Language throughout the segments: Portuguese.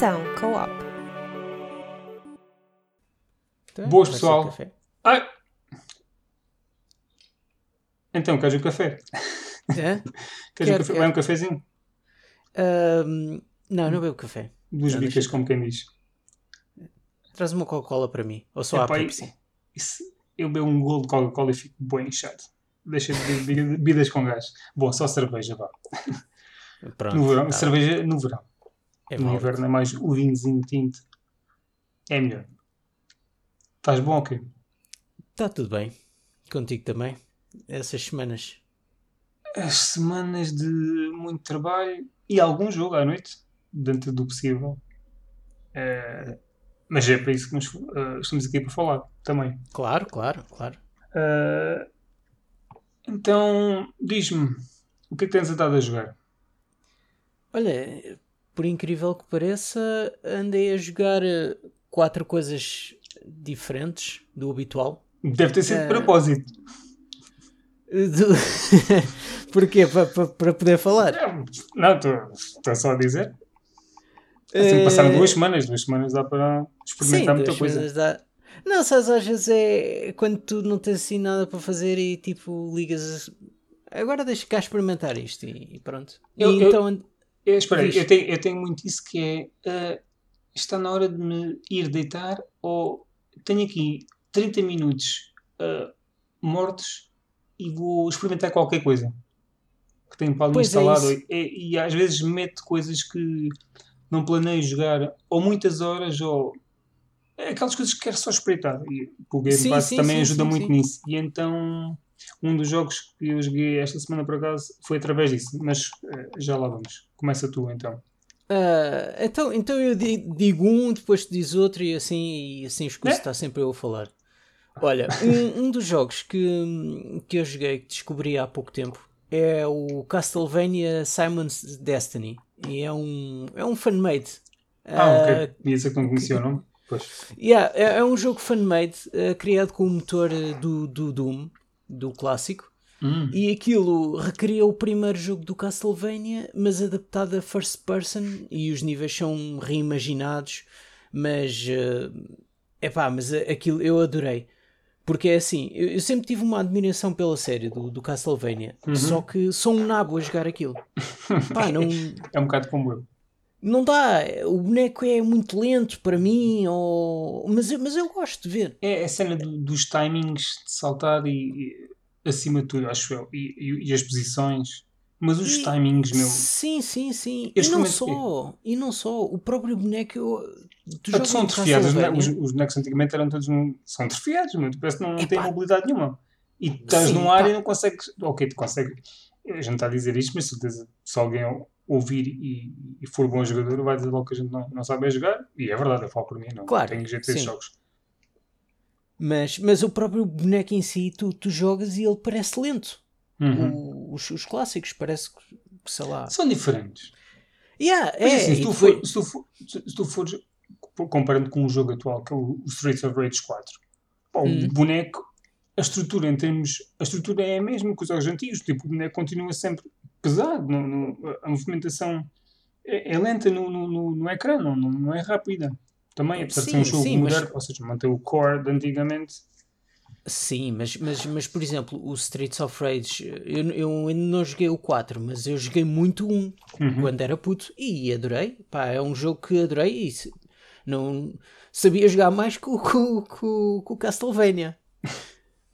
Sessão Co-op. Então, Boas, pessoal. Ai! Então, queres um café? Hã? Queres Quero, um café? Vai um cafezinho? Ahm, não, não bebo café. Duas Não, bicas, como quem diz. Traz uma Coca-Cola para mim. Ou só a Epá, Pepsi. isso- eu bebo um golo de Coca-Cola e fico bem inchado. Deixa de beber bebidas com gás. Bom, só cerveja, vá. Pronto. No verão, tá cerveja no verão. É no inverno é mais o vinhozinho tinto. É melhor. Estás bom, ok? Tá tudo bem. Contigo também. Essas semanas. As semanas de muito trabalho e algum jogo à noite, dentro do possível. Eh, mas é para isso que nos, eh, estamos aqui para falar também. Claro, claro, claro. Eh, então, diz-me, o que é que tens andado a jogar? Olha, por incrível que pareça, andei a jogar eh, quatro coisas diferentes do habitual. Deve ter sido de Eh, propósito. Do- Porquê? Para poder falar? Não, estou só a dizer. Assim, passaram Eh, duas semanas, duas semanas dá para experimentar Sim, muita coisa. dá. Não, sabes, às vezes é quando tu não tens assim nada para fazer e tipo ligas. Agora deixa cá experimentar isto e, e pronto. E Eu- eu- então. Eu, espera eu tenho, eu tenho muito isso que é eh, está na hora de me ir deitar ou tenho aqui 30 minutos eh, mortos e vou experimentar qualquer coisa que tenho para ali é instalado. isso. e, e às vezes meto coisas que não planeio jogar ou muitas horas ou é aquelas coisas que quero só espreitar. E o Game Sim, Pass sim, também sim, ajuda muito nisso. E então um dos jogos que eu joguei esta semana por acaso foi através disso, mas eh, já lá vamos. Começa tu então. ah, então, então eu di- digo um, depois tu dizes outro e assim, e assim escuso É? está sempre eu a falar. Olha, um, um dos jogos que, que eu joguei, que descobri há pouco tempo, é o Castlevania Simon's Destiny. E é um, é um fan-made. Ah, Ah, ok. Ia dizer que não conhecia o nome. Pois. Yeah, é, é um jogo fan-made eh, criado com o motor eh, do, do Doom, do clássico. Hum. E aquilo recria o primeiro jogo do Castlevania, mas adaptado a first person. E os níveis são reimaginados. Mas, é epá, mas a- aquilo eu adorei. Porque é assim, eu, eu sempre tive uma admiração pela série do, do Castlevania. Só que sou um nabo a jogar aquilo. Pá, não, É um bocado como eu. Não dá. O boneco é muito lento para mim, ou... mas, eu, mas eu gosto de ver. É a cena do- dos timings de saltar e, e acima de tudo, acho eu. E, e- as posições. Mas os E- timings, meu. Sim, sim, sim. Eu e não só, e não só, o próprio boneco. Eu, tu Ah, são no atrofiados. Os, os bonecos antigamente eram todos. um- São atrofiados, meu. Tu parece que não, não têm mobilidade nenhuma. E estás Sim, num ar pá. e não consegues. Ok, tu consegues. A gente está a dizer isto, mas certeza, se alguém ouvir e, e for bom jogador, vai dizer logo que a gente não, não sabe bem jogar. E é verdade, eu falo por mim, não Claro, tenho jeito desses jogos. Mas, mas o próprio boneco em si, tu, tu jogas e ele parece lento. Uhum. O- os, os clássicos, parece que, sei lá. São diferentes. Yeah, Mas é, assim, se tu, for, se, tu for, se tu fores comparando com o jogo atual, que é o, Streets of Rage 4, pá, Hum. o boneco, a estrutura em termos. A estrutura é a mesma que os jogos antigos, tipo, o boneco continua sempre pesado, no- no- a movimentação é, é lenta no, no, ecrã, não, não, é rápida. Também, apesar de ser um Sim, jogo sim, mas- moderno, ou seja, manter o core de antigamente. Sim, mas, mas, mas por exemplo, o Streets of Rage, eu, eu ainda não joguei o 4, mas eu joguei muito 1 Uhum. quando era puto e adorei. Pá, é um jogo que adorei e não sabia jogar mais com, com o Castlevania.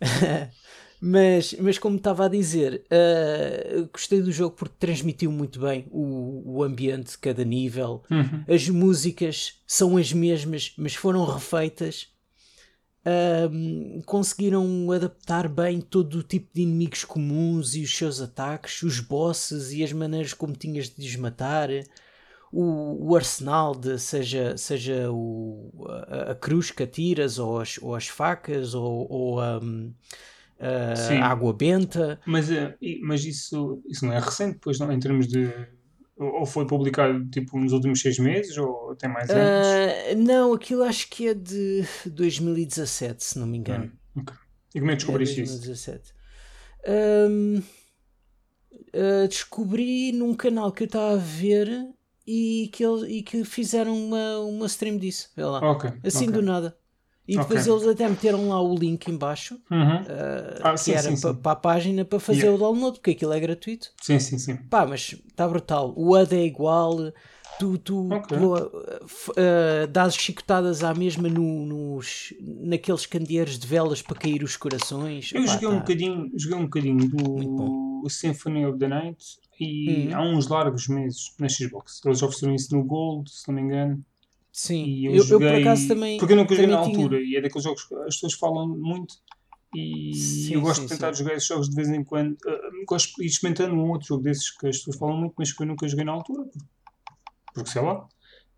mas, mas como estava a dizer, ah, gostei do jogo porque transmitiu muito bem o, o ambiente de cada nível. Uhum. As músicas são as mesmas, mas foram refeitas. Ahm, conseguiram adaptar bem todo o tipo de inimigos comuns e os seus ataques, os bosses e as maneiras como tinhas de os matar, o, o arsenal de seja, seja o, a, a cruz que atiras, ou as, ou as facas, ou, ou ahm, a, Sim. água benta. Mas, eh, mas isso, isso não é recente, pois não, em termos de. Ou foi publicado tipo nos últimos seis meses, ou até mais? Ah, não, aquilo acho que é de 2017, se não me engano. Ok. E como é que descobriste É isso? 2017. Ahm, ah, descobri num canal que eu estava a ver e que, ele, e que fizeram uma, uma stream disso. Vê lá. Ok. assim ok. do nada. E depois Ok. eles até meteram lá o link em baixo, Uhum. uh, Ah, que sim, era sim, pa- sim. para a página para fazer Yeah. o download, porque aquilo é gratuito. Sim, sim, sim. Pá, mas está brutal. O HUD é igual, tu, tu, Ok. tu, uh, dás chicotadas à mesma no- nos, naqueles candeeiros de velas para cair os corações. Eu Epá, joguei um tá. bocadinho, joguei um bocadinho do Symphony of the Night e Uhum. há uns largos meses na Xbox. Eles ofereceram isso no Gold, se não me engano. Sim, eu, eu, eu joguei, por acaso também. Porque eu nunca joguei na tinha. altura e é daqueles jogos que as pessoas falam muito. E Sim, eu gosto sim, de tentar sim. jogar esses jogos de vez em quando. Ah, gosto de ir experimentando um outro jogo desses que as pessoas falam muito, mas que eu nunca joguei na altura. Porque, sei lá.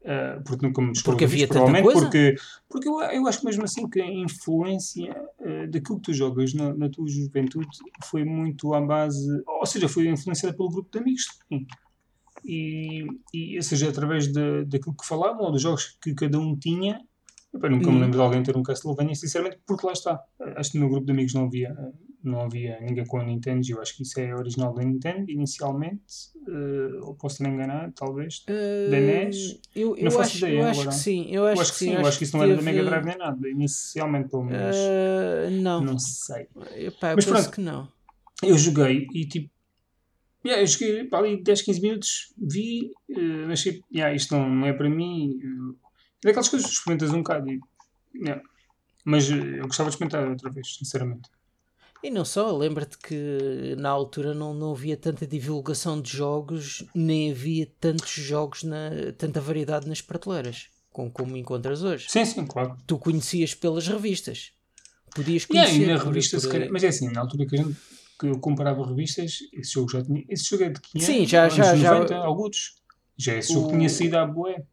ah, porque nunca me Porque havia disso, tanta coisa? porque, porque eu, eu acho que mesmo assim que a influência ah, daquilo que tu jogas na, na tua juventude foi muito à base, ou seja, foi influenciada pelo grupo de amigos também e, e ou seja, através de, daquilo que falavam ou dos jogos que cada um tinha. Epá, nunca me Hum. lembro de alguém ter um Castlevania, sinceramente, porque lá está. Acho que no meu grupo de amigos não havia, não havia ninguém com a Nintendo. e Eu acho que isso é original da Nintendo, inicialmente. eh, ou posso estar enganado, talvez. Uh, Da NES? Eu, Não eu faço acho, ideia eu acho agora. que sim. Eu Eu acho, acho que sim, eu acho que isso não era da Mega Drive nem nada, inicialmente pelo menos. Uh, não, Não sei. Epá, eu Mas penso pronto. que não. Eu joguei e tipo. Yeah, eu joguei para ali 10, 15 minutos, vi, eh, achei, yeah, isto não, não é para mim. eh, É daquelas coisas que experimentas um bocado. E, yeah. Mas eh, eu gostava de experimentar outra vez, sinceramente. E não só, lembra-te que na altura não, não havia tanta divulgação de jogos, nem havia tantos jogos, na, tanta variedade nas prateleiras, como, como encontras hoje. Sim, sim, claro. Tu conhecias pelas revistas. Podias Yeah, conhecer. e na revista, por- se calhar, mas é assim, na altura que, a gente, que eu comparava revistas, esse jogo já tinha. Esse jogo é de 500 Sim, já- já- já- 90, alguns. Já esse jogo O- tinha saído à boé.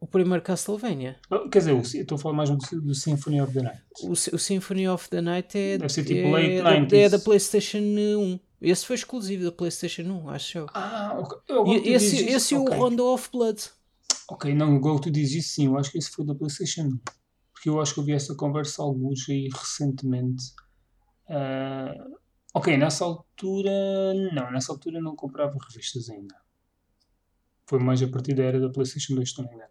O primeiro Castlevania. Oh, Quer dizer, eu estou a falar mais do, do Symphony of the Night. O, o Symphony of the Night é, Deve ser tipo é, late da, 90s. é da PlayStation 1. Esse foi exclusivo da PlayStation 1, acho eu. Ah, ok. Eu, E esse esse é o. Rondo of Blood. Ok, não, igual tu dizes isso, sim, eu acho que esse foi da PlayStation. Porque eu acho que eu vi essa conversa alguns aí recentemente. Ah, ok, nessa altura. Não, nessa altura não comprava revistas ainda. Foi mais a partir da era da PlayStation 2, se não me engano.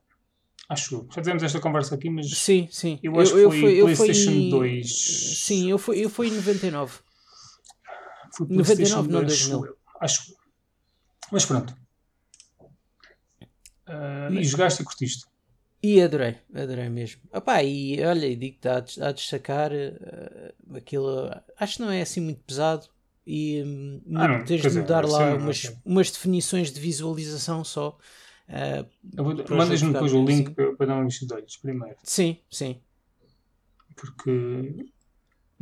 Acho eu. Já tivemos esta conversa aqui, mas Sim, sim. Eu acho que foi fui- eu fui PlayStation em- 2. Sim, eu fui, eu fui em 99. foi 99, não, acho 2000. eu. Acho eu. Mas pronto. Ah, e jogaste e curtiste. E adorei, adorei mesmo. Opá, e olha, e digo-te, há de, há de destacar eh, aquilo. Acho que não é assim muito pesado. E hum, Ah, não, tens de dizer, mudar lá ser, não, umas, ok. umas definições de visualização só. Para Mandas-me depois o link assim. para, para dar uma vista de olhos primeiro. sim, sim. Porque.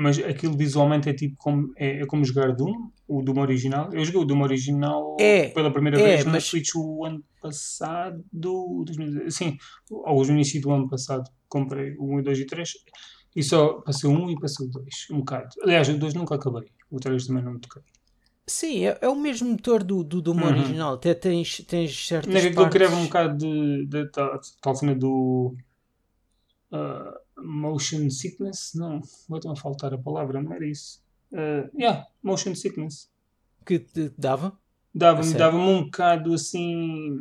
Mas aquilo visualmente é tipo como, é, é como jogar Doom, o Doom original. Eu joguei o Doom original É, pela primeira é, vez na mas- Switch o ano passado. 2000, sim, ao início do ano passado comprei o 1, 2 e 3 e só passei o 1 e passei o 2. Um bocado. Aliás, o 2 nunca acabei. O 3 também não me toquei. Sim, é, é o mesmo motor do, do Doom Uhum. original. Até tens, tens certas Não é que partes... criava um bocado de, de, tal, tal cena do ah, motion sickness. Não, vai-te a faltar a palavra, não era isso. Ah, yeah, motion sickness. que te dava. Dava-me dava um bocado assim.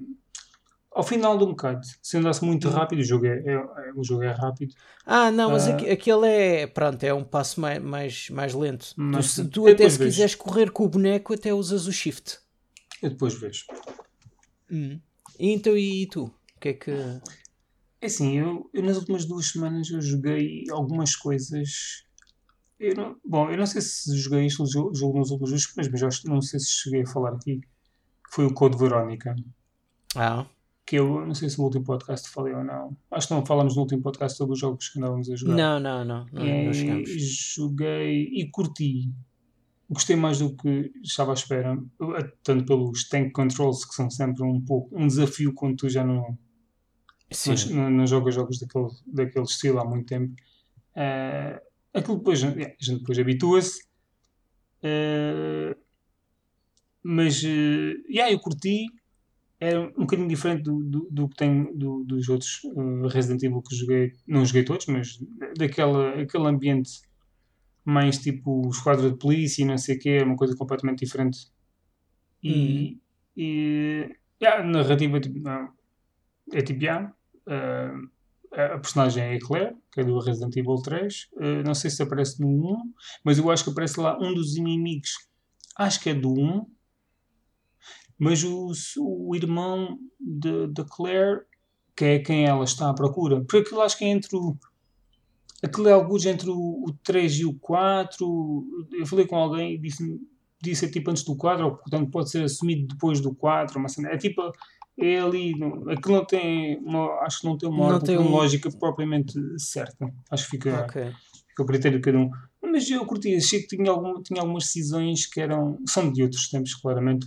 Ao final de um bocado, se andasse muito Hum. rápido, o jogo é, é- é- o jogo é rápido. Ah, não, mas aque- aquele é, pronto, é um passo mais, mais, mais lento. Mais tu, se- tu até se vejo. quiseres correr com o boneco, até usas o shift. Eu depois vejo. Hum. E então, e tu? O que é que. É assim, eu, eu nas últimas duas semanas eu joguei algumas coisas. Eu não, bom, eu não sei se joguei este jogo, últimas duas semanas, mas acho, não sei se cheguei a falar aqui. Foi o Code Verónica. Ah, Que eu não sei se no último podcast falei ou não. Acho que não falámos no último podcast sobre os jogos que andávamos a jogar. não, não, não, não, E não chegamos. joguei e curti. Gostei mais do que estava à espera, tanto pelos tank controls que são sempre um pouco um desafio quando tu já não, Sim, não, não, não jogos daquele, daquele estilo há muito tempo. Eh, aquilo depois, yeah, a gente depois habitua-se. Eh, mas, uh, yeah, eu curti. Era um bocadinho diferente do, do, do que tenho do- dos outros eh, Resident Evil que joguei. Não joguei todos, mas daquela, aquele ambiente mais tipo esquadra de polícia e não sei o que, é uma coisa completamente diferente. E, e yeah, a narrativa, tipo, não, é tipo, já, uh, a personagem é a Claire, que é do Resident Evil 3. Uh, não sei se aparece no 1, mas eu acho que aparece lá um dos inimigos. Acho que é do 1. Mas o, o irmão da Claire, que é quem ela está à procura. Porque aquilo acho que é entre o. Aquilo é alguns entre o, o 3 e o 4. Eu falei com alguém e disse disse é tipo antes do 4, ou portanto pode ser assumido depois do 4. Mas é tipo é ali. Aquilo não tem. Uma, acho que não tem uma não ordem um... propriamente certa. Acho que fica, okay. fica o critério de cada um. Mas eu curti, achei que tinha, algum, tinha algumas decisões que eram. são de outros tempos, claramente.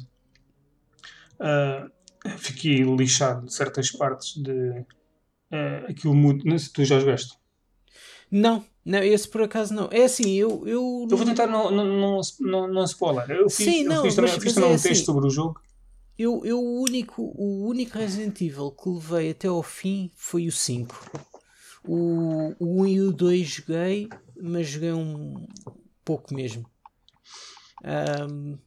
Uh, fiquei lixado de certas partes de. Uh, aquilo muda. Não se tu já jogaste. Não, não, esse por acaso não. É assim, eu. Eu, eu vou tentar não, não, não, não, não spoiler. Eu fiz, Sim, não, eu fiz também, mas, fiz também é um texto assim, sobre o jogo. Eu, eu o, único, o único Resident Evil que levei até ao fim foi o 5. O, o 1 e o 2 joguei, mas joguei um pouco mesmo. Um,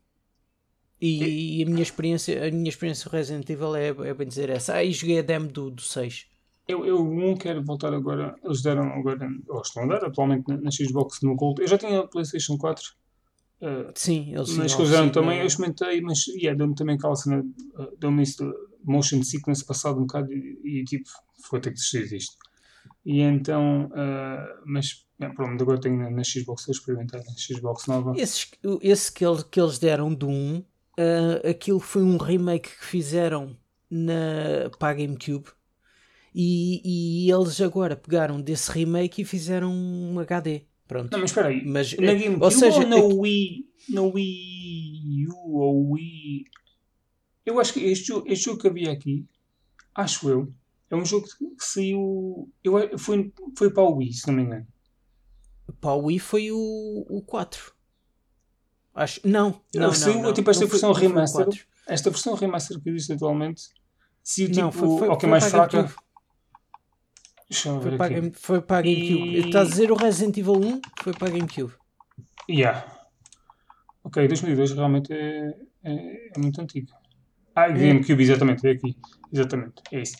e, e, a minha experiência, a minha experiência Resident Evil é, é bem dizer essa. Aí ah, joguei a demo do, do 6. Eu, eu não quero voltar agora. Eles deram agora, ou estão a dar atualmente na, na Xbox no Gold. Eu já tinha a PlayStation 4 Uh, sim, eles Mas usaram também, eu experimentei, mas yeah, deu-me também aquela cena, uh, deu-me isso de motion sickness passado um bocado e, e tipo, foi ter que desistir disto. E então, uh, mas é, pronto, agora tenho na, na Xbox, vou experimentar na Xbox nova. Esse, esse que, ele, que eles deram do 1, uh, aquilo foi um remake que fizeram na, para a GameCube. E, e eles agora pegaram desse remake e fizeram um HD. Pronto. Não, mas espera aí. Mas, na GameCube ou, seja, ou na Wii, na Wii U ou Wii... Eu acho que este, este jogo que havia aqui, acho eu, é um jogo que saiu... Eu, foi, foi para o Wii, se não me engano. Para o Wii foi o, o 4. Acho, não, não, saiu, não, tipo, esta versão remaster, esta versão remaster que existe atualmente, se o tipo, não, foi, foi, ok, mais fraca, foi para, foi para a GameCube. E... Estás a dizer o Resident Evil 1 foi para a GameCube. Yeah. Ok, 2002 realmente é, é, é muito antigo. Ah, é. GameCube, exatamente, é aqui. Exatamente, é isso.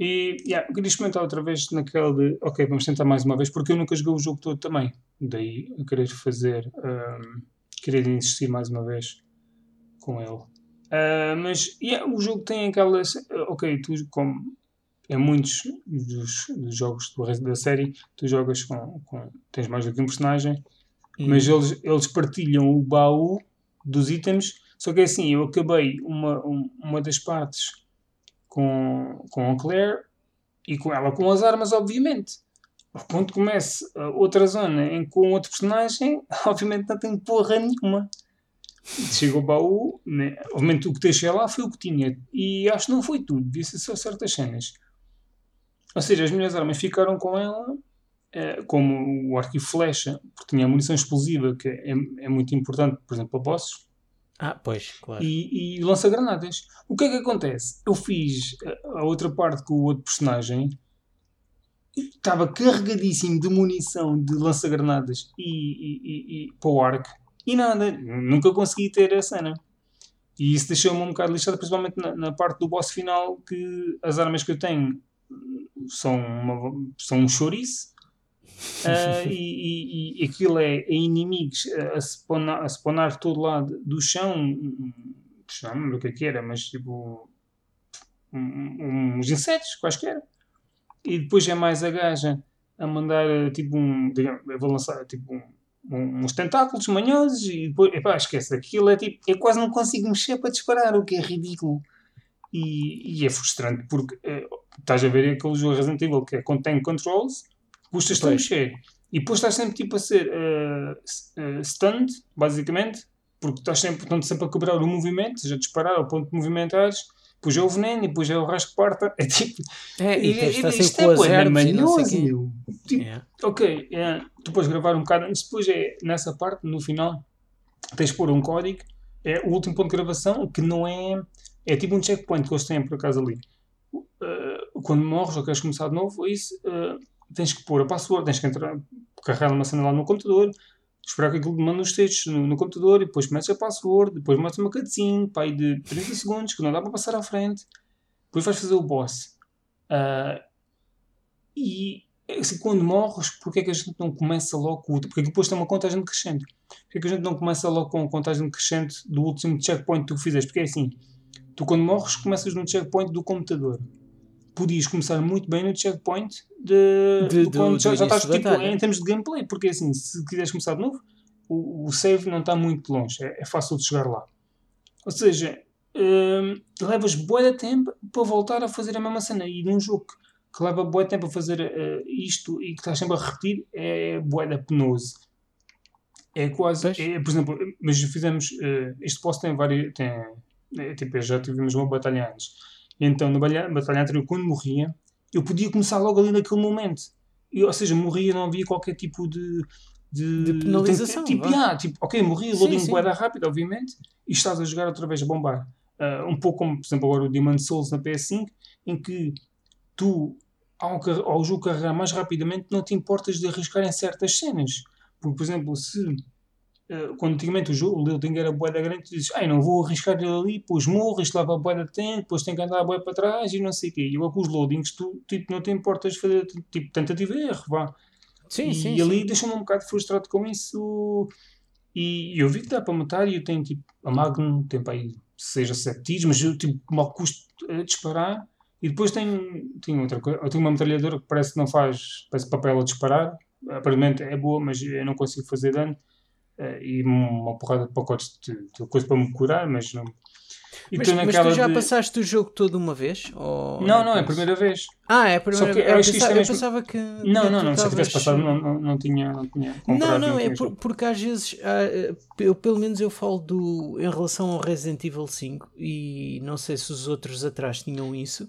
E yeah, queria experimentar outra vez naquela de ok, vamos tentar mais uma vez, porque eu nunca joguei o jogo todo também. Daí eu querer fazer, um, querer insistir mais uma vez com ele. Uh, mas yeah, o jogo tem aquelas. Ok, tu como em muitos dos, dos jogos do resto da série, tu jogas com, com, tens mais do que um personagem, uhum. mas eles, eles partilham o baú dos itens. Só que é assim, eu acabei uma, uma das partes com, com a Claire e com ela com as armas, obviamente. Quando começa outra zona em com outro personagem, obviamente não tem porra nenhuma. Chega o baú, né? obviamente o que deixei lá foi o que tinha. E acho que não foi tudo, disse só certas cenas. Ou seja, as minhas armas ficaram com ela, é, como o arco e flecha, porque tinha munição explosiva, que é, é muito importante, por exemplo, para bosses. Ah, pois, claro. E, e lança-granadas. O que é que acontece? Eu fiz a, a outra parte com o outro personagem, estava carregadíssimo de munição de lança-granadas e, e, e, e, para o arco, e nada, nunca consegui ter a cena. E isso deixou-me um bocado lixado, principalmente na, na, parte do boss final, que as armas que eu tenho são, uma, são um chouriço. uh, e, e, e, aquilo é, é inimigos a spawnar, a spawnar todo lado do chão, não o que é que era, mas tipo um, uns insetos quaisquer. E depois é mais a gaja a mandar tipo um, digamos, eu vou lançar tipo um, um, uns tentáculos manhosos e depois, epá, esquece, aquilo é tipo, eu quase não consigo mexer para disparar, o que é ridículo. E, e é frustrante porque eh, estás a ver aquele jogo Resident Evil que é Contain Controls, custas-te a mexer. E depois estás sempre tipo a ser uh, uh, stunned, basicamente, porque estás sempre, portanto, sempre a quebrar o movimento, seja disparar ao ponto de movimentares, depois é o veneno e depois é o rasgo parta. É tipo. É, e, e, e isto é manhoso. Tipo, yeah. Ok, é, depois gravar um bocado antes, depois é nessa parte, no final, tens de pôr um código, é o último ponto de gravação, que não é. É tipo um checkpoint que eles têm por acaso ali quando morres ou queres começar de novo, isso uh, tens que pôr a password, tens que entrar, carregar uma cena lá no computador, esperar que aquilo mande os textos no, no, computador e depois metes a password, depois metes uma cutscene, pai de 30 segundos que não dá para passar à frente, depois vais fazer o boss. Uh, e assim, quando morres, porque é que a gente não começa logo com Porque depois tem uma contagem crescente. Porque é que a gente não começa logo com a contagem crescente do último checkpoint que tu fizeste? Porque é assim, tu quando morres começas no checkpoint do computador. Podias começar muito bem no checkpoint de, de, do, quando já, já estás tipo, em termos de gameplay. Porque assim, se quiseres começar de novo, o, o save não está muito longe. É, é, fácil de chegar lá. Ou seja, hum, levas boa de tempo para voltar a fazer a mesma cena. E num jogo que que leva bué tempo a fazer uh, isto e que estás sempre a repetir é bué da penose. É quase, é, por exemplo, mas fizemos, uh, este posto tem vários, tem, é, tipo, já tivemos uma batalha antes. Então, na batalha anterior, quando morria, eu podia começar logo ali naquele momento. E, ou seja, morria, não havia qualquer tipo de... De, de penalização. Tipo, ah, tipo, ok, morri, loading boeda rápido, obviamente, e estás a jogar outra vez a bombar. Uh, um pouco como, por exemplo, agora o Demon Souls na PS5, em que tu, ao, ao jogo carregar mais rapidamente, não te importas de arriscar em certas cenas. Porque, por exemplo, se quando antigamente o jogo, o loading era boeda grande, tu dizes, ai, não vou arriscar ele ali, depois morro, isto leva boeda de tempo, depois tem que andar a boeda para trás e não sei o quê. E agora com os loadings, tu tipo, não te importas fazer tipo, tentativa e erro, vá. Sim, e sim, ali sim. deixa-me um bocado frustrado com isso. E eu vi que dá para matar e eu tenho tipo a Magnum, tem para aí 6 a 7 tiros, mas eu tipo mal custo a disparar e depois tem, tem outra coisa. Eu tenho uma metralhadora que parece que não faz parece papel a disparar. Aparentemente é boa, mas eu não consigo fazer dano. Uh, e uma porrada de pacotes de, de coisa para me curar, mas não. E mas, mas tu já de... passaste o jogo todo uma vez? Ou não, não, é a primeira vez. Ah, é a primeira vez. Eu, eu, pensava, eu pensava que. Não, não, não, se eu tivesse passado não, não, não tinha. Não, tinha comprado, não, não, é por, porque às vezes, ah, eu, pelo menos eu falo do, em relação ao Resident Evil 5 e não sei se os outros atrás tinham isso,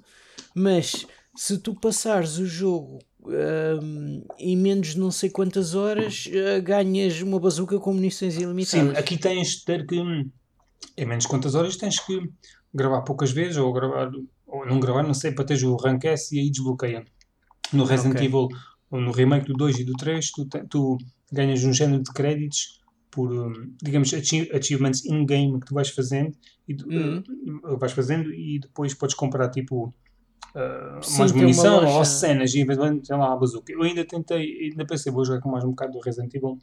mas se tu passares o jogo um, em menos de não sei quantas horas, uh, ganhas uma bazuca com munições ilimitadas. Sim, aqui tens de ter que. Em menos de quantas horas tens que gravar poucas vezes ou gravar ou não gravar, não sei, para teres o rank S e aí desbloqueia. No Resident okay. Evil, ou no remake do 2 e do 3, tu, tu ganhas um género de créditos por, digamos, achievements in-game que tu vais fazendo e, uhum. uh, vais fazendo e depois podes comprar tipo uh, Sim, mais munição ou cenas e eventualmente tem lá a bazuca. Eu ainda tentei, ainda pensei, vou jogar com mais um bocado do Resident Evil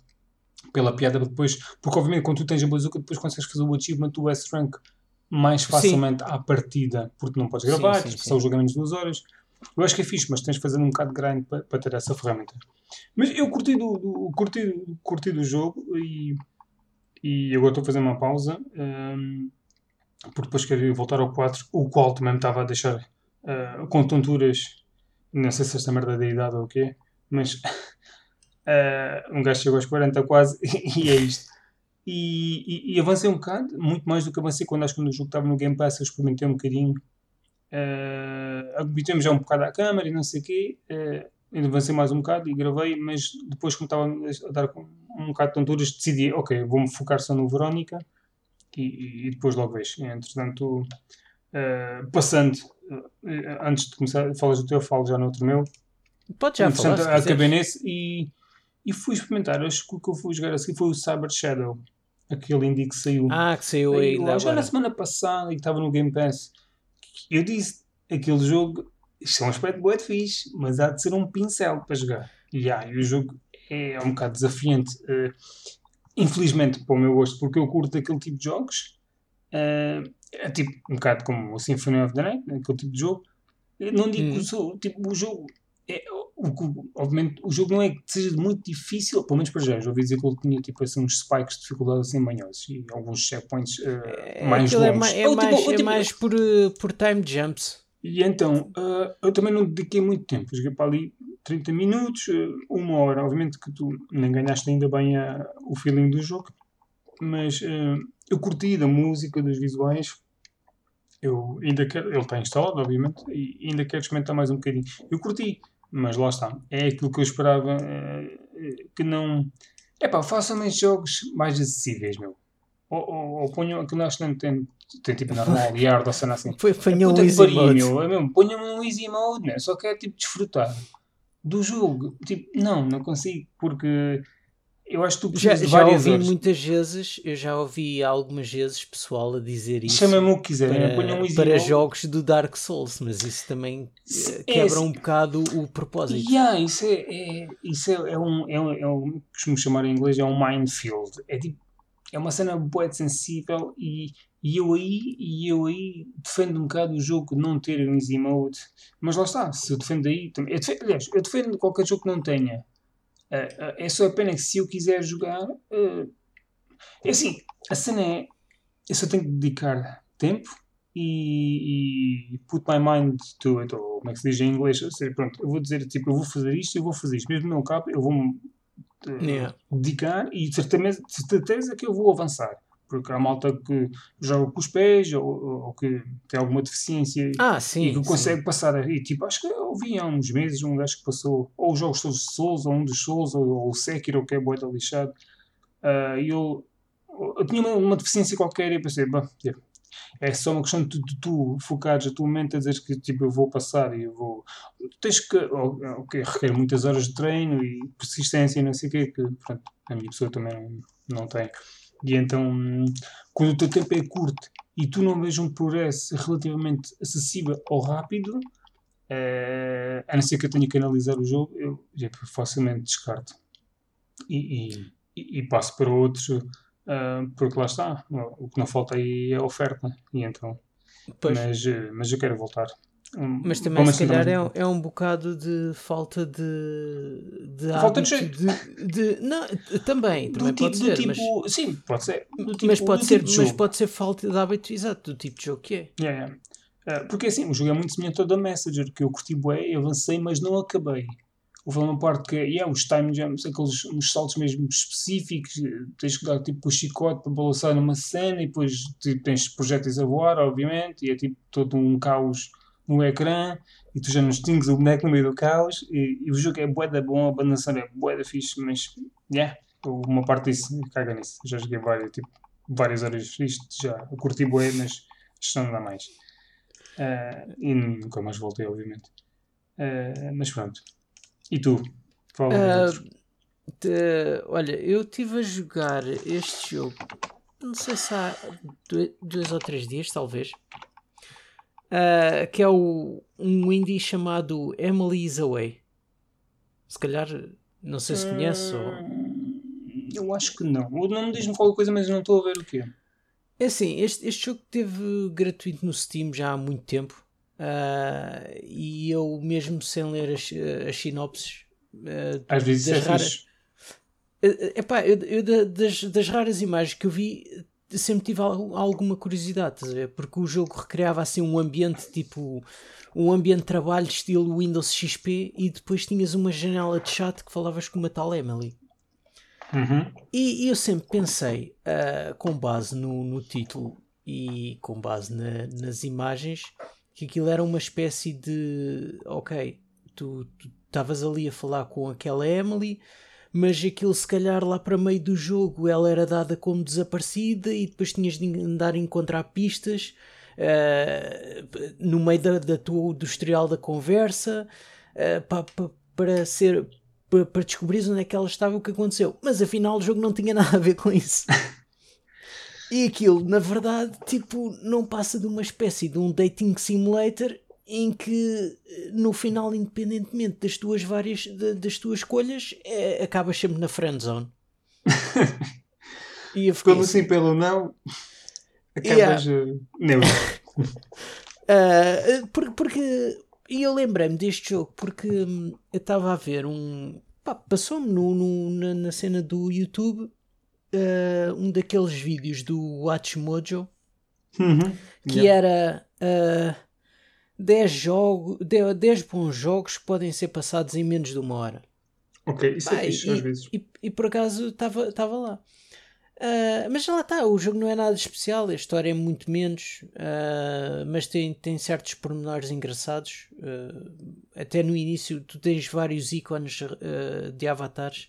pela piada depois, porque obviamente quando tu tens a bazuca depois consegues fazer o achievement do S-Rank mais facilmente sim. à partida, porque não podes gravar, sim, sim, passar o jogo em menos de duas horas. Eu acho que é fixe, mas tens de fazer um bocado de grind para, para ter essa ferramenta. Mas eu curti do, do, curti, curti do jogo e, e agora estou a fazer uma pausa um, porque depois quero voltar ao 4, o qual também me estava a deixar uh, com tonturas. Não sei se esta merda da idade ou o quê, mas uh, um gajo chegou aos 40 quase e é isto. E, e, e, avancei um bocado, muito mais do que avancei quando acho que o jogo estava no Game Pass, eu experimentei um bocadinho. Uh, habituei-me já um bocado à câmera e não sei o quê. Uh, avancei mais um bocado e gravei, mas depois, como estava a dar um bocado de tonturas, decidi, ok, vou-me focar só no Verónica e, e, depois logo vejo. Entretanto, uh, passando, uh, antes de começar, falas do teu, falo já no outro meu. Pode já falar. Acabei nesse e, e fui experimentar. Acho que o que eu fui jogar a seguir foi o Cyber Shadow aquele indie que saiu. Ah, que saiu aí. Já na semana passada e estava no Game Pass. Eu disse, aquele jogo, isto é um aspecto boa de fixe, mas há de ser um pincel para jogar. E, ah, e o jogo é um bocado desafiante. Uh, infelizmente, para o meu gosto, porque eu curto aquele tipo de jogos. Uh, é tipo um bocado como o Symphony of the Night, aquele tipo de jogo. Eu não digo hum. que o, tipo, o jogo é, o, obviamente o jogo não é que seja muito difícil, pelo menos para já. Já ouvi dizer que ele tinha tipo, assim, uns spikes de dificuldade assim manhosos e alguns checkpoints uh, mais longos. É, mais, é, Ou, mais, tipo, é tipo, mais por, por time jumps. E então, uh, eu também não dediquei muito tempo. Joguei para ali 30 minutos, uh, uma hora. Obviamente que tu nem ganhaste ainda bem o feeling do jogo, mas eu curti da música, dos visuais. Eu ainda quero, ele está instalado, obviamente, e ainda quero experimentar mais um bocadinho. Eu curti, mas lá está. É aquilo que eu esperava é, que não. É pá, façam mais jogos mais acessíveis, meu. Ou, ou, ou ponham aquilo acho que não tem, tem tipo normal, e hard ou cena assim. Foi, ponham um easy mode. Meu, é mesmo, ponham um easy mode, né? só quero tipo desfrutar do jogo. Tipo, não, não consigo porque Eu acho que tu Já, já ouvi muitas vezes, eu já ouvi algumas vezes pessoal a dizer isso Chamem-me o que quiserem, para, um para jogos do Dark Souls, mas isso também eh, É, quebra um bocado o propósito. Yeah, isso é, é- isso é, é um, é um, é um, costumo chamar em inglês, é um minefield. É tipo, é uma cena de sensível e, e eu aí, e eu aí defendo um bocado o jogo de não ter um easy mode, mas lá está, se eu defendo aí, também, eu defendo, aliás, eu defendo qualquer jogo que não tenha. Ah, ah, é só a pena que se eu quiser jogar, ah, é assim, a cena é, eu só tenho que dedicar tempo e, e put my mind to it, ou como é que se diz em inglês, ou seja, pronto, eu vou dizer, tipo, eu vou fazer isto, eu vou fazer isto, mesmo meu cabo, eu vou-me eh, Yeah. dedicar e de certeza, de certeza que eu vou avançar, porque há malta que joga com os pés, ou, ou- que tem alguma deficiência Ah, e sim. que sim. consegue passar aí, tipo, acho que eu vi há uns meses um gajo que passou, ou os jogos todos de Souls, ou um dos Souls, ou, ou o Sekiro, que é boa da lixado, ah, e eu, eu tinha uma, uma deficiência qualquer e pensei, bom, tipo, é só uma questão de tu, de tu focares a tua mente a dizer que tipo, eu vou passar e eu vou. Tens que. Ok, requer muitas horas de treino e persistência e não sei o quê, que pronto, a minha pessoa também não, não tem. E então, quando o teu tempo é curto e tu não vês um progresso relativamente acessível ou rápido, eh, a não ser que eu tenha que analisar o jogo, eu facilmente descarto. E, e, e- e passo para outros, ah, porque lá está, o que não falta aí é a oferta. E então, Pois. mas, eh, mas eu quero voltar. Mas também, se assim calhar, também. é, um- é um bocado de falta de, de Falta de hábito de, de- Não, também, do também tipo, pode do ser, mas, tipo, sim, pode ser. Do tipo, mas, pode do ser tipo mas pode ser falta de hábito exato do tipo de jogo que é. Yeah, yeah. Ah, porque assim, o jogo é muito semelhante ao da Messenger, que eu curti bué, avancei, mas não acabei. Houve uma parte que, yeah, os time jumps, aqueles uns saltos mesmo específicos, eh, tens que dar tipo o chicote para balançar numa cena e depois tipo, tens projéteis a voar, obviamente, e é tipo todo um caos no ecrã e tu já não extingues o boneco no meio do caos e, e o jogo é bué da bom, a banda sonora é bué da fixe, mas yeah, uma parte disso caga nisso. Já joguei várias, tipo, várias horas isto, já curti bué, mas isto não dá mais. Ah, e nunca mais voltei, obviamente. Ah, mas pronto. E tu? Fala Ah, de- olha, eu estive a jogar este jogo, não sei se há doi- dois ou três dias, talvez, ah, que é o, um indie chamado Emily is Away. Se calhar, não sei se conhece ou... Hum, Eu acho que não. O nome diz-me qualquer coisa, mas eu não estou a ver o quê. É assim, este, este jogo teve gratuito no Steam já há muito tempo ah, e eu mesmo sem ler as, as sinopses ah, Às vezes das é raras-. Eh, Epá, eu, eu da- das, das raras imagens que eu vi sempre tive al- alguma curiosidade, estás a ver? Porque o jogo recriava assim um ambiente tipo um ambiente de trabalho estilo Windows XP e depois tinhas uma janela de chat que falavas com uma tal Emily. Uhum. E, e eu sempre pensei, ah, com base no, no título e com base na- nas imagens, que aquilo era uma espécie de. Ok, tu estavas ali a falar com aquela Emily, mas aquilo se calhar lá para meio do jogo ela era dada como desaparecida e depois tinhas de andar a encontrar pistas. ah, no meio da, da tua, do historial da conversa ah, pa- pa- para ser pa- para descobrir onde é que ela estava e o que aconteceu. Mas afinal o jogo não tinha nada a ver com isso. e aquilo, na verdade, tipo, não passa de uma espécie de um dating simulator em que eh, no final, independentemente das tuas várias da- das tuas escolhas, eh, acabas sempre na friend zone. e eu fiquei Como assim, assim pelo não? Acabas. eh, neutro. Ah, por- porque e eu lembrei-me deste jogo porque hum, eu estava a ver um passou-me no, no- na, na cena do YouTube ah, um daqueles vídeos do Watch Mojo Uhum. que Yeah. era ah, 10, jogo, 10, 10 bons jogos que podem ser passados em menos de uma hora. Ok, isso Pá, é fixe, e, às vezes. e- e por acaso estava lá. Ah, mas lá está, o jogo não é nada especial, a história é muito menos, ah, mas tem, tem certos pormenores engraçados. ah, até no início, tu tens vários ícones de avatares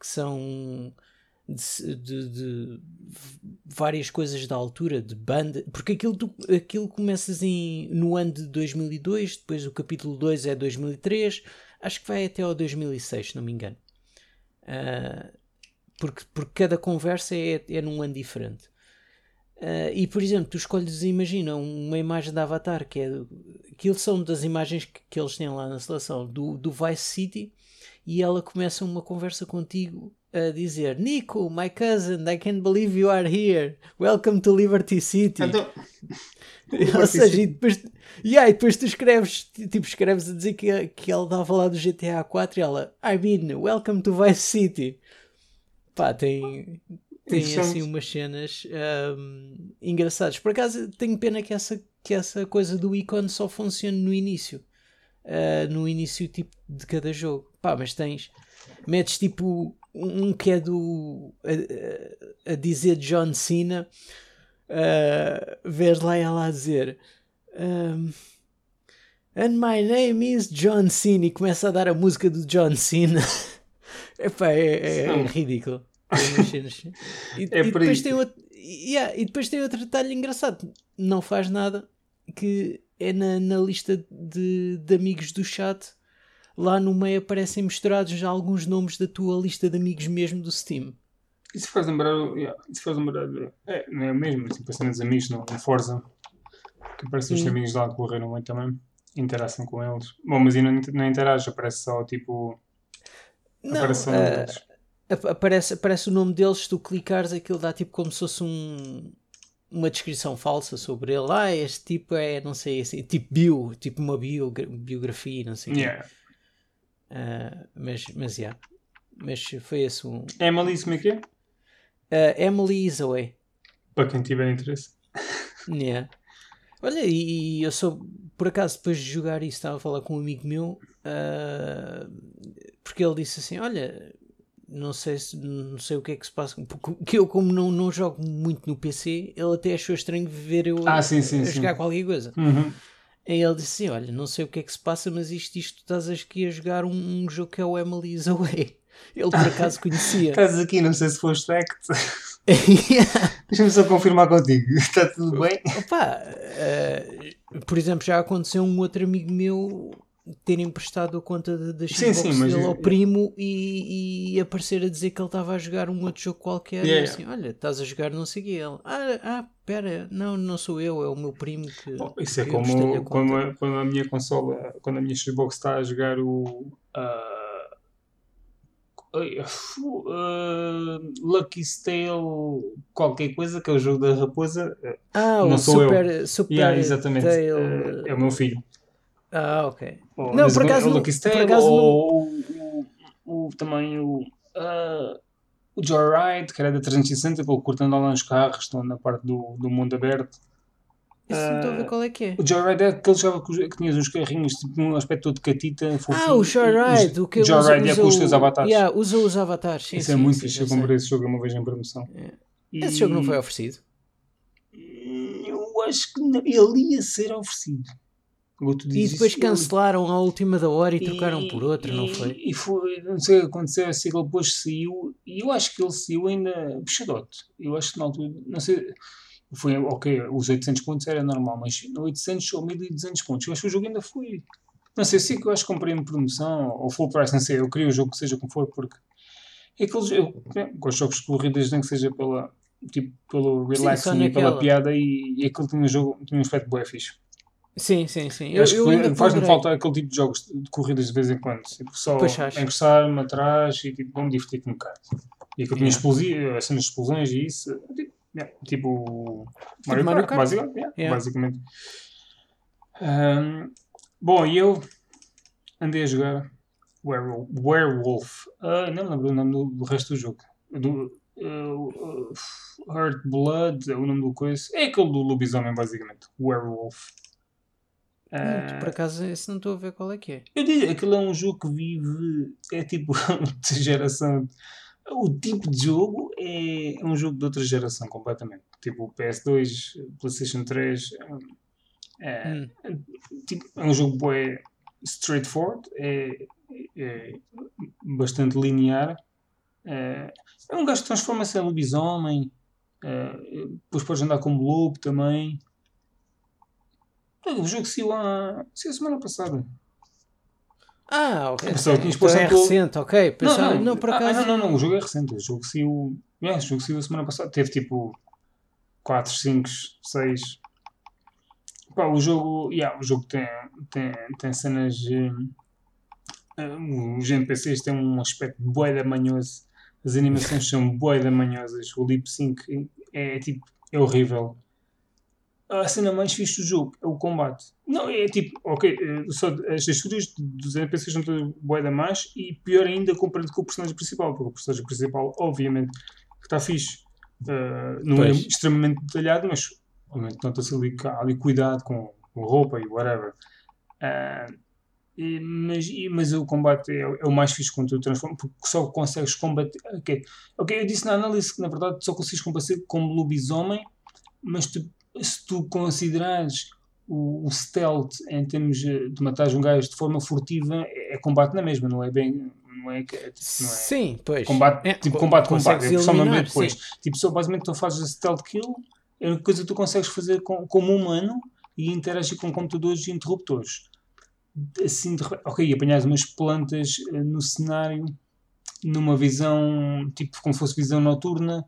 que são de, de- de várias coisas da altura, de banda, porque aquilo, tu- aquilo começas em, no ano de 2002, depois o capítulo 2 é 2003, acho que vai até ao 2006, se não me engano. Ah, porque, porque cada conversa é, é num ano diferente. Uh, e por exemplo, tu escolhes, imagina, uma imagem de Avatar, que é aquilo são das imagens que, que eles têm lá na seleção do, do Vice City, e ela começa uma conversa contigo a dizer: Nico, my cousin, I can't believe you are here. Welcome to Liberty City. Então, Ou seja, e depois, yeah, e depois tu escreves, tipo, escreves a dizer que, que ela estava a falar do GTA 4 e ela, I mean, welcome to Vice City. Pá, tem, tem assim umas cenas um, engraçadas. Por acaso tenho pena que essa, que essa coisa do ícone só funcione no início. Uh, no início tipo de cada jogo. Pá, mas tens. Metes tipo um que é do. a, a dizer John Cena. Uh, vês lá ela a dizer. Um, And my name is John Cena e começa a dar a música do John Cena. Epá, é, é, é ridículo. E, é e, depois tem outro, yeah, e depois tem outro detalhe engraçado. Não faz nada que é na, na lista de, de amigos do chat. Lá no meio aparecem misturados já alguns nomes da tua lista de amigos mesmo do Steam. Isso faz lembrar. Yeah, isso faz lembrar. É, não é mesmo? Tipo, assim, nos amigos no, no Forza. Que aparecem os amigos lá que correram muito também. Interação com eles. Bom, mas e não, não interage, aparece só tipo. Não, aparece uh, aparece, aparece o nome deles, se tu clicares aquilo dá tipo como se fosse um, uma descrição falsa sobre ele. Ah, este tipo é, não sei, assim, tipo bio, tipo uma bio, biografia, não sei. Yeah. Uh, mas, mas, yeah. mas foi esse um. Emily, como é que é? Uh, Emily Isaway. Para quem tiver interesse. Yeah. Olha, e eu sou, por acaso, depois de jogar isso, estava a falar com um amigo meu, uh, porque ele disse assim: Olha, não sei, se, não sei o que é que se passa, porque eu, como não, não jogo muito no PC, ele até achou estranho ver eu ah, sim, sim, a, sim. jogar qualquer coisa. Uhum. E ele disse assim: Olha, não sei o que é que se passa, mas isto, isto estás aqui a jogar um, um jogo que é o Emily's Away. Ele por acaso conhecia. Estás aqui, não sei se foste fact. Deixa-me só confirmar contigo. Está tudo bem? Opa, uh, por exemplo, já aconteceu um outro amigo meu ter emprestado a conta da Xbox sim, sim, dele ao primo e, e, aparecer a dizer que ele estava a jogar um outro jogo qualquer yeah. e assim, olha, estás a jogar não sei que ele, ah, ah, pera, não, não sou eu, é o meu primo que oh, isso é como quando a, quando a minha consola quando a minha Xbox está a jogar o uh, Uh, Lucky Tale qualquer coisa, que é o jogo da raposa. Ah, não o sou Super, eu. Super yeah, exatamente. Tale... Uh, é o meu filho. Ah, ok. Não, por acaso, o por acaso ou o, o, o, também o, uh, o Joyride, que era da 360, que ele curtando lá nos carros, estão na parte do, do mundo aberto. Isso não estou a ver qual é que é. O Joyride é aquele jogo que, que tinhas uns carrinhos tipo um aspecto todo de catita. Fofinho. Ah, o Joyride. O que Joyride é com os teus avatares. Yeah, usa os avatares. Sim, Isso sim, é muito sim, fixe. Eu comprei esse jogo uma vez em promoção. É. E... Esse jogo não foi oferecido? Eu acho que ele ia ser oferecido. E depois cancelaram a última da hora e, e trocaram por outro, e, não foi? E foi, não sei o que aconteceu, assim que ele depois saiu, e eu acho que ele saiu ainda puxadote. Eu acho que na altura, não sei, foi, ok, os 800 pontos era normal, mas 800 ou 1200 pontos, eu acho que o jogo ainda foi. Não sei, se que eu acho que comprei em promoção ou full price, não sei, eu queria o jogo que seja como for, porque é aqueles, eu com os jogos de corridas, nem que seja pela, tipo, pelo relaxing e pela piada, e, e aquele tinha um jogo, tinha um aspecto bué fixe. Sim, sim, sim. Eu, acho que faz-me falta aquele tipo de jogos de corridas de vez em quando, tipo, só encostar-me atrás e tipo, vamos divertir um bocado. E aquilo tinha yeah. as cenas de explosões e isso, tipo, Yeah, tipo Mario, Mario Kart, Basicamente. Yeah, yeah. basicamente. Um, bom, e eu andei a jogar Werewolf. Werewolf. Uh, não me lembro o nome do, do resto do jogo. Do, uh, Heart Blood é o nome do coisa. É aquele do lobisomem, basicamente. Werewolf. Uh, por acaso, esse não estou a ver qual é que é. Eu digo, aquele é um jogo que vive. É tipo de geração o tipo de jogo é um jogo de outra geração completamente. Tipo PS2, PlayStation 3. É, hum. tipo, é um jogo bem straightforward, é, é bastante linear. É, é um gajo que transforma-se em lobisomem. É, depois podes andar como lobo também. O jogo saiu a, saiu a semana passada. Ah, ok. Então é exposto todo- recente, ok. Não, Pensava, não, não, por ah, acaso. ah, não, não, o jogo é recente. O jogo saiu. É, o jogo saiu a semana passada. Teve tipo 4, 5, 6. Pá, o jogo. Yeah, o jogo tem, tem, tem cenas. eh, os NPCs têm um aspecto bué da manhoso. As animações são bué da manhosas. O lip sync é tipo. É horrível. A cena mais fixe do jogo é o combate. Não, é tipo, ok, eh, só as texturas dos NPCs são todas bué da más e pior ainda comparado com o personagem principal, porque o personagem principal, obviamente, que está fixe. Eh, não é Pois. extremamente detalhado, mas obviamente nota-se ali ali cuidado com, com roupa e whatever. Ah, e- mas, e- mas o combate é, é o mais fixe quando tu transformas, porque só consegues combater. Ok, ok, eu disse na análise que na verdade só consegues combater como lobisomem, mas tu- se tu considerares o, o stealth em termos de matar um gajo de forma furtiva, é, é combate na mesma, não é bem. Não é, que- não é Sim, pois. combate, É, tipo co- combate, combate. É só uma eliminar, depois. sim. Tipo, só basicamente tu fazes a stealth kill, é uma coisa que tu consegues fazer com, como humano e interagir com computadores e interruptores. Assim, de ok, apanhas umas plantas eh, no cenário, numa visão, tipo, como fosse visão noturna,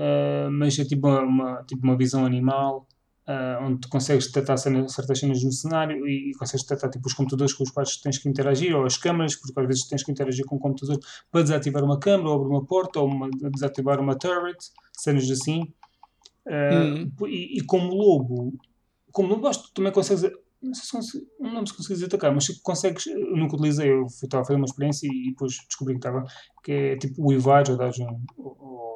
eh, mas é tipo uma, tipo uma visão animal, eh, onde tu consegues detectar certas cenas no cenário e, e consegues detectar tipo, os computadores com os quais tens que interagir, ou as câmaras, porque às vezes tens que interagir com o computador para desativar uma câmara, ou abrir uma porta, ou uma- desativar uma turret, cenas assim. Eh, Uhum. e, e como lobo, como lobo, acho que tu também consegues. Não sei se não se consegues atacar, mas se consegues. Eu nunca utilizei, eu estava a fazer uma experiência e depois descobri que estava. que é tipo o Ivar, ou dás um. Ou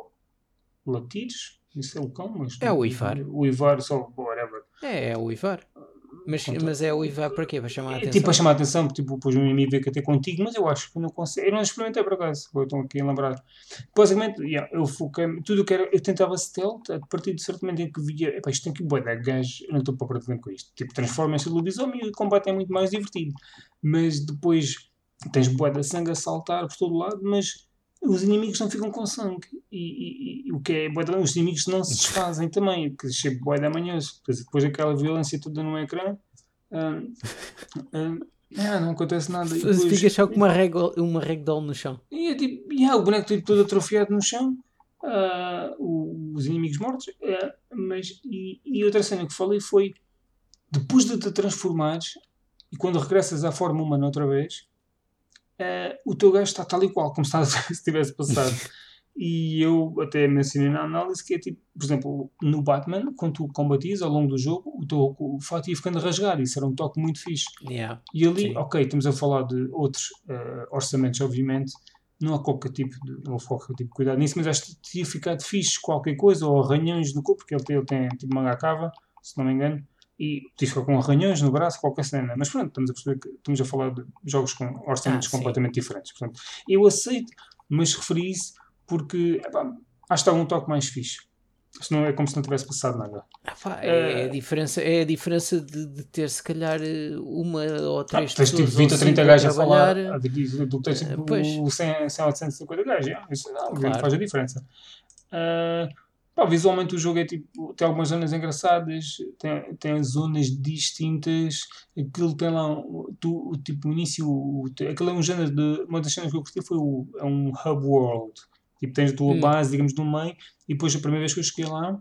latires, isso é o cão, mas. É o Ivar. O Ivar, só. whatever. É, é o Ivar. Mas, mas é o Ivar para quê? Para chamar a É atenção. tipo a chamar a atenção, porque tipo, depois um inimigo veio que até contigo, mas eu acho que não consigo. Eu não experimentei por acaso, agora estou aqui a lembrar. Basicamente, yeah, eu foquei tudo o que era. Eu tentava stealth a partir de certo momento em que via, epá, isto tem que boa dar gajo, eu não estou para perder com isto. Tipo, transforma-se em lobisomem e o combate é muito mais divertido. Mas depois tens boa da sangue a saltar por todo lado, mas os inimigos não ficam com sangue. E, e- e o que é bué os inimigos não se desfazem também, que achei bué da manhoso. Depois, depois daquela violência toda no ecrã. hum, hum, ah, não acontece nada. Depois- Fica só com uma, régua, uma ragdoll no chão. e é tipo, yeah, o boneco tipo, todo atrofiado no chão, o- os inimigos mortos. ah, mas, e, e outra cena que falei foi: depois de te transformares e quando regressas à forma humana outra vez, ah, o teu gajo está tal e qual, como se nada se tivesse passado. E eu até mencionei na análise que é tipo, por exemplo, no Batman, quando tu combatias ao longo do jogo, o teu o fato ia ficando rasgado. Isso era um toque muito fixe. Yeah. E ali, Sim. ok, estamos a falar de outros eh, orçamentos, obviamente, não há qualquer tipo de, não houve qualquer tipo de cuidado nisso, mas acho que tinha ficado fixe qualquer coisa, ou arranhões no corpo, porque ele tem, ele tem tipo manga cava, se não me engano, e ficado com arranhões no braço, qualquer cena. Mas pronto, estamos a perceber que estamos a falar de jogos com orçamentos Ah, completamente diferentes. Portanto, eu aceito, mas referi isso porque epá, acho que está um toque mais fixe. Isto não é como se não tivesse passado nada. Ah, pá, é, Eh, a diferença, é a diferença de, de ter se calhar eh, uma ou Ah, três tens tipo pessoas 20 ou ou 30 cinco gajos a falar, tu tens Eh, tipo pois. 100, 100 ou 150 gajos, isso não, obviamente Claro. faz a diferença. Ah, pá, visualmente o jogo é tipo, tem algumas zonas engraçadas, tem, tem zonas distintas, aquilo tem lá, tu, o tipo, o início, o, aquilo é um género de, uma das cenas que eu curti foi o, é um hub world, tipo, tens a tua Hum. base, digamos, no meio, e depois a primeira vez que eu cheguei lá,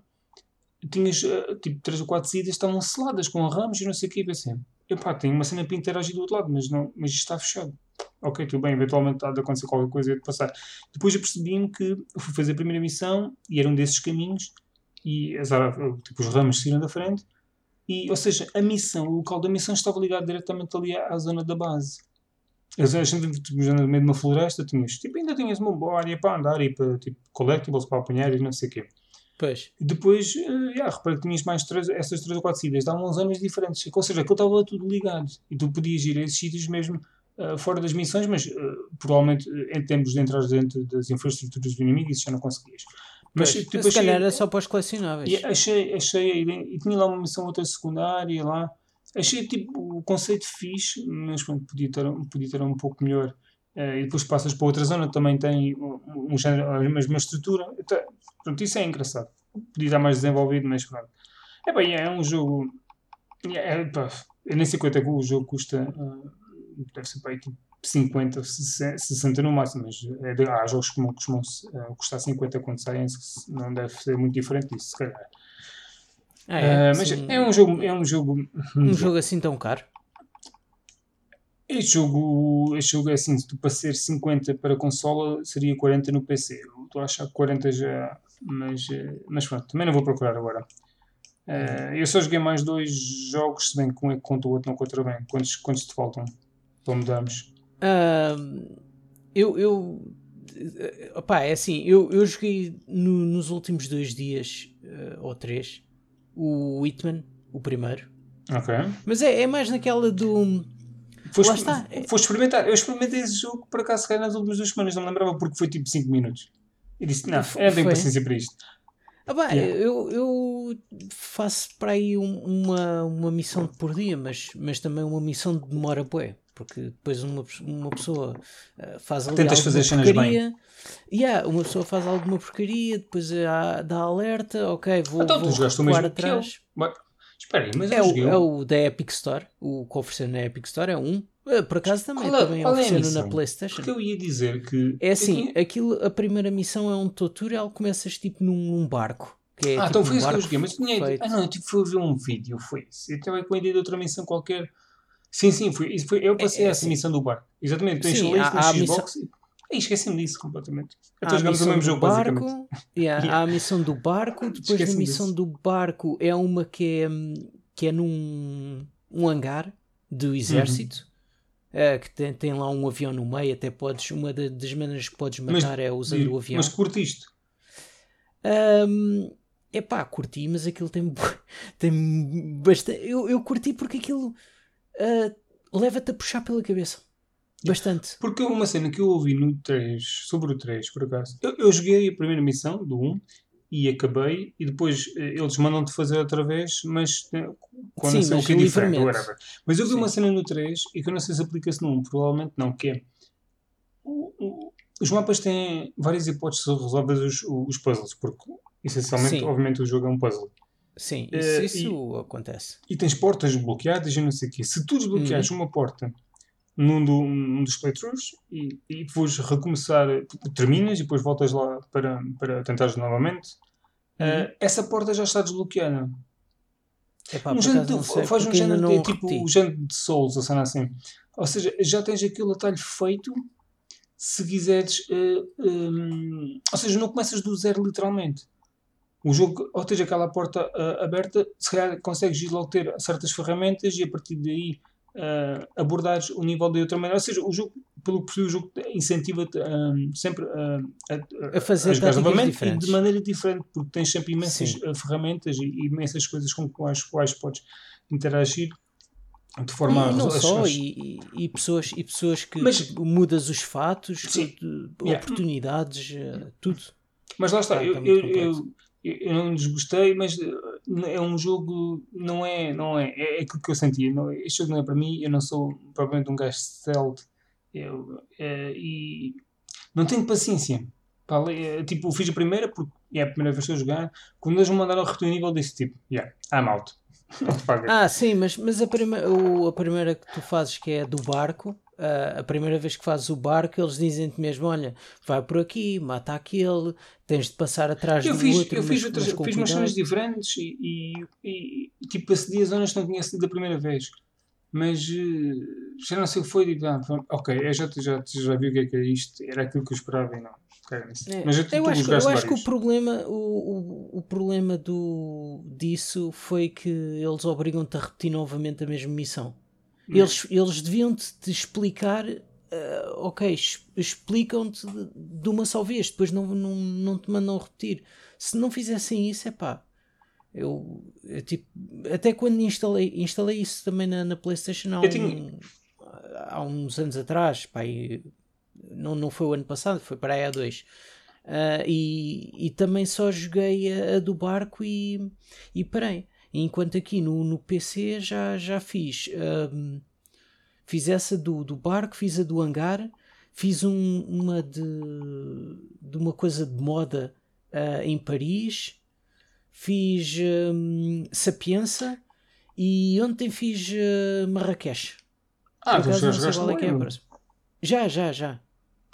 tinhas eh, tipo 3 ou 4 saídas estavam seladas com ramos e não sei o que, e pensei, epá, tem uma cena para interagir do outro lado, mas, não, mas isto está fechado. Ok, tudo bem, eventualmente há de acontecer qualquer coisa e de passar. Depois eu percebi-me que eu fui fazer a primeira missão e era um desses caminhos e eh, tipo, os ramos saíram da frente e, ou seja, a missão, o local da missão estava ligado diretamente ali à, à zona da base. A gente, tipo, no meio de uma floresta, tinhas, tipo, ainda tinhas uma boa área para andar e para, tipo, collectibles para apanhar e não sei o quê. Pois. Depois, uh, yeah, reparei que tinhas mais três, essas três ou quatro saídas, davam uns anos diferentes. Ou seja, aquilo estava tudo ligado. E tu podias ir a esses sítios mesmo uh, fora das missões, mas uh, provavelmente uh, em termos de entrar dentro das infraestruturas do inimigo, isso já não conseguias. Mas Pois. tipo, se achei, calhar era só para os colecionáveis. e achei, achei e tinha lá uma missão outra secundária lá. Achei tipo o conceito fixe, mas pronto, podia ter, podia ter um pouco melhor. Eh, e depois passas para outra zona, também tem um, um género, a mesma estrutura. Então, pronto, isso é engraçado. Podia estar mais desenvolvido, mas pronto. É bem, é um jogo. É, é, pá, eu nem sei quanto é que o jogo custa. eh, deve ser para aí tipo 50, 60 no máximo, mas é de, há jogos que costumam uh, custar 50 quando saem, não deve ser muito diferente disso, se calhar. Ah, é, uh, mas sim. é um jogo. É um jogo, um jogo assim tão caro? Este jogo, este jogo é assim, se tu para ser 50 para consola seria 40 no PC. estou a achar que 40 já. Mas, eh, mas pronto, também não vou procurar agora. Uh, eu só joguei mais dois jogos, se bem que um é que conta o outro não conta bem. Quantos, quantos te faltam para mudarmos? Uh, eu. eu opá, é assim, eu, eu joguei no, nos últimos dois dias, uh, ou três, o Whitman, o primeiro. Ok. Mas é, é mais naquela do foi, Lá está. Foi experimentar. Eu experimentei esse jogo por acaso nas últimas duas semanas, não me lembrava porque foi tipo 5 minutos. E disse: Não, não tenho paciência para isto. Ah, bem, yeah. eu, eu faço para aí uma, uma missão por dia, mas, mas também uma missão de demora bué, porque depois uma, uma pessoa uh, faz ali Tentas fazer cenas bem. Yeah, uma pessoa faz alguma porcaria, depois há, dá alerta, ok, vou, então, vou tu mesmo atrás. Espera aí, mas é, o, é o da Epic Store, o que ofereceram na Epic Store é um. Eh, por acaso também, qual, é- também qual ofereceram é na Playstation. Porque eu ia dizer que. É assim, aquilo, a primeira missão é um tutorial, começas tipo num, num barco. É, ah, tipo então foi um isso que eu joguei, mas tinha. Ah, não, tipo, fui ver um vídeo, foi isso. Eu estava com a ideia de outra missão qualquer. Sim, sim, isso foi, eu passei é, é, essa sim. missão do barco. Exatamente, tu instalei isso no Xbox missão... e esqueci-me disso completamente. Então jogamos o mesmo jogo, barco, basicamente. Yeah, yeah. Há a missão do barco, depois da missão disso. do barco é uma que é hum, que é num um hangar do exército. Uhum. que tem, tem lá um avião no meio, até podes. Uma das maneiras que podes matar mas, é usando o avião. Mas curtiste? Um, pá, curti, mas aquilo tem, tem bastante. Eu, eu curti porque aquilo uh, leva-te a puxar pela cabeça. Bastante. Porque uma cena que eu ouvi no 3, sobre o 3, por acaso, eu, eu joguei a primeira missão do 1 e acabei, e depois eh, eles mandam-te fazer outra vez, mas eh, com a Sim, que é diferente, whatever. Mas eu vi Sim. uma cena no 3 e que eu não sei se aplica-se no 1, provavelmente não, que é o, o, os mapas têm várias hipóteses de resolver os, os puzzles, porque essencialmente, Sim. obviamente, o jogo é um puzzle. Sim, isso, uh, isso e, acontece. E tens portas bloqueadas e não sei o quê. Se tu desbloqueares uhum. uma porta num, do, num dos playthroughs e, e depois recomeçar, terminas e depois voltas lá para, para tentares novamente, uhum. uh, essa porta já está desbloqueada. Epá, um género de, sei, faz um género de, tipo o género de Souls, ou seja, assim. Ou seja, já tens aquele atalho feito se quiseres. Uh, eh, um, ou seja, não começas do zero literalmente. O jogo, ou tens aquela porta uh, aberta, se calhar consegues logo ter certas ferramentas e a partir daí uh, abordares o nível de outra maneira. Ou seja, o jogo, pelo que o jogo incentiva-te um, sempre a, a, fazer a novamente e de maneira diferente, porque tens sempre imensas Sim. ferramentas e imensas coisas com as quais podes interagir de forma e, não a, só, e, e, pessoas, e pessoas que, mas, que mudas os fatos, sim, oportunidades, yeah. tudo. Mas lá está, é, eu, eu, eu, eu não desgostei, mas eh, é um jogo, não é, não é, é, é aquilo que eu sentia. Não, este jogo não é para mim, eu não sou propriamente um gajo stealth eu, é, e não tenho paciência. Para, é, tipo, fiz a primeira, porque é a primeira vez que a jogar. Quando eles me mandaram o nível, disse tipo, yeah, I'm out. ah, sim, mas, mas a, prima, o, a primeira que tu fazes, que é do barco, uh, a primeira vez que fazes o barco, eles dizem-te mesmo: olha, vai por aqui, mata aquele, tens de passar atrás eu do fiz, outro. Eu fiz, outras, fiz umas cenas diferentes e, e, e, tipo, acedi a zonas que não tinha sido a primeira vez. Mas uh, já não sei o que foi, digo, ah, ok, eu já, já, já vi o que é que é isto, era aquilo que eu esperava e não. É. Mas eu, eu acho, eu acho que o problema, o, o, o, problema do, disso foi que eles obrigam-te a repetir novamente a mesma missão. Eles, eles deviam-te te explicar, uh, ok, explicam-te de, uma só vez, depois não, não, não te mandam repetir. Se não fizessem isso, é pá. Eu, eu, tipo, até quando instalei, instalei isso também na, na PlayStation há, um, há uns anos atrás, pá, não, não foi o ano passado, foi para aí há dois. Uh, e, e também só joguei a, a do barco e, e parei. Enquanto aqui no, no PC já, já fiz. Um, fiz essa do, do barco, fiz a do hangar, fiz um, uma de, de uma coisa de moda uh, em Paris, fiz um, Sapienza e ontem fiz uh, Marrakech. Ah, tu já jogaste é, é Já, já, já.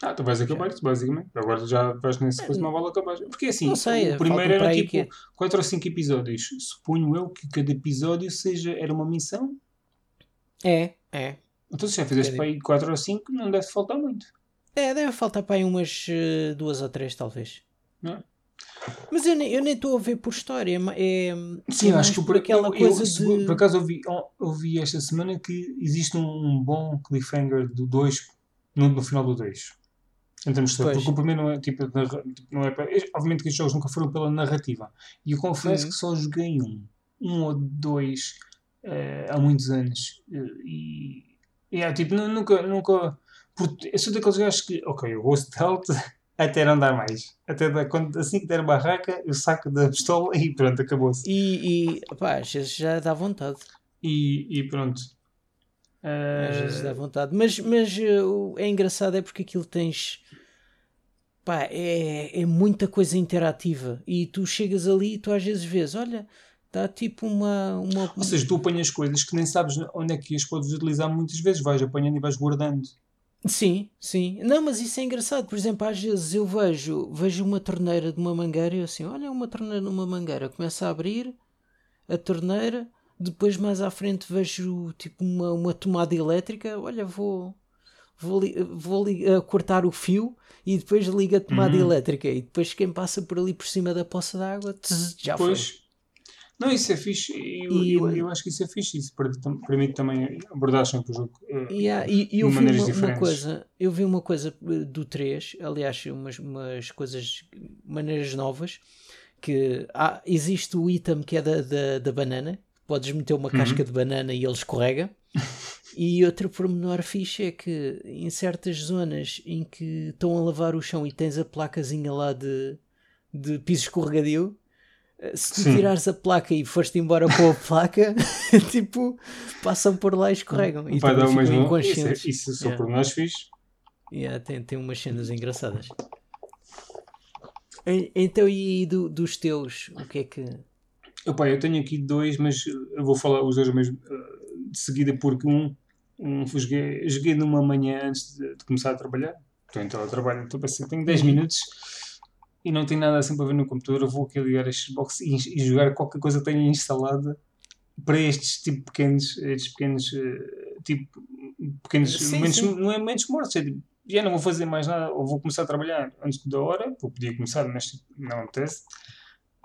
Ah, tu vais acabar isso, basicamente. Agora já vais nessa coisa, não vale acabar. Porque assim, Não sei, o primeiro era tipo que- 4 ou 5 episódios. Suponho eu que cada episódio seja, era uma missão. É, é. Então se já fizeste para aí 4 ou 5, não deve faltar muito. É, deve faltar para aí umas eh, duas ou três, talvez. Não é? Mas eu nem eu nem estou a ver por história. É, é, Sim, é acho que por por aquela eu- coisa eu, se- de. Por acaso ouvi, ouvi esta semana que existe um, um bom cliffhanger do 2 no, no final do 2. Termos de Pois. porque o primeiro não é tipo, tipo, não é para- Obviamente que estes jogos nunca foram pela narrativa. E eu confesso Uhum. que só joguei um, um ou dois eh, há muitos anos. Eh, E, e é, tipo, nu- nunca, nunca. porque Eu sou daqueles gajos que, ok, eu vou stealth até não dar mais. Até dar, quando, assim que der barraca, eu saco da pistola e pronto, acabou-se. E, e pá, já dá vontade. E, e pronto. Às vezes dá vontade. Mas, mas eh, é engraçado é porque aquilo tens. Pá, é, é muita coisa interativa. E tu chegas ali e tu às vezes vês, olha, está tipo uma. uma ou seja, tu apanhas coisas que nem sabes onde é que as podes utilizar muitas vezes. Vais apanhando e vais guardando. Sim, sim. Não, mas isso é engraçado. Por exemplo, às vezes eu vejo, vejo uma torneira de uma mangueira e eu assim, olha uma torneira numa mangueira. Começa a abrir a torneira, depois mais à frente vejo tipo uma, uma tomada elétrica. Olha, vou, vou, vou eh, cortar o fio e depois liga a tomada Uhum. elétrica. E depois quem passa por ali por cima da poça d'água, já foi. Pois. Não, isso é fixe. Eu, E- eu, eu acho que isso é fixe. Isso permite também abordar sempre o jogo. eh, Yeah, e, e eu de vi maneiras uma, uma diferentes. coisa, eu vi uma coisa eh, do 3, aliás, umas, umas coisas, maneiras novas, que há, existe o item que é da, da, da banana, podes meter uma Uhum. casca de banana e ele escorrega. E outro pormenor fixe é que em certas zonas em que estão a lavar o chão e tens a placazinha lá de, de piso escorregadio, eh, se tu Sim. tirares a placa e foste embora com a placa, tipo, passam por lá e escorregam. E vai dar mesmo. inconscientes. Isso, é- isso são Yeah. por nós fixe. Yeah, tem, tem umas cenas engraçadas. Então, e do- dos teus, o que é que. Opa, eu tenho aqui dois, mas eu vou falar os dois mesmo eh, de seguida porque um, um joguei, joguei numa manhã antes de, de começar a trabalhar. Estou em teletrabalho, estou a pensar, tenho 10 Uhum. minutos e não tenho nada assim para ver no computador. Eu vou aqui ligar a Xbox e, e jogar qualquer coisa que tenha instalada para estes tipo pequenos, estes pequenos eh, tipo pequenos Sim, momentos, sim. não é momentos mortos, é tipo, já não vou fazer mais nada, ou vou começar a trabalhar antes da hora, eu podia começar, mas tipo, não acontece.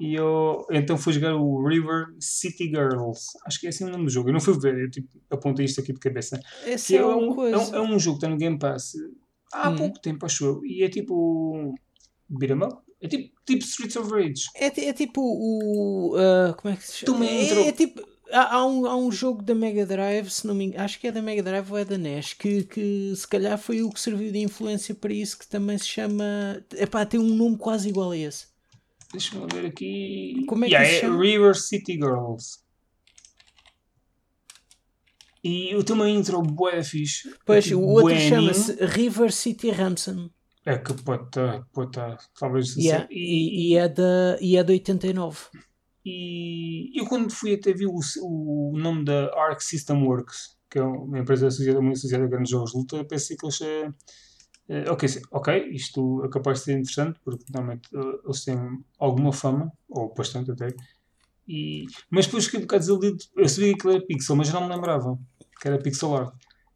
E eu então fui jogar o River City Girls. Acho que é assim o nome do jogo. Eu não fui ver, eu tipo, apontei isto aqui de cabeça. Essa Que é é, uma um, é, coisa. um, é um jogo que está no Game Pass há Hum. pouco tempo, acho eu. E é tipo. Beat'em up? É tipo, tipo Streets of Rage. É, é tipo o. ah, como é que se chama? Me É, é tipo. Há, há um, há um jogo da Mega Drive, se não me engano, acho que é da Mega Drive ou é da NES, que, que se calhar foi o que serviu de influência para isso, que também se chama. Epá, tem um nome quase igual a esse. Deixa-me ver aqui. Como é que Yeah, é chama? River City Girls. E o tema intro bué fixe. Pois, Tipo, o outro chama-se River City Ransom. É que pode estar, pode estar, talvez Yeah, assim. e, e é da, e é de 89. E eu quando fui até vi o, o nome da Arc System Works, que é uma empresa associada, muito associada a grandes jogos de luta, pensei que eles... eh, ok, ok, isto é capaz de ser interessante, porque normalmente eh, eles têm alguma fama, ou bastante até, e, mas depois fiquei um bocado desiludido, eu sabia que aquilo era pixel, mas eu não me lembrava que era pixel art.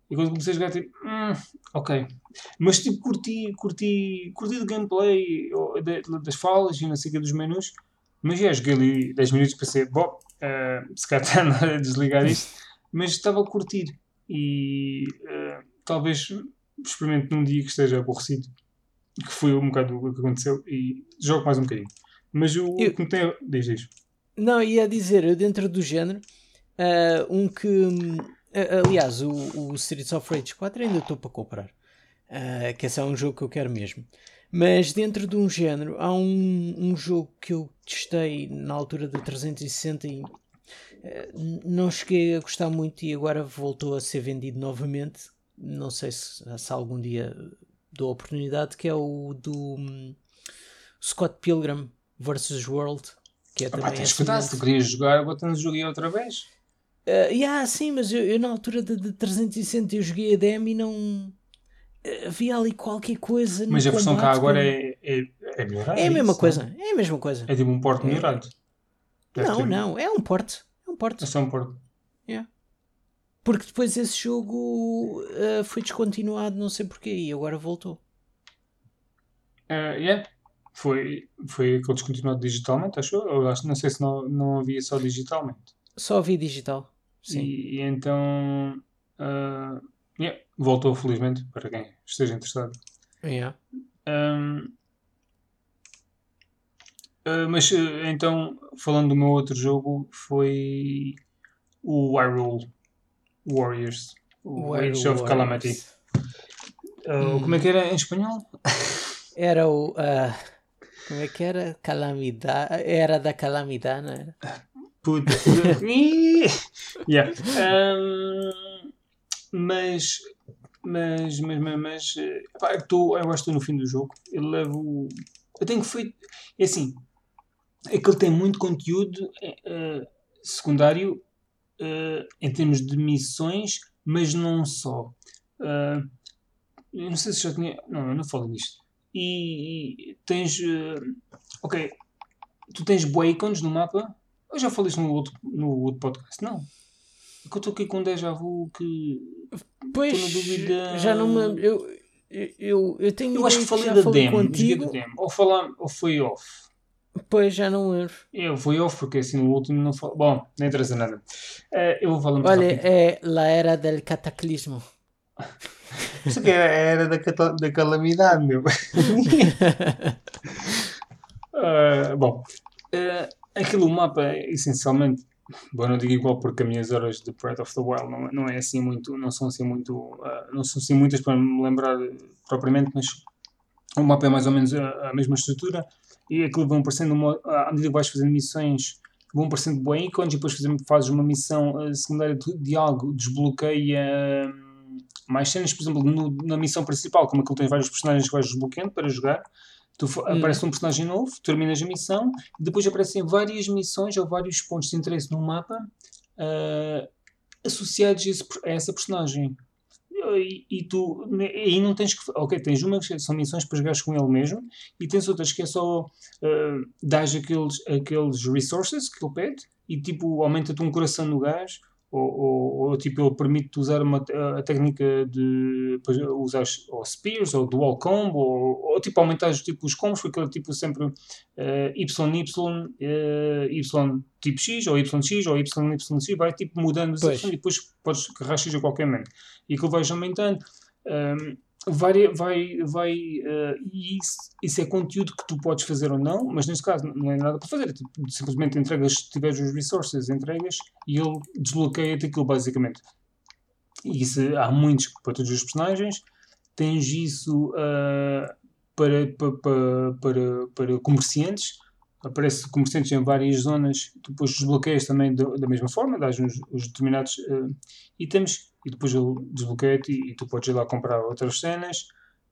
E quando comecei a jogar, tipo, hum, ok. Mas tipo, curti, curti, curti do gameplay, das falas e não sei o que dos menus, mas já joguei ali 10 minutos e pensei, bom, eh, se calhar está na hora de desligar isto, mas estava a curtir e eh, talvez experimente num dia que esteja aborrecido, que foi um bocado o que aconteceu, e jogo mais um bocadinho. Mas o Eu- que me tem. Diz, diz. Não, ia dizer, eu dentro do género, ah, um que. a- aliás, o, o Streets of Rage 4 ainda estou para comprar. Ah, que esse é um jogo que eu quero mesmo. Mas dentro de um género, há um, um jogo que eu testei na altura do 360 e n- não cheguei a gostar muito e agora voltou a ser vendido novamente. Não sei se, se algum dia dou a oportunidade, que é o do hum, Scott Pilgrim vs. World. Que é Ah, pá, também tens assim, cuidado, se tu querias jogar, botando joguei outra vez. Uh, yeah, sim, mas eu, eu na altura de, de 360 eu joguei a demo e não. havia ali qualquer coisa. Mas a versão cá agora é, é, é melhorada. É a mesma isso, coisa. não? É a mesma coisa. É tipo um porte melhorado. Deve não, ter- não. É um porte. É um porte. É só um porte. Porque depois esse jogo ah, foi descontinuado, não sei porquê, e agora voltou. Uh, yeah. Foi, foi aquele descontinuado digitalmente, achou? Eu acho, não sei se não, não havia só digitalmente. Só vi digital. Sim. E, e então uh, yeah, voltou felizmente para quem esteja interessado. Yeah. Um, uh, mas uh, então, falando do meu outro jogo, foi o Hyrule Warriors, o Age of Calamity. Uh, Como é que era em espanhol? Era o. ah, como é que era? Calamidade. Era da calamidade, não era? Puta. yeah. Um, mas, mas, mas, mas, mas eh, pá, eu, tô, eu acho que estou no fim do jogo. Eu levo. Eu tenho feito. É assim. É que ele tem muito conteúdo eh, secundário eh, em termos de missões, mas não só. Eu não sei se já tinha. Não, eu não falo disto. E, e tens. eh, ok. Tu tens bué ícones no mapa. Eu já falei isso no outro, no outro podcast. Não. É que eu estou aqui com um déjà vu que. Pois, dúvida. já não me. Eu, eu, eu, eu tenho Eu acho que falei da demo. Contigo. da demo. Ou, falar, ou foi off. Pois, já não lembro. Eu fui off porque assim no último não falo. Bom, não interessa nada. Eh, eu vou falar muito Olha, rápido. é La Era del Cataclismo. Isso aqui era, era da, da calamidade, meu. Ah, bom, ah, aquilo, o mapa é essencialmente. Bom, não digo igual porque as minhas horas de Breath of the Wild não, não é assim muito, não são assim muito, ah, não são assim muitas para me lembrar propriamente, mas o mapa é mais ou menos a, a mesma estrutura e aquilo vão aparecendo, uma, à medida que vais fazendo missões, vão aparecendo bem ícones e depois fazendo, fazes uma missão ah, secundária de, de algo, desbloqueia hum, mais cenas, por exemplo, no- na missão principal, como aquilo tens vários personagens que vais desbloqueando para jogar, tu, Hum. aparece um personagem novo, terminas a missão, e depois aparecem várias missões ou vários pontos de interesse no mapa ah, associados a, esse a essa personagem. E, tu aí não tens que. Ok, tens uma que são missões para jogares com ele mesmo, e tens outras que é só uh, dás aqueles, aqueles resources que ele pede e tipo aumenta-te um coração no gás, ou, ou, ou, tipo ele permite-te usar uma, a técnica de usar ou spears ou dual combo, ou, ou tipo aumentar tipo, os combos, porque ele tipo sempre uh, YY, uh, Y tipo X, ou YX, ou YYX, vai tipo mudando e depois podes carregar X a qualquer momento. E aquilo vais aumentando. Um, vai, vai, vai uh, e isso, isso é conteúdo que tu podes fazer ou não, mas neste caso não é nada para fazer, simplesmente entregas, se tiveres os resources, entregas e ele desbloqueia-te aquilo basicamente. E isso há muitos para todos os personagens, tens isso uh, para, para, para, para, comerciantes, aparece comerciantes em várias zonas, depois desbloqueias também da, mesma forma, dás os determinados uh, itens e depois ele desbloqueia-te e, e tu podes ir lá comprar outras cenas.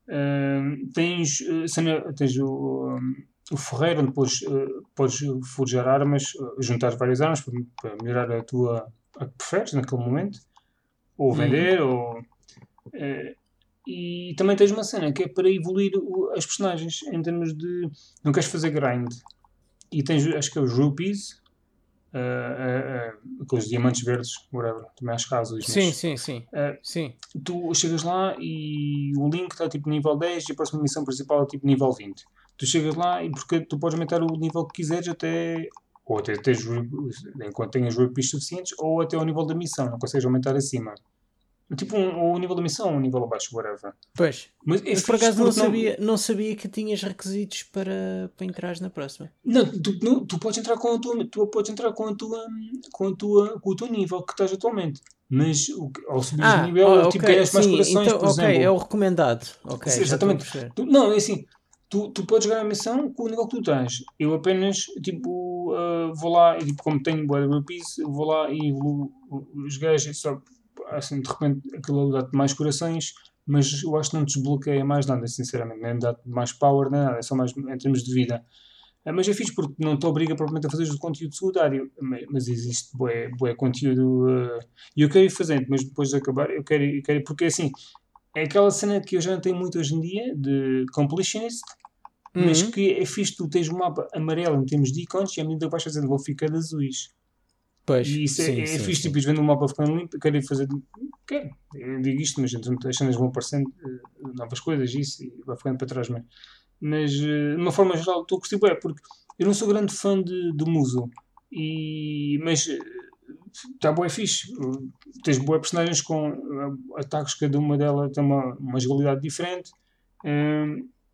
Uh, tens, uh, cena, tens o, um, o ferreiro onde podes, uh, podes forjar armas, uh, juntar várias armas para, para melhorar a tua a que preferes naquele momento, ou vender, ou uh, e também tens uma cena que é para evoluir o- as personagens em termos de não queres fazer grind e tens acho que é os rupees uh, uh, uh, aqueles diamantes verdes, whatever, também acho que há azuis, mas- Sim, sim, sim. Uh, Sim. tu chegas lá e o link está tipo nível 10 e a próxima missão principal é tipo nível 20. Tu chegas lá e porque tu podes aumentar o nível que quiseres até ou até teres enquanto tenhas rupees suficientes ou até ao nível da missão, não consegues aumentar acima. Tipo um, o nível da missão o nível abaixo, whatever. Pois. Mas Eu, por acaso não porque sabia, não sabia que tinhas requisitos para, para entrares na próxima. Não, tu, não, tu podes entrar com a tua, tu podes entrar com a tua, com a tua, com o teu nível que estás atualmente. Mas o, ao subir de nível, oh, tipo, ok, ganhas mais corações, então, por ok, exemplo. é o recomendado. Ok, Sim, exatamente. Tu- não, é assim, tu, tu podes ganhar a missão com o nível que tu tens. Eu apenas, tipo, ah, vou lá e, tipo, como tenho Boa eu vou lá e evoluo os gajos e só, assim, de repente, aquilo dá-te mais corações, mas eu acho que não desbloqueia mais nada, sinceramente. Nem dá-te mais power, nem nada, é só mais em termos de vida. Ah, Mas é fixe porque não te obriga propriamente a fazer o conteúdo secundário, mas, mas existe bué, bué conteúdo ah, e eu quero ir fazendo, mas depois de acabar, eu quero, eu quero porque assim, é aquela cena que eu já não tenho muito hoje em dia, de completionist, mas Uhum. que é fixe, tu tens um mapa amarelo em termos de ícones e à medida que vais fazendo vou ficar azuis. Pois, E isso é, sim, é sim, fixe, sim. tipo, vendo o mapa ficando limpo, quero fazer. Quero, eu digo isto, mas as cenas vão aparecendo eh, novas coisas, isso, e vai ficando para trás. Mas, mas eh, de uma forma geral, estou a curtir bem, porque eu não sou grande fã de, de Muso, e, mas está boa, é fixe. Tens boas personagens com eh, ataques, cada uma delas tem uma, uma jogabilidade diferente.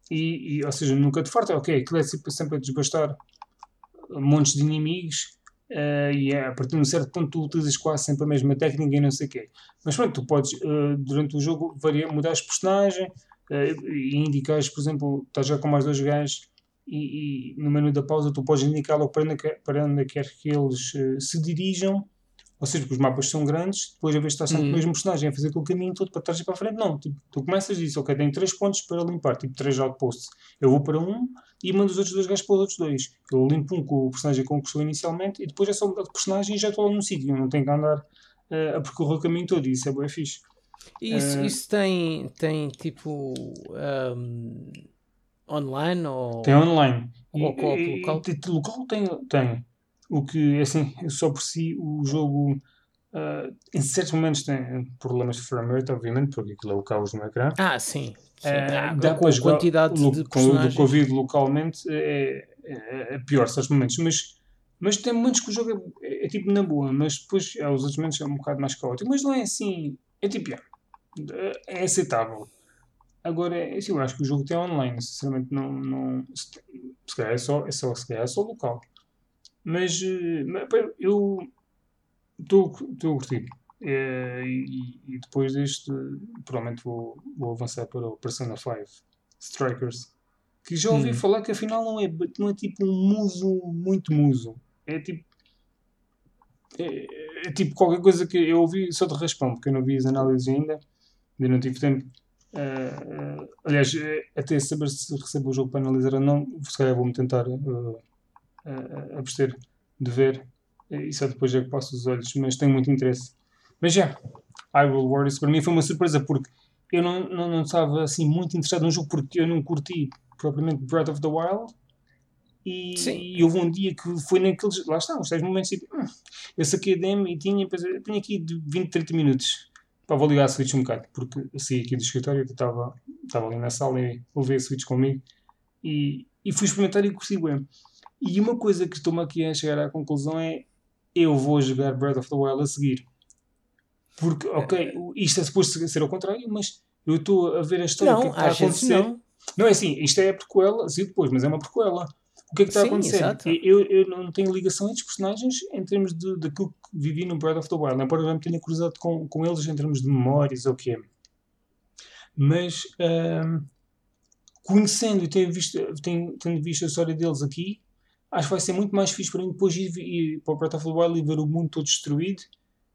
e, e, ou seja, nunca te farta, ok, aquilo é sempre, sempre a desbastar montes de inimigos eh, e é, a partir de um certo ponto tu utilizas quase sempre a mesma técnica e não sei o quê. Mas pronto, tu podes eh, durante o jogo variar, mudar os personagens eh, e indicares, por exemplo, estás já com mais dois gajos e, e no menu da pausa tu podes indicar logo para onde, para onde quer que eles se dirijam. Ou seja, porque os mapas são grandes, depois a vez de estar sempre com o mesmo personagem a fazer aquele caminho todo para trás e para a frente, não. Tipo, tu começas e dizes, ok, tenho três pontos para limpar, tipo três outposts. Eu vou para um e mando os outros dois gajos para os outros dois. Eu limpo um com o personagem com que sou inicialmente e depois é só mudar de personagem e já estou lá num sítio. Não tenho que andar eh, a percorrer o caminho todo e isso é bem fixe. Isso, Eh, isso tem, tem tipo um, online ou. Tem online. Ou local? de local tem, tem. O que, assim, só por si, o jogo, ah, em certos momentos tem problemas de frame rate, obviamente, porque aquilo é o caos no ecrã. Ah, sim. sim. Ah, dá com a quantidade de com o. Covid localmente é, é, é pior certos momentos, mas, mas tem momentos que o jogo é, é tipo na boa, mas depois há os outros momentos é um bocado mais caótico, mas não é assim, é tipo, é, é aceitável. Agora, é assim, eu acho que o jogo tem online, sinceramente não, não se, se calhar é só, é só, se calhar é só local. Mas, eh, mas, eu estou a curtir. Eh, e, e depois deste, provavelmente vou, vou avançar para o Persona 5 Strikers. Que já ouvi Hum. falar que afinal não é, não é tipo um muso, muito muso. É tipo. É, é tipo qualquer coisa que eu ouvi só de raspão, porque eu não vi as análises ainda, ainda não tive tempo. Eh, eh, aliás, até saber se recebo o jogo para analisar ou não, se calhar vou-me tentar eh, eh, abster de ver e só depois é que passo os olhos, mas tenho muito interesse. Mas já, Hyrule Warriors para mim foi uma surpresa porque eu não, não, não estava assim muito interessado no jogo porque eu não curti propriamente Breath of the Wild e, Sim. e houve um dia que foi naqueles, lá está, uns tais momentos tipo, hum, eu saquei a demo e tinha, tenho aqui de 20, 30 minutos Pá, vou ligar a Switch um bocado porque saí aqui do escritório estava estava ali na sala e levei a Switch comigo e, e fui experimentar e curti bem. E uma coisa que estou-me aqui a chegar à conclusão é eu vou jogar Breath of the Wild a seguir. Porque, ok, isto é suposto ser ao contrário, mas eu estou a ver a história, o que é Não, que está a acontecer. não. Não é assim, isto é a prequela, sim depois, mas é uma prequela. O que é que está a acontecer? exato. Eu, eu não tenho ligação a estes personagens em termos de, daquilo que vivi no Breath of the Wild. Embora eu me tenha cruzado com, com eles em termos de memórias ou o que é. Mas, ahm, conhecendo e tendo visto, tendo, tendo visto a história deles aqui, acho que vai ser muito mais fixe para mim depois ir, ir para o the Wild e ver o mundo todo destruído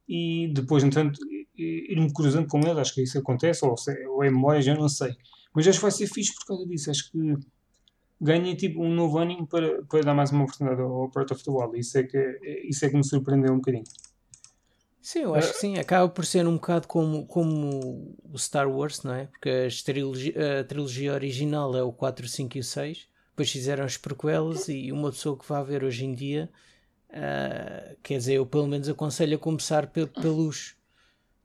e depois, entanto, ir-me cruzando com eles. Acho que isso acontece, ou, ou é memória, já não sei. Mas acho que vai ser fixe por causa disso. Acho que ganha tipo um novo ânimo para, para dar mais uma oportunidade ao Breath of the Wild. Isso é que, isso é que me surpreendeu um bocadinho. Sim, eu acho que sim. Acaba por ser um bocado como, como o Star Wars, não é? Porque as trilogi- a trilogia original é o 4, 5 e o 6. Depois fizeram as prequelas e uma pessoa que vai ver hoje em dia, ah, quer dizer, eu pelo menos aconselho a começar pe- pelos,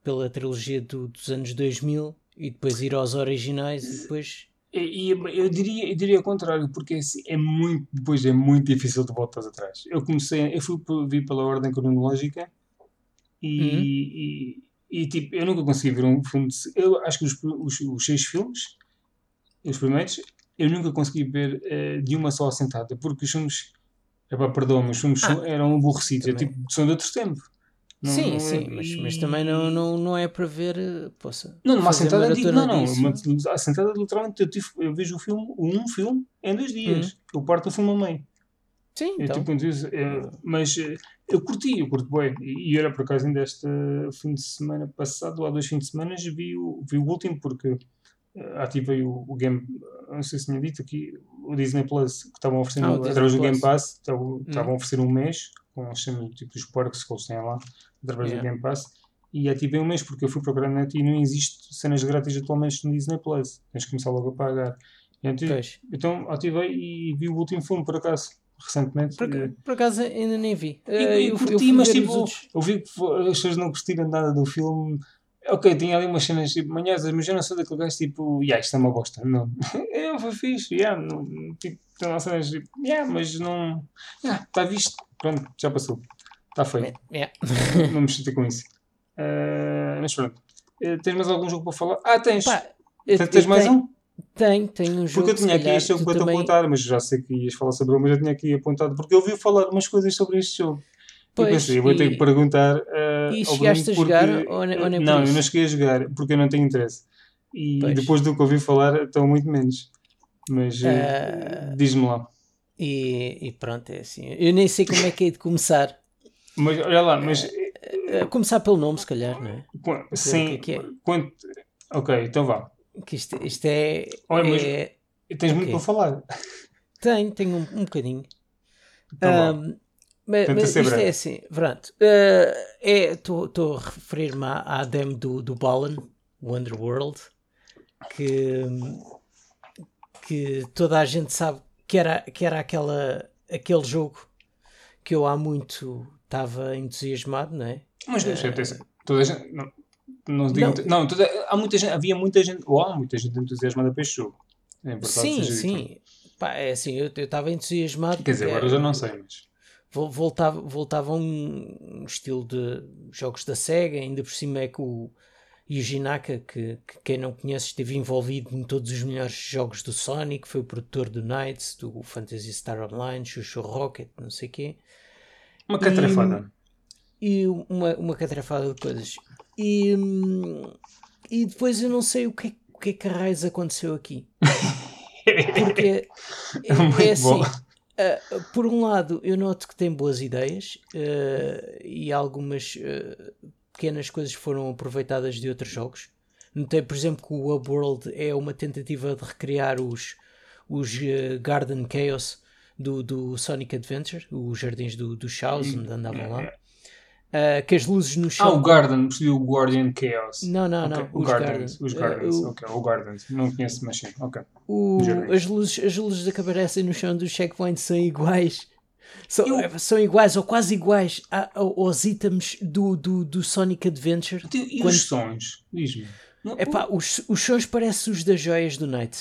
pela trilogia do- dos anos 2000 e depois ir aos originais e depois. E, eu diria, eu diria o contrário, porque assim, é muito, depois é muito difícil de voltar atrás. Eu comecei, eu fui vi pela ordem cronológica e, e, e, tipo, eu nunca consegui ver um filme de, eu acho que os, os, os seis filmes, os primeiros, eu nunca consegui ver eh, de uma só assentada, porque os filmes, epá, perdoa-me, os filmes são- eram aborrecidos, é tipo, são de outro tempo. Não- sim, não é- sim, mas, mas também não, não, não é para ver. eh, Poça, Não, numa assentada digo, não, não. disso. Uma assentada literalmente eu, tive, eu vejo o filme, um filme em dois dias. Eu parto o filme a meio. Sim, É então. tipo, é, mas eu curti, eu curto bem. E, era por acaso ainda este fim de semana passado, há dois fins de semana, vi o, vi o último porque ativei o, o Game, não sei se tinha dito aqui, o Disney Plus, que estavam a oferecer Ah, através do Plus. Game Pass, estavam, Hum. estavam a oferecer um mês, com os tipo dos perks que eles têm lá, através Yeah. do Game Pass. e ativei um mês porque eu fui procurar na net e não existe cenas grátis atualmente no Disney Plus. Tens que começar logo a pagar. Então, então ativei e vi o último filme por acaso, recentemente. Por, Eh, por acaso ainda nem vi. e- Eh, e eu, curti, eu mas tipo, eu vi que as pessoas não curtiram nada do filme. Ok, tinha ali umas cenas tipo manhãs, mas eu não sou daquele gajo tipo, yeah, isto é uma bosta. Não. Eu foi fixe, yeah, não, tipo, tem lá cenas tipo, yeah, mas não. Yeah, está visto, pronto, já passou. Está feito. Yeah. não me chatei com isso. Eh, mas pronto. Eh, tens mais algum jogo para falar? Ah, tens. Pá, tens, tens eu mais tenho- um? Tenho, tenho um jogo. Porque eu tinha aqui este jogo para te apontar, mas já sei que ias falar sobre ele, mas eu tinha aqui apontado porque eu ouvi falar umas coisas sobre este jogo. Pois, eu pensei, vou ter e- que perguntar. eh, e chegaste a jogar porque- ou ne- ou nem Não, eu não cheguei a jogar porque eu não tenho interesse. E Pois. depois do que ouvi falar, estão muito menos. Mas Ah. diz-me lá. E, e pronto, é assim. Eu nem sei como é que é de começar. Mas olha lá, mas começar pelo nome, se calhar, não é? Qu- que Sim. é que é? Quanto... Ok, então vá. Que isto, isto é. Olha, mas- é- Tens muito Ok. para falar. Tenho, tenho um, um bocadinho. Então vá. Mas, Tenta mas isto breve. é assim, pronto. Estou a referir-me à, demo do, do Balan, Wonderworld, que, que toda a gente sabe que era, que era aquela, aquele jogo que eu há muito estava entusiasmado, não é? Mas não sei, atenção. Toda a gente. Não, não, digo, Não. não toda, há muita gente, havia muita gente, ou há muita gente entusiasmada para este jogo. É sim, sim. Pá, é assim, eu eu estava entusiasmado. Quer dizer, agora já não sei, mas. Vol- Voltava, voltava a um, estilo de jogos da SEGA, ainda por cima é que o Yuji Naka, que, que quem não conhece esteve envolvido em todos os melhores jogos do Sonic, foi o produtor do Knights, do Phantasy Star Online, Chuchu Rocket, não sei o quê. Uma catrafada. e uma, uma catrafada de coisas. E, e depois eu não sei o que, é- o que é que raios aconteceu aqui. Porque é, Muito é assim, bom. Por um lado, eu noto que tem boas ideias ah, e algumas ah, pequenas coisas foram aproveitadas de outros jogos. Notei, por exemplo, que o Upworld é uma tentativa de recriar os, os ah, Garden Chaos do, do Sonic Adventure, os jardins do, do Chaos, onde andavam lá. Ah, que as luzes no Ah, chão. o Garden, percebi o Guardian Chaos. Não, não, Ok, não. O os Gardens, Gardens. os Ah, Gardens, o- ok, o Gardens. Não conheço, mas sim, ok. O- as, luzes, as luzes que aparecem no chão dos checkpoints são iguais. São, Eu- são iguais ou quase iguais a- a- aos itens do, do, do Sonic Adventure. Então, E Quando- os sons? Diz-me. Epá, os, os sons parecem os das joias do Night.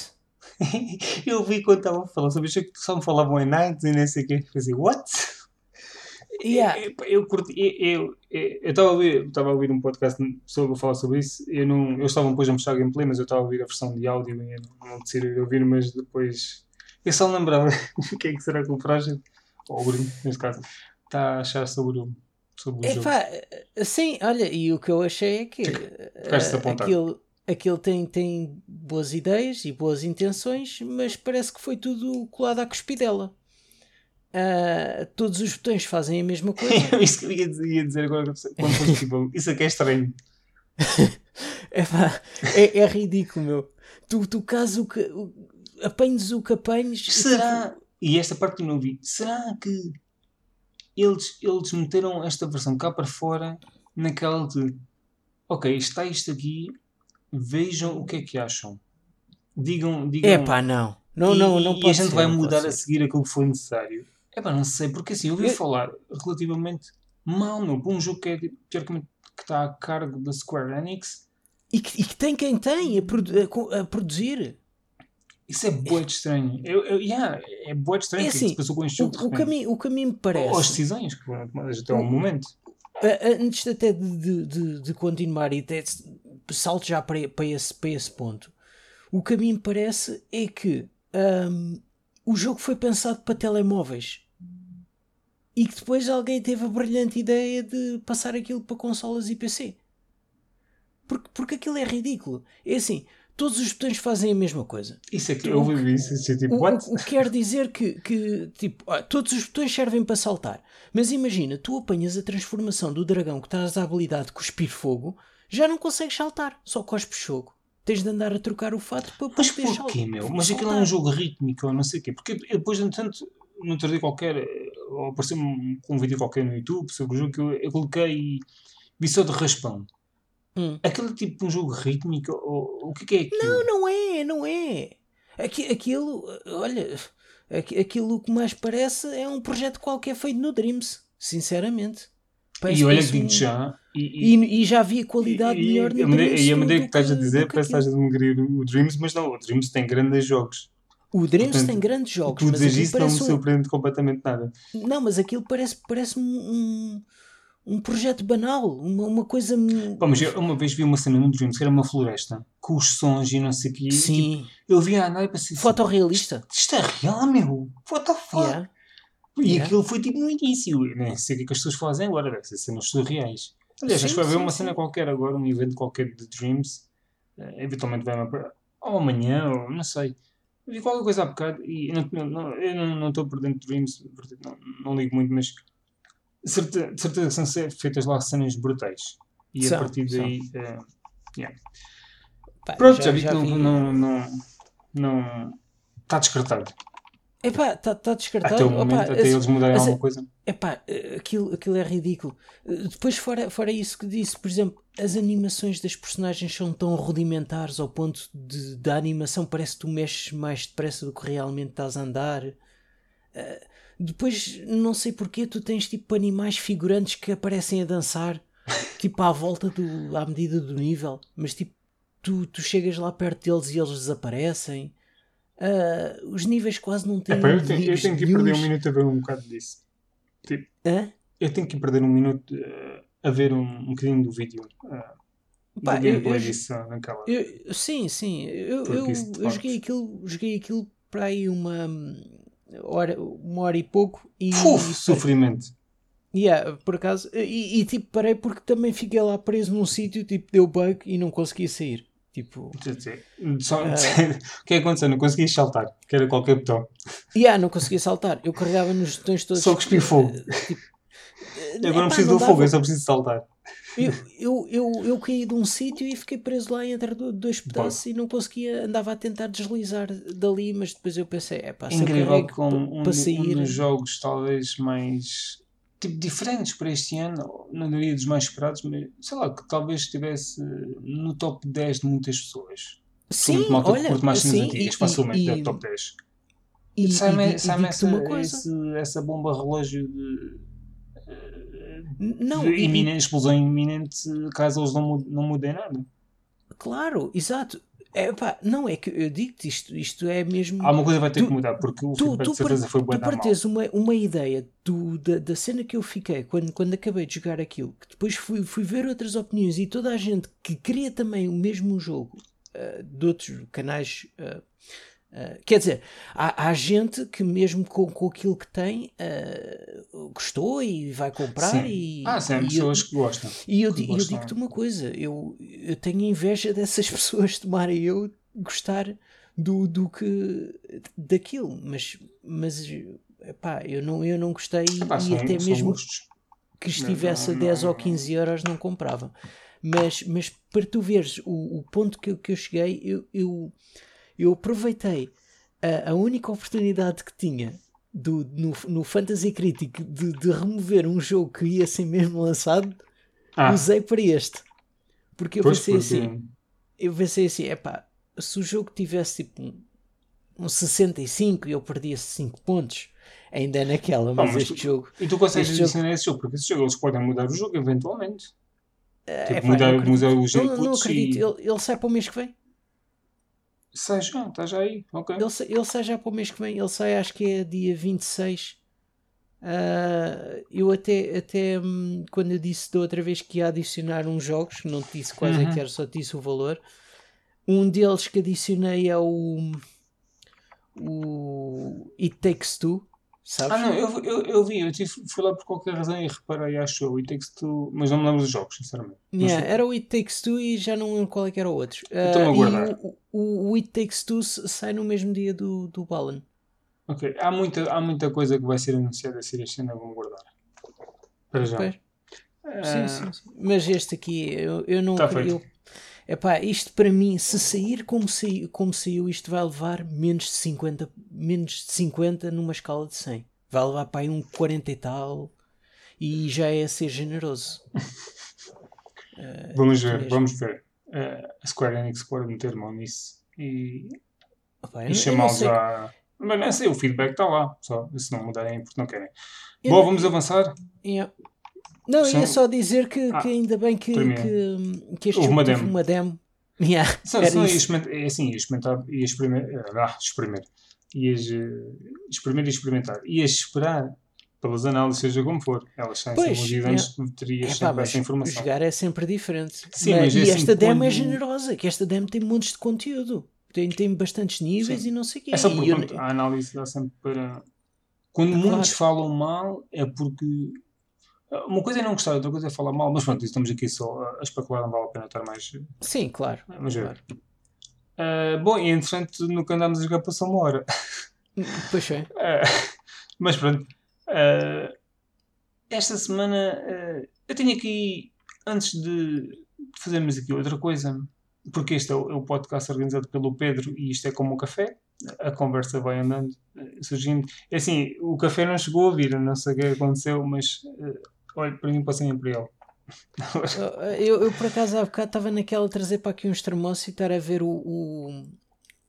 eu vi quando estavam a falar sobre isto, que só me falavam em Nights e nem sei o quê. Eu dizia, what? Yeah. Eu, eu, curti- eu, estava a ouvir, estava a ouvir um podcast sobre falar sobre isso. Eu não, eu estava depois a mostrar gameplay, mas eu estava a ouvir a versão de áudio e eu não decidi ouvir, mas depois eu só lembrava o que é que será que o Frágil, ou o Bruno, neste caso, está a achar sobre o, sobre o jogo. Sim, olha, e o que eu achei é que apontado. aquilo, aquilo tem, tem boas ideias e boas intenções, mas parece que foi tudo colado à cuspidela. Ah, todos os botões fazem a mesma coisa. Isso que eu ia dizer, agora, quando fosse tipo, isso aqui é estranho. Epá, é, é ridículo, meu. Tu, tu caso o que. Apanhes o que apanhes. Será, e esta parte eu não vi, será que eles, eles meteram esta versão cá para fora naquela de ok, está isto aqui, vejam o que é que acham. Digam, digam. Epá, não. Não, não, não e pode a gente ser, vai não mudar a seguir aquilo que foi necessário. Epá, não sei, porque assim, eu ouvi Eu- falar relativamente mal, meu, para um jogo que é teoricamente que está a cargo da Square Enix. E que, e que tem quem tem a, produ- a a produzir. Isso é bué de estranho. Eu, eu, yeah, é bué de estranho É o que é assim, se passou com este O, jogo. o, o que a mim me Ou as parece. decisões que foram tomadas até ao momento. Antes até de, de, de, de continuar e até salto já para, para, esse, para esse ponto. O me parece é que hum, o jogo foi pensado para telemóveis. E que depois alguém teve a brilhante ideia de passar aquilo para consolas e PC. Porque, porque aquilo é ridículo. É assim, todos os botões fazem a mesma coisa. Isso é que eu ouvi isso. isso é tipo, O, o- o que quer dizer que, que tipo, ah, todos os botões servem para saltar. Mas imagina, tu apanhas a transformação do dragão que traz a habilidade de cuspir fogo, já não consegues saltar, só cospes fogo. Tens de andar a trocar o fato para Mas porquê, sal- meu? Mas aquilo é um jogo rítmico ou não sei o quê. Porque eu depois, entretanto, no outro dia qualquer, eh, apareceu-me um, um vídeo qualquer no YouTube sobre o jogo que eu, eu coloquei e vi só de raspão. Hum. Aquilo é tipo um jogo rítmico? Ou, o que é que é aquilo? Não, não é, não é. Aqui, aquilo, olha, aqui- aquilo que mais parece é um projeto qualquer feito no Dreams, sinceramente. Parece- e olha que um- digo já. E, e, E, já havia qualidade e- melhor e Dreams e a maneira que estás a dizer parece que estás a denegrir o Dreams, mas não, o Dreams tem grandes jogos. O Dreams Portanto, tem grandes jogos, tu mas dizes isso não me parece um, surpreende completamente nada. não, mas aquilo parece, parece um, um, projeto banal, uma, uma coisa. Pá, mas eu uma vez vi uma cena no Dreams que era uma floresta com os sons e não sei o quê. Sim, tipo, eu vi a andar e pensei assim, fotorrealista. isto é real, meu? What the fuck? Yeah. E Yeah. aquilo foi tipo no início. Nem sei o que é que as pessoas fazem agora, deve ser cenas surreais. Aliás, acho que vai haver uma cena qualquer agora, um evento qualquer de Dreams. eh, eventualmente vai uma. Ou amanhã, ou não sei. Vi qualquer coisa há bocado e eu não- não- eu não estou por dentro de Dreams, não, não ligo muito, mas de certeza, de certeza que são feitas lá cenas brutais. E São, a partir daí. eh, yeah. Pá, Pronto, já, vi que não. não, não, não está descartado. Epá, está tá descartado. Até o Opa, momento, até esse- eles mudarem esse- alguma coisa. Epá, aquilo, aquilo é ridículo. Depois, fora, fora isso que disse, por exemplo, as animações das personagens são tão rudimentares ao ponto de da animação parece que tu mexes mais depressa do que realmente estás a andar. Eh, depois, não sei porquê, tu tens tipo animais figurantes que aparecem a dançar, tipo à volta do, à medida do nível, mas tipo, tu, tu chegas lá perto deles e eles desaparecem. Ah, os níveis quase não têm Epá, eu, tenho, eu tenho que ir perder um minuto a ver um bocado disso. Tipo, Hã? eu tenho que ir perder um minuto eh, a ver um, um bocadinho do vídeo. eh, Pá, do eu- disso naquela. Eu- sim, sim. Eu, eu, eu joguei, aquilo, joguei aquilo para aí uma hora, uma hora e pouco e, Uf, e- sofrimento. yeah, por acaso e, e, tipo parei porque também fiquei lá preso num sítio tipo deu bug e não conseguia sair. Tipo, Só, Ah. o que é que aconteceu? Não consegui saltar, que era qualquer botão. yeah, não conseguia saltar. Eu carregava nos botões todos. Só cuspir fogo. eh, tipo, eh, Eu agora não preciso não do fogo, eu só preciso saltar. Eu, eu, eu, eu caí de um sítio e fiquei preso lá entre do- dois pedaços e não conseguia, andava a tentar deslizar dali, mas depois eu pensei, é pá, Incrível carrego com pa- um, para um dos jogos talvez mais tipo, diferentes para este ano, não diria dos mais esperados, mas sei lá, que talvez estivesse no top 10 de muitas pessoas. Sim, malta olha, curte mais sim, antigas, e, facilmente e, deve top 10. e, e, sai-me sai-me digo-te essa, esse- essa bomba relógio de, Não, de iminente, explosão iminente caso eles não, não mudem nada. claro, exato. É, pá, não, é que eu digo-te isto, isto é mesmo. Alguma coisa vai ter Tu- que mudar, porque o tu, tu, certeza para, foi tu bué da para teres uma, uma ideia do, da, da cena que eu fiquei quando, quando acabei de jogar aquilo, que depois fui, fui ver outras opiniões e toda a gente que queria também o mesmo jogo ah, de outros canais. ah, ah, quer dizer, há, há gente que mesmo com, com aquilo que tem ah, gostou e vai comprar Sim. e, Ah, sim, e eu- pessoas que gostam. e eu, eu digo-te uma coisa, eu, eu tenho inveja dessas pessoas tomarem eu gostar do, do que daquilo, mas, mas epá, eu, não, eu não gostei Epá, e são- até são mesmo gostos. que estivesse não, a 10 não, ou 15 euros não comprava. Mas, mas para tu veres o, o ponto que, eu- que eu cheguei, eu, eu, eu aproveitei a, a única oportunidade que tinha do, no, no Fantasy Critic de, de remover um jogo que ia ser mesmo lançado Ah, usei para este. Porque eu pois, pensei porque- assim, eu pensei assim, epá, se o jogo tivesse tipo um, um 65 e eu perdia 5 pontos, ainda é naquela, mas, mas este tu- jogo, E tu consegues jogo- esse jogo, porque esse jogo eles podem mudar o jogo eventualmente. é, Tipo, pá, mudar- mudar os não, não acredito, e- ele, ele sai para o mês que vem. Sai já, está já aí. Ok. Ele, ele sai já para o mês que vem, ele sai acho que é dia 26. Ah, eu até, até hum, quando eu disse da outra vez que ia adicionar uns jogos, não te disse quais é Uhum. que era, só te disse o valor. Um deles que adicionei é o, o It Takes Two, sabes? Ah, não, eu, eu, eu vi, eu tive, fui lá por qualquer razão e reparei, acho eu, e Takes Two, mas não me lembro dos jogos, sinceramente. Yeah, era o It Takes Two e já não lembro qual é que era o outro. Estou-me a Ah, guardar. o, o, o It Takes Two sai no mesmo dia do, do Balan. Ok, há muita, há muita coisa que vai ser anunciada a ser este ano, vou guardar. Para já. Pois. Ah, Sim, sim, sim. Mas este aqui, eu, eu não Tá queria. Epá, isto para mim, se sair como saiu, como saiu, isto vai levar menos de 50, menos de 50 numa escala de 100. Vai levar para aí um 40 e tal. E já é a ser generoso. Uh, vamos ver, vamos ver. Uh, a Square Enix pode meter mão nisso e, Opa, e chamá-los já. Mas não sei, o feedback está lá. Só se não mudarem porque não querem. Eu Bom, não- vamos avançar. Yeah. Não, São- ia só dizer que, Ah, que ainda bem que, que, que este jogo uma teve demo. uma demo. Yeah, Só, só ia é assim, ia experimentar, ia experimentar, ah, experimentar, ias eh, experimentar e experimentar, ias esperar pelas análises, seja como for, elas saem Pois, antes, terias Epá, sempre essa informação. jogar é sempre diferente. Sim, Mas- mas é e assim, esta demo é generosa, que esta demo tem montes de conteúdo. Tem, tem bastantes níveis Sim. e não sei o quê. É só porque eu- a análise dá sempre para. Quando Ah, muitos claro. falam mal, é porque. Uma coisa é não gostar, outra coisa é falar mal, mas pronto, estamos aqui só a especular, não vale a pena estar mais. Sim, claro. Ver. claro. Ah, bom, e entretanto, no que andámos a jogar passou uma hora. Pois é. Ah, mas pronto. Ah, esta semana eu tenho aqui, antes de fazermos aqui outra coisa, porque este é o, é o podcast organizado pelo Pedro e isto é como o café, a conversa vai andando, surgindo. É assim, o café não chegou a vir, não sei o que aconteceu, mas olha, para mim passei para ele. Eu, eu, por acaso há bocado estava naquela de trazer para aqui uns termossos e estar a ver o, o,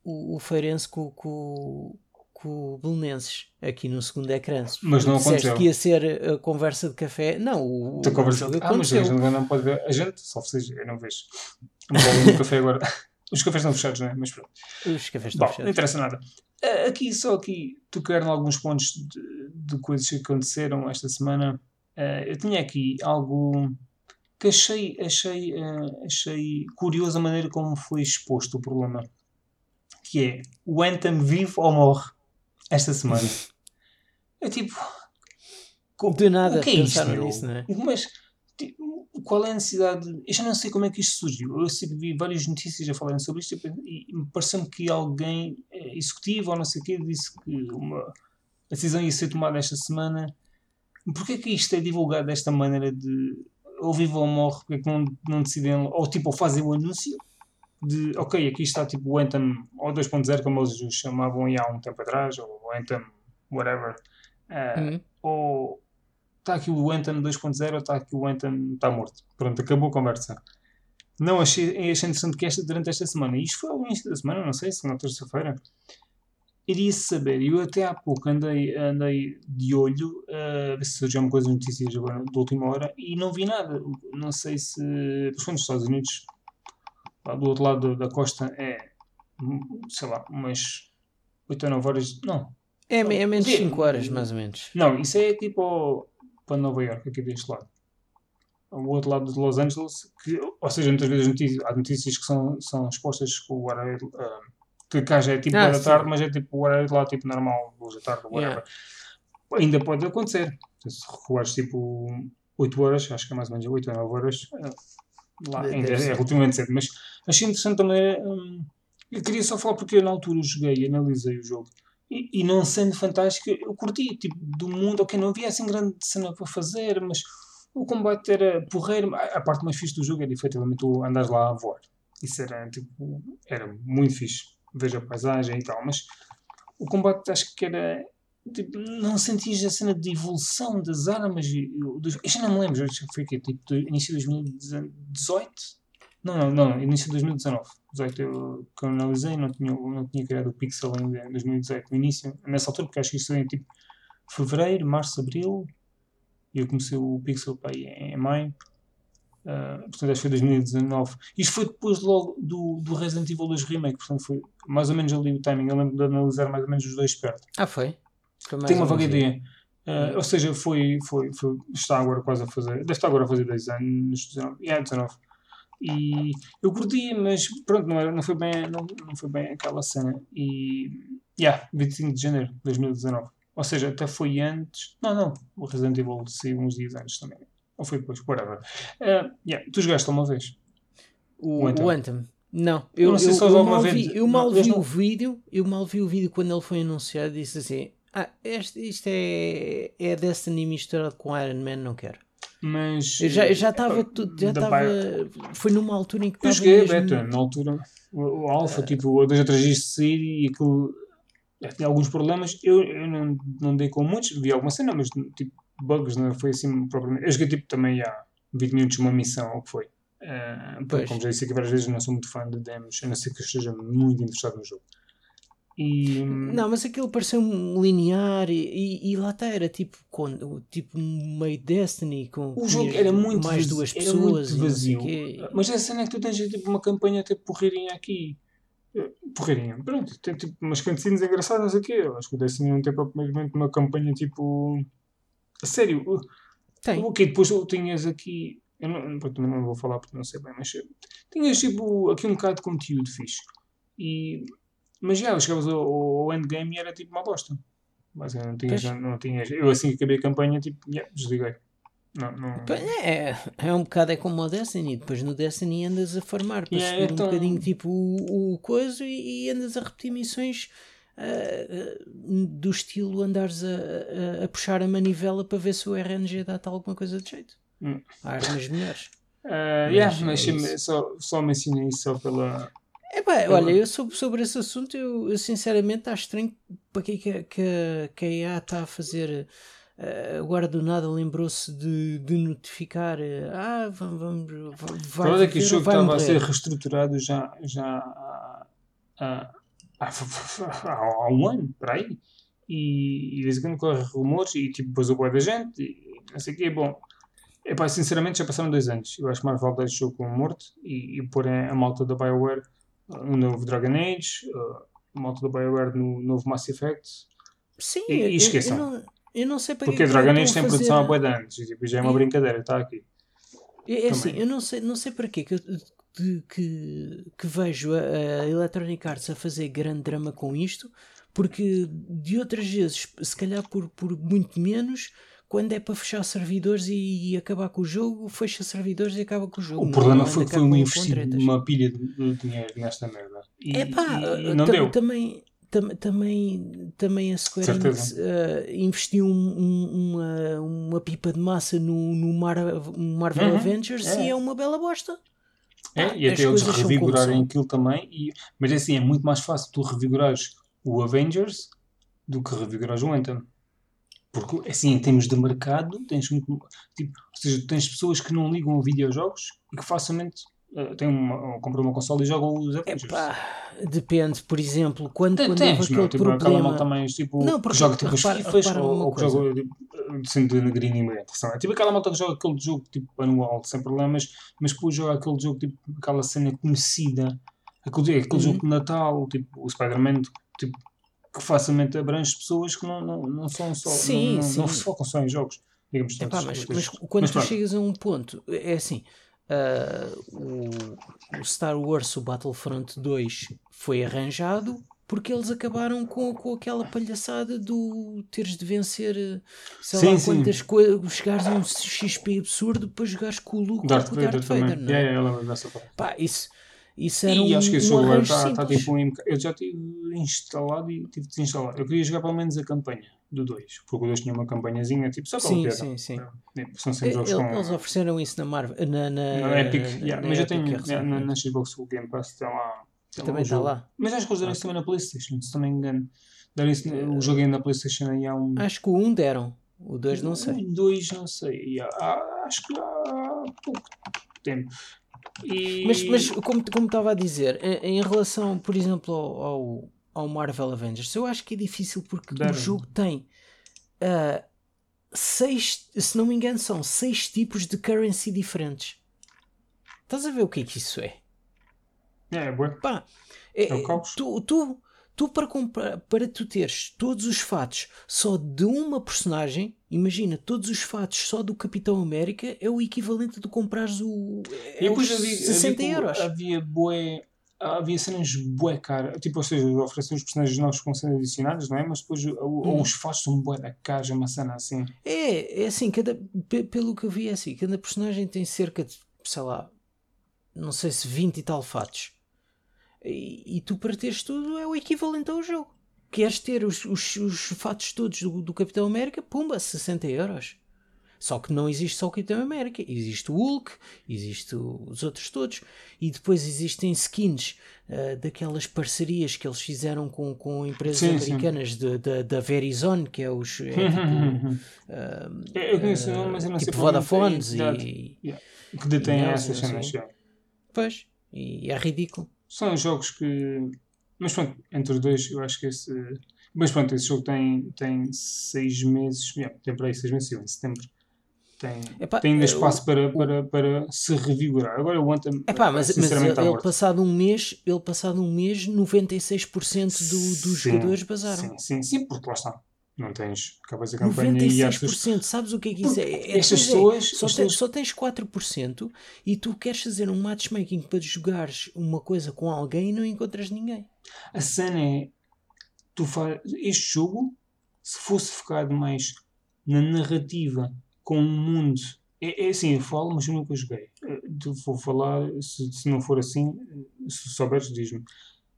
o, o Feirense com, com, com o Belenenses aqui no segundo ecrã. Mas não aconteceu. que ia ser a conversa de café. Não, o, Estou a o conversar. jogo Ah, mas a gente não pode ver. A gente, só vocês, eu não vejo. Não vou no café agora. Os cafés estão fechados, não é? Mas pronto. Os cafés estão Bom, não fechados. interessa nada. Ah, Aqui, só aqui, tocar em alguns pontos de, de coisas que aconteceram esta semana. Ah, eu tinha aqui algo que achei, achei, ah, achei curioso a maneira como foi exposto o problema. Que é, o Anthem vive ou morre esta semana. É tipo... De nada o que é isto, meu? nisso, não é? Mas tipo, qual é a necessidade? de- Eu já não sei como é que isto surgiu. Eu sempre vi várias notícias a falarem sobre isto e pen- e me pareceu-me que alguém eh, executivo ou não sei o quê disse que uma a decisão ia ser tomada esta semana. Porquê que isto é divulgado desta maneira de ou vive ou morre? Porque é que não, não decidem ou tipo ou fazem o anúncio de ok, aqui está tipo o Anthem ou 2.0 como eles o chamavam há um tempo atrás ou o Anthem whatever. Ah, Hum. ou está aqui o Anthem 2.0 ou está aqui o Anthem está morto. Pronto, acabou a conversa. Não achei, achei interessante que esta, durante esta semana, isto foi ao início da semana, não sei, segunda ou terça-feira, iria saber. Eu até há pouco andei, andei de olho a ver se surgiu alguma coisa de notícias agora da última hora e não vi nada. Não sei se. Foi nos Estados Unidos, lá do outro lado da costa, é sei lá, umas 8 ou 9 horas. Não, É, é menos de Sim. 5 horas, mais ou menos. não, isso é tipo para Nova York, aqui deste lado. O outro lado de Los Angeles, que, ou seja, muitas vezes notícias, há notícias que são, são expostas com o horário, ah, que cá já é tipo Ah, da tarde, mas é tipo o horário de lá, tipo normal, duas da tarde, whatever. Ainda pode acontecer. Se recuares tipo 8 horas, acho que é mais ou menos 8 ou 9 horas, ah, lá Deve ainda é, relativamente cedo. Mas achei interessante a maneira. hum, eu queria só falar porque eu na altura joguei e analisei o jogo. E, e não sendo fantástico, eu curti, tipo, do mundo, ok, não havia assim grande cena para fazer, mas o combate era porreiro. A, a parte mais fixe do jogo era efetivamente o andares lá a voar. Isso era, tipo, era muito fixe. Veja a paisagem e tal, mas o combate acho que era. Tipo, não sentias a cena de evolução das armas. dos- Eu já não me lembro, foi aqui, tipo, do início de 2018? Não, não, não, início de 2019. 18 eu, que eu analisei, não tinha, não tinha criado o Pixel ainda em 2018, no início, nessa altura, porque acho que foi em tipo fevereiro, março, abril, e eu comecei o Pixel aí em maio. Ah, portanto, acho que foi 2019. Isto foi depois logo do, do Resident Evil 2 Remake, portanto, foi mais ou menos ali o timing. Eu lembro de analisar mais ou menos os dois perto. Ah, foi? Foi Tenho uma vaga ideia. Ah, ou seja, foi, foi, foi, está agora quase a fazer, deve estar agora a fazer 10 anos, 19, yeah, 19. E eu curti, mas pronto, não, era, não, foi bem, não, não foi bem aquela cena. E, yeah, 25 de janeiro de 2019. Ou seja, até foi antes. Não, não, o Resident Evil saiu uns dias antes também. Ou foi depois, whatever. Ah, yeah, tu jogaste uma vez? O, O Anthem. o Anthem. Não, Eu eu, não sei eu, se eu alguma mal vi, eu mal não, vi não- o vídeo, eu mal vi o vídeo quando ele foi anunciado e disse assim, ah, este, isto é, é Destiny misturado com Iron Man, não quero. Mas. Eu já eu já eh, estava, já da estava, foi numa altura em que Eu joguei a mesmo... beta, na altura. O, o Alpha, tipo, dois ou três dias de sair e aquilo já tinha alguns problemas. Eu, eu não, não dei com muitos, vi alguma cena, mas tipo, bugs não foi assim propriamente. Eu joguei tipo também há 20 minutos uma missão, ou o que foi. Uh, porque, como já disse aqui várias vezes, não sou muito fã de demos, a não ser que eu esteja muito interessado no jogo. E. Não, mas aquilo pareceu linear e, e, e lá está, era tipo, com, tipo meio Destiny com O jogo era muito mais vazio, duas era pessoas vazio. Mas a cena é que tu tens tipo, uma campanha tipo porreirinha aqui. Porreirinha, pronto, tem tipo umas cutscenes engraçadas, quê. Eu acho que o Destiny não tem propriamente uma campanha tipo. A sério, o- Tem. que depois tu tinhas aqui. Eu não, também não vou falar porque não sei bem, mas tinhas tipo aqui um bocado de conteúdo fixe. E, mas já, chegavas ao, ao endgame e era tipo uma bosta. Basicamente, não tinhas, Pois. não, tinhas. Eu assim que acabei a campanha, tipo, yeah, desliguei. Não, não. Pá, É, é um bocado é como o Destiny. Depois no Destiny andas a farmar para Yeah, subir é tão- um bocadinho tipo o, o coisa e, e andas a repetir missões ah, ah, do estilo andares a, a, a puxar a manivela para ver se o RNG dá-te alguma coisa de jeito. Hum. Há armas melhores. Mas yeah, é mas isso. só, só mencionei isso só pela. Epá, Eu- olha, eu sobre, sobre esse assunto, eu, eu sinceramente acho estranho para que, que, que, que a EA está a fazer. eh, agora do nada lembrou-se de, de notificar. eh, ah, vamos. vamos vai, A verdade é que o jogo vai estava a ser reestruturado já, já há, há, há, um ano, para aí. E, e de vez em quando corre rumores e tipo, depois o boa da gente e não sei o quê. Bom, epá, sinceramente já passaram dois anos. Eu acho que este jogo como morto e, e pôr a, a malta da BioWare no novo Dragon Age, uh, a malta da BioWare no novo Mass Effect. Sim, E- e eu- eu, esqueçam. eu não, eu não sei para Porque que a é Dragon Age tem a produção há fazer- bué de anos e tipo, já é uma É. brincadeira, está aqui. É, é assim, eu não sei, não sei para quê que, eu- de- que, que vejo a, a Electronic Arts a fazer grande drama com isto, porque de outras vezes, se calhar por, por muito menos, quando é para fechar servidores e, e acabar com o jogo, fecha servidores e acaba com o jogo. O Não- problema não foi que foi um investido uma pilha de, dinheiro nesta merda. E, É pá, e- e não deu. também, tam, também, também a Square. Enix eh, investiu um- um- uma, uma pipa de massa no, no Mar- no Marvel Uhum, Avengers é. e é uma bela bosta. É, e até eles revigorarem aquilo também. E, mas é assim, é muito mais fácil tu revigorares o Avengers do que revigorares o Anthem. Porque, assim, em termos de mercado, tens muito. Tipo, ou seja, tens pessoas que não ligam a videojogos e que facilmente eh, têm uma, compram uma consola e jogam os Avengers. Epá, depende, por exemplo, quando, Tem- quando Tens, houve aquele tipo, aquela problema. malta mais tipo Não, que porque joga tipo as repara- FIFAs repara ou, que joga tipo, denegrir ninguém. Atenção, É tipo aquela malta que joga aquele jogo tipo anual, sem problemas, mas depois joga aquele jogo tipo aquela cena conhecida, aquele, aquele Uhum. jogo de Natal, tipo o Spider-Man, tipo, que facilmente abrange pessoas que não, não, não são só, Sim, não, não, sim. não se focam só em jogos. Digamos Epá, Mas- mas quando mas tu pronto. chegas a um ponto, é assim, ah, o, o Star Wars, o Battlefront 2, foi arranjado porque eles acabaram com, com aquela palhaçada do teres de vencer, sei Sim, lá quantas coisas, chegares a um XP absurdo para jogares com o Luke Darth Vader Darth Vader, não é? Yeah, yeah, eu lembro dessa parte. Pá, isso, isso era E um, acho que esse um agora está está simples. tipo em. Eu já tive instalado e tive de desinstalar. Eu queria jogar pelo menos a campanha do 2, porque o 2 tinha uma campanhazinha tipo só para Sim, piada. sim, sim. É, São sempre jogos Ele- com. Eles ofereceram isso na Marvel, na, na, Na Epic, yeah, na mas eu Epic, tenho é na, na, Xbox o Game Pass tem lá. lá Também o está lá. Mas acho que eles deram isso também na PlayStation, se não me engano. Deram isso, o jogo ainda na PlayStation aí há um. Acho que o 1 deram, o 2 não sei. Um, dois, não sei. há- acho que há pouco tempo. E... Mas, mas como, como estava a dizer, em, em relação, por exemplo, ao, ao, ao Marvel Avengers, eu acho que é difícil porque Deram. o jogo tem ah, seis, se não me engano, são seis tipos de currency diferentes. Estás a ver o que é que isso é? É, é bué. Pá, é- É tu, tu, tu para, comprar, para tu teres todos os fatos só de uma personagem, imagina, todos os fatos só do Capitão América é o equivalente de comprares o. É depois os havia, 60 havia, euros. havia. Havia cenas bué cara, tipo, ou seja, oferecem os personagens novos com cenas adicionadas, não é? Mas depois o- Hum. ou os fatos são bué da casa, uma cena assim. É, é assim, cada, pe- pelo que eu vi, é assim, cada personagem tem cerca de, sei lá, não sei se 20 e tal fatos. E, e tu para teres tudo é o equivalente ao jogo. Queres ter os, os, os fatos todos do, do Capitão América? Pumba, 60 euros. Só que não existe só o Capitão América, existe o Hulk, existe os outros todos, e depois existem skins uh, daquelas parcerias que eles fizeram com, com empresas sim, americanas sim. De, da Verizon, que é os. É, tipo, uh, eu conheço, uh, mas eu não tipo sei Vodafones e, que detêm essas cenas. Pois, e é ridículo. São jogos que. Mas pronto, entre os dois, eu acho que esse. Mas pronto, esse jogo tem, tem seis meses. Yeah, tem para aí seis meses, em setembro tem, Epá, tem ainda espaço para, para, para se revigorar. Agora o Anthem, Epá, mas, mas ele, passado um mês, ele passado um mês, 96% do, dos sim, jogadores basaram. Sim, sim, sim, porque lá está. Não tens, acabas a campanha 96%, e achas... sabes o que é que isso é? é estas pessoas, só, tens, só tens 4% e tu queres fazer um matchmaking para jogares uma coisa com alguém e não encontras ninguém. A cena é, tu faz, este jogo, se fosse focado mais na narrativa com um mundo. É, é assim, eu falo, mas eu nunca joguei. Eh, vou falar, se, se não for assim, se souberes, diz-me.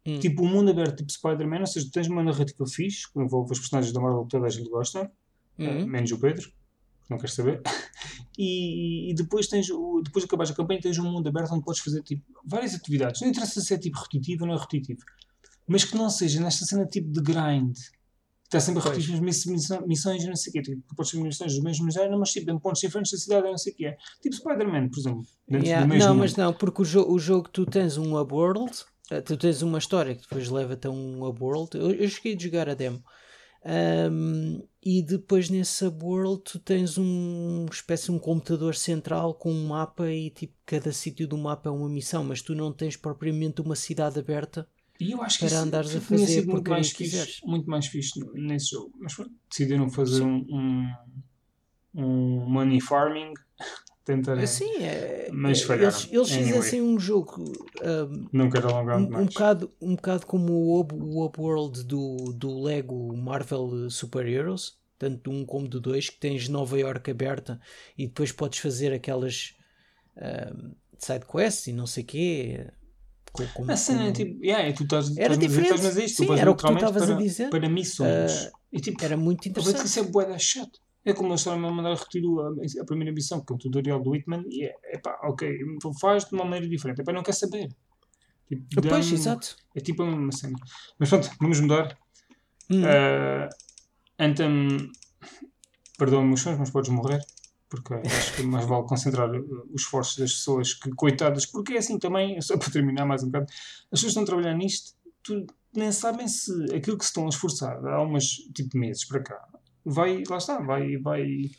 Hum. Tipo, um mundo aberto, tipo Spider-Man, ou seja, tens uma narrativa fixe, que envolve os personagens da Marvel que toda a gente gosta, hum. menos o Pedro, que não queres saber. e, e, depois tens, depois de acabares a campanha, tens um mundo aberto onde podes fazer tipo, várias atividades. Não interessa se é tipo repetitivo ou não é repetitivo, mas que não seja nesta cena tipo de grind está sempre a repetir as mesmas missões e não sei o quê. Tipo, podes ter missões do mesmo género, mas tipo, em pontos diferentes da cidade, não sei o quê. Tipo Spider-Man, por exemplo. Yeah. não, mundo. mas não, porque o, jo o jogo tu tens um upworld, eh, tu tens uma história que depois leva-te a um upworld. Eu, eu cheguei a jogar a demo. Um, e depois nesse upworld tu tens um espécie de um computador central com um mapa e tipo cada sítio do mapa é uma missão, mas tu não tens propriamente uma cidade aberta e eu acho que para andares a fazer sido muito mais, fixe, muito mais fixe nesse jogo. Mas decidiram fazer um, um, um, money farming. Tentarem. Sim, é, mas falharam. Eles, eles anyway. fizessem um jogo. Um, não quero alongar um, mais. Um bocado, um bocado como o, o Upworld do, do Lego Marvel Super Heroes. Tanto do 1 como do 2, que tens Nova York aberta e depois podes fazer aquelas um, side quests e não sei o quê como, a cena é tipo, yeah, tu estás, era diferente. Dizer, estás Sim, era o que tu estavas a dizer. Para missões. Uh, e, tipo, era muito interessante. Mas isso é boeda chato. É como a história me mandar retirar a, a primeira missão, que é o tutorial do Whitman, e é, é pá, ok, faz de uma maneira diferente. É pá, não quer saber. Tipo, pois, exato. É tipo uma cena. Mas pronto, vamos mudar. Hum. Uh, Anthem, perdoa-me os sons, mas podes morrer porque acho que mais vale concentrar uh, os esforços das pessoas que, coitadas, porque é assim também, só para terminar mais um bocado, as pessoas estão a trabalhar nisto, tu, nem sabem se aquilo que se estão a esforçar há umas tipo meses para cá vai, lá está, vai, vai.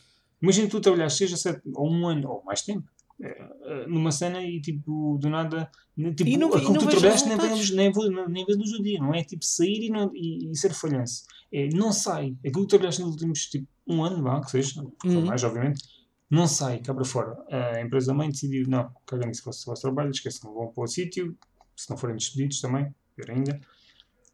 Imagina tu trabalhar seja sete ou um ano ou mais tempo é, é, numa cena e tipo do nada tipo, e não, aquilo que tu trabalhaste nem vês nem, nem, nem vês dia, não é tipo sair e, não, e, e ser falhanço. É, não sai. Aquilo que trabalhaste nos últimos tipo um ano, vá, que seja, uhum. mais obviamente, não sai, cá para fora. A empresa mãe decidiu, não, caga nisso, se o vosso trabalho, esqueçam, vão para o sítio, se não forem despedidos também, pior ainda,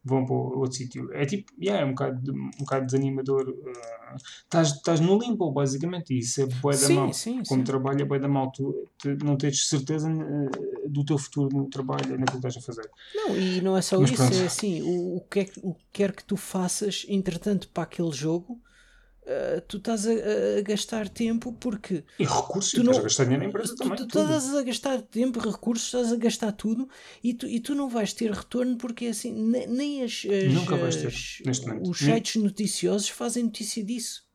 vão para outro sítio. É tipo, yeah, é um bocado, um bocado desanimador. Uh, estás uh, no limbo, basicamente, e isso é boa da mal. Sim, Como sim. trabalho é boa da mal, tu não tens certeza uh, do teu futuro no trabalho, naquilo que estás a fazer. Não, e não é só Mas isso, pronto. é assim, o, o, que é, o que quer que tu faças, entretanto, para aquele jogo Uh, tu estás a, a, gastar tempo porque. E recursos, tu não, estás a gastar dinheiro na empresa tu, também. Tu, tu estás a gastar tempo, recursos, estás a gastar tudo e tu, e tu não vais ter retorno porque assim, nem, nem as, as, Nunca vais ter, neste momento. os sites nem... noticiosos fazem notícia disso.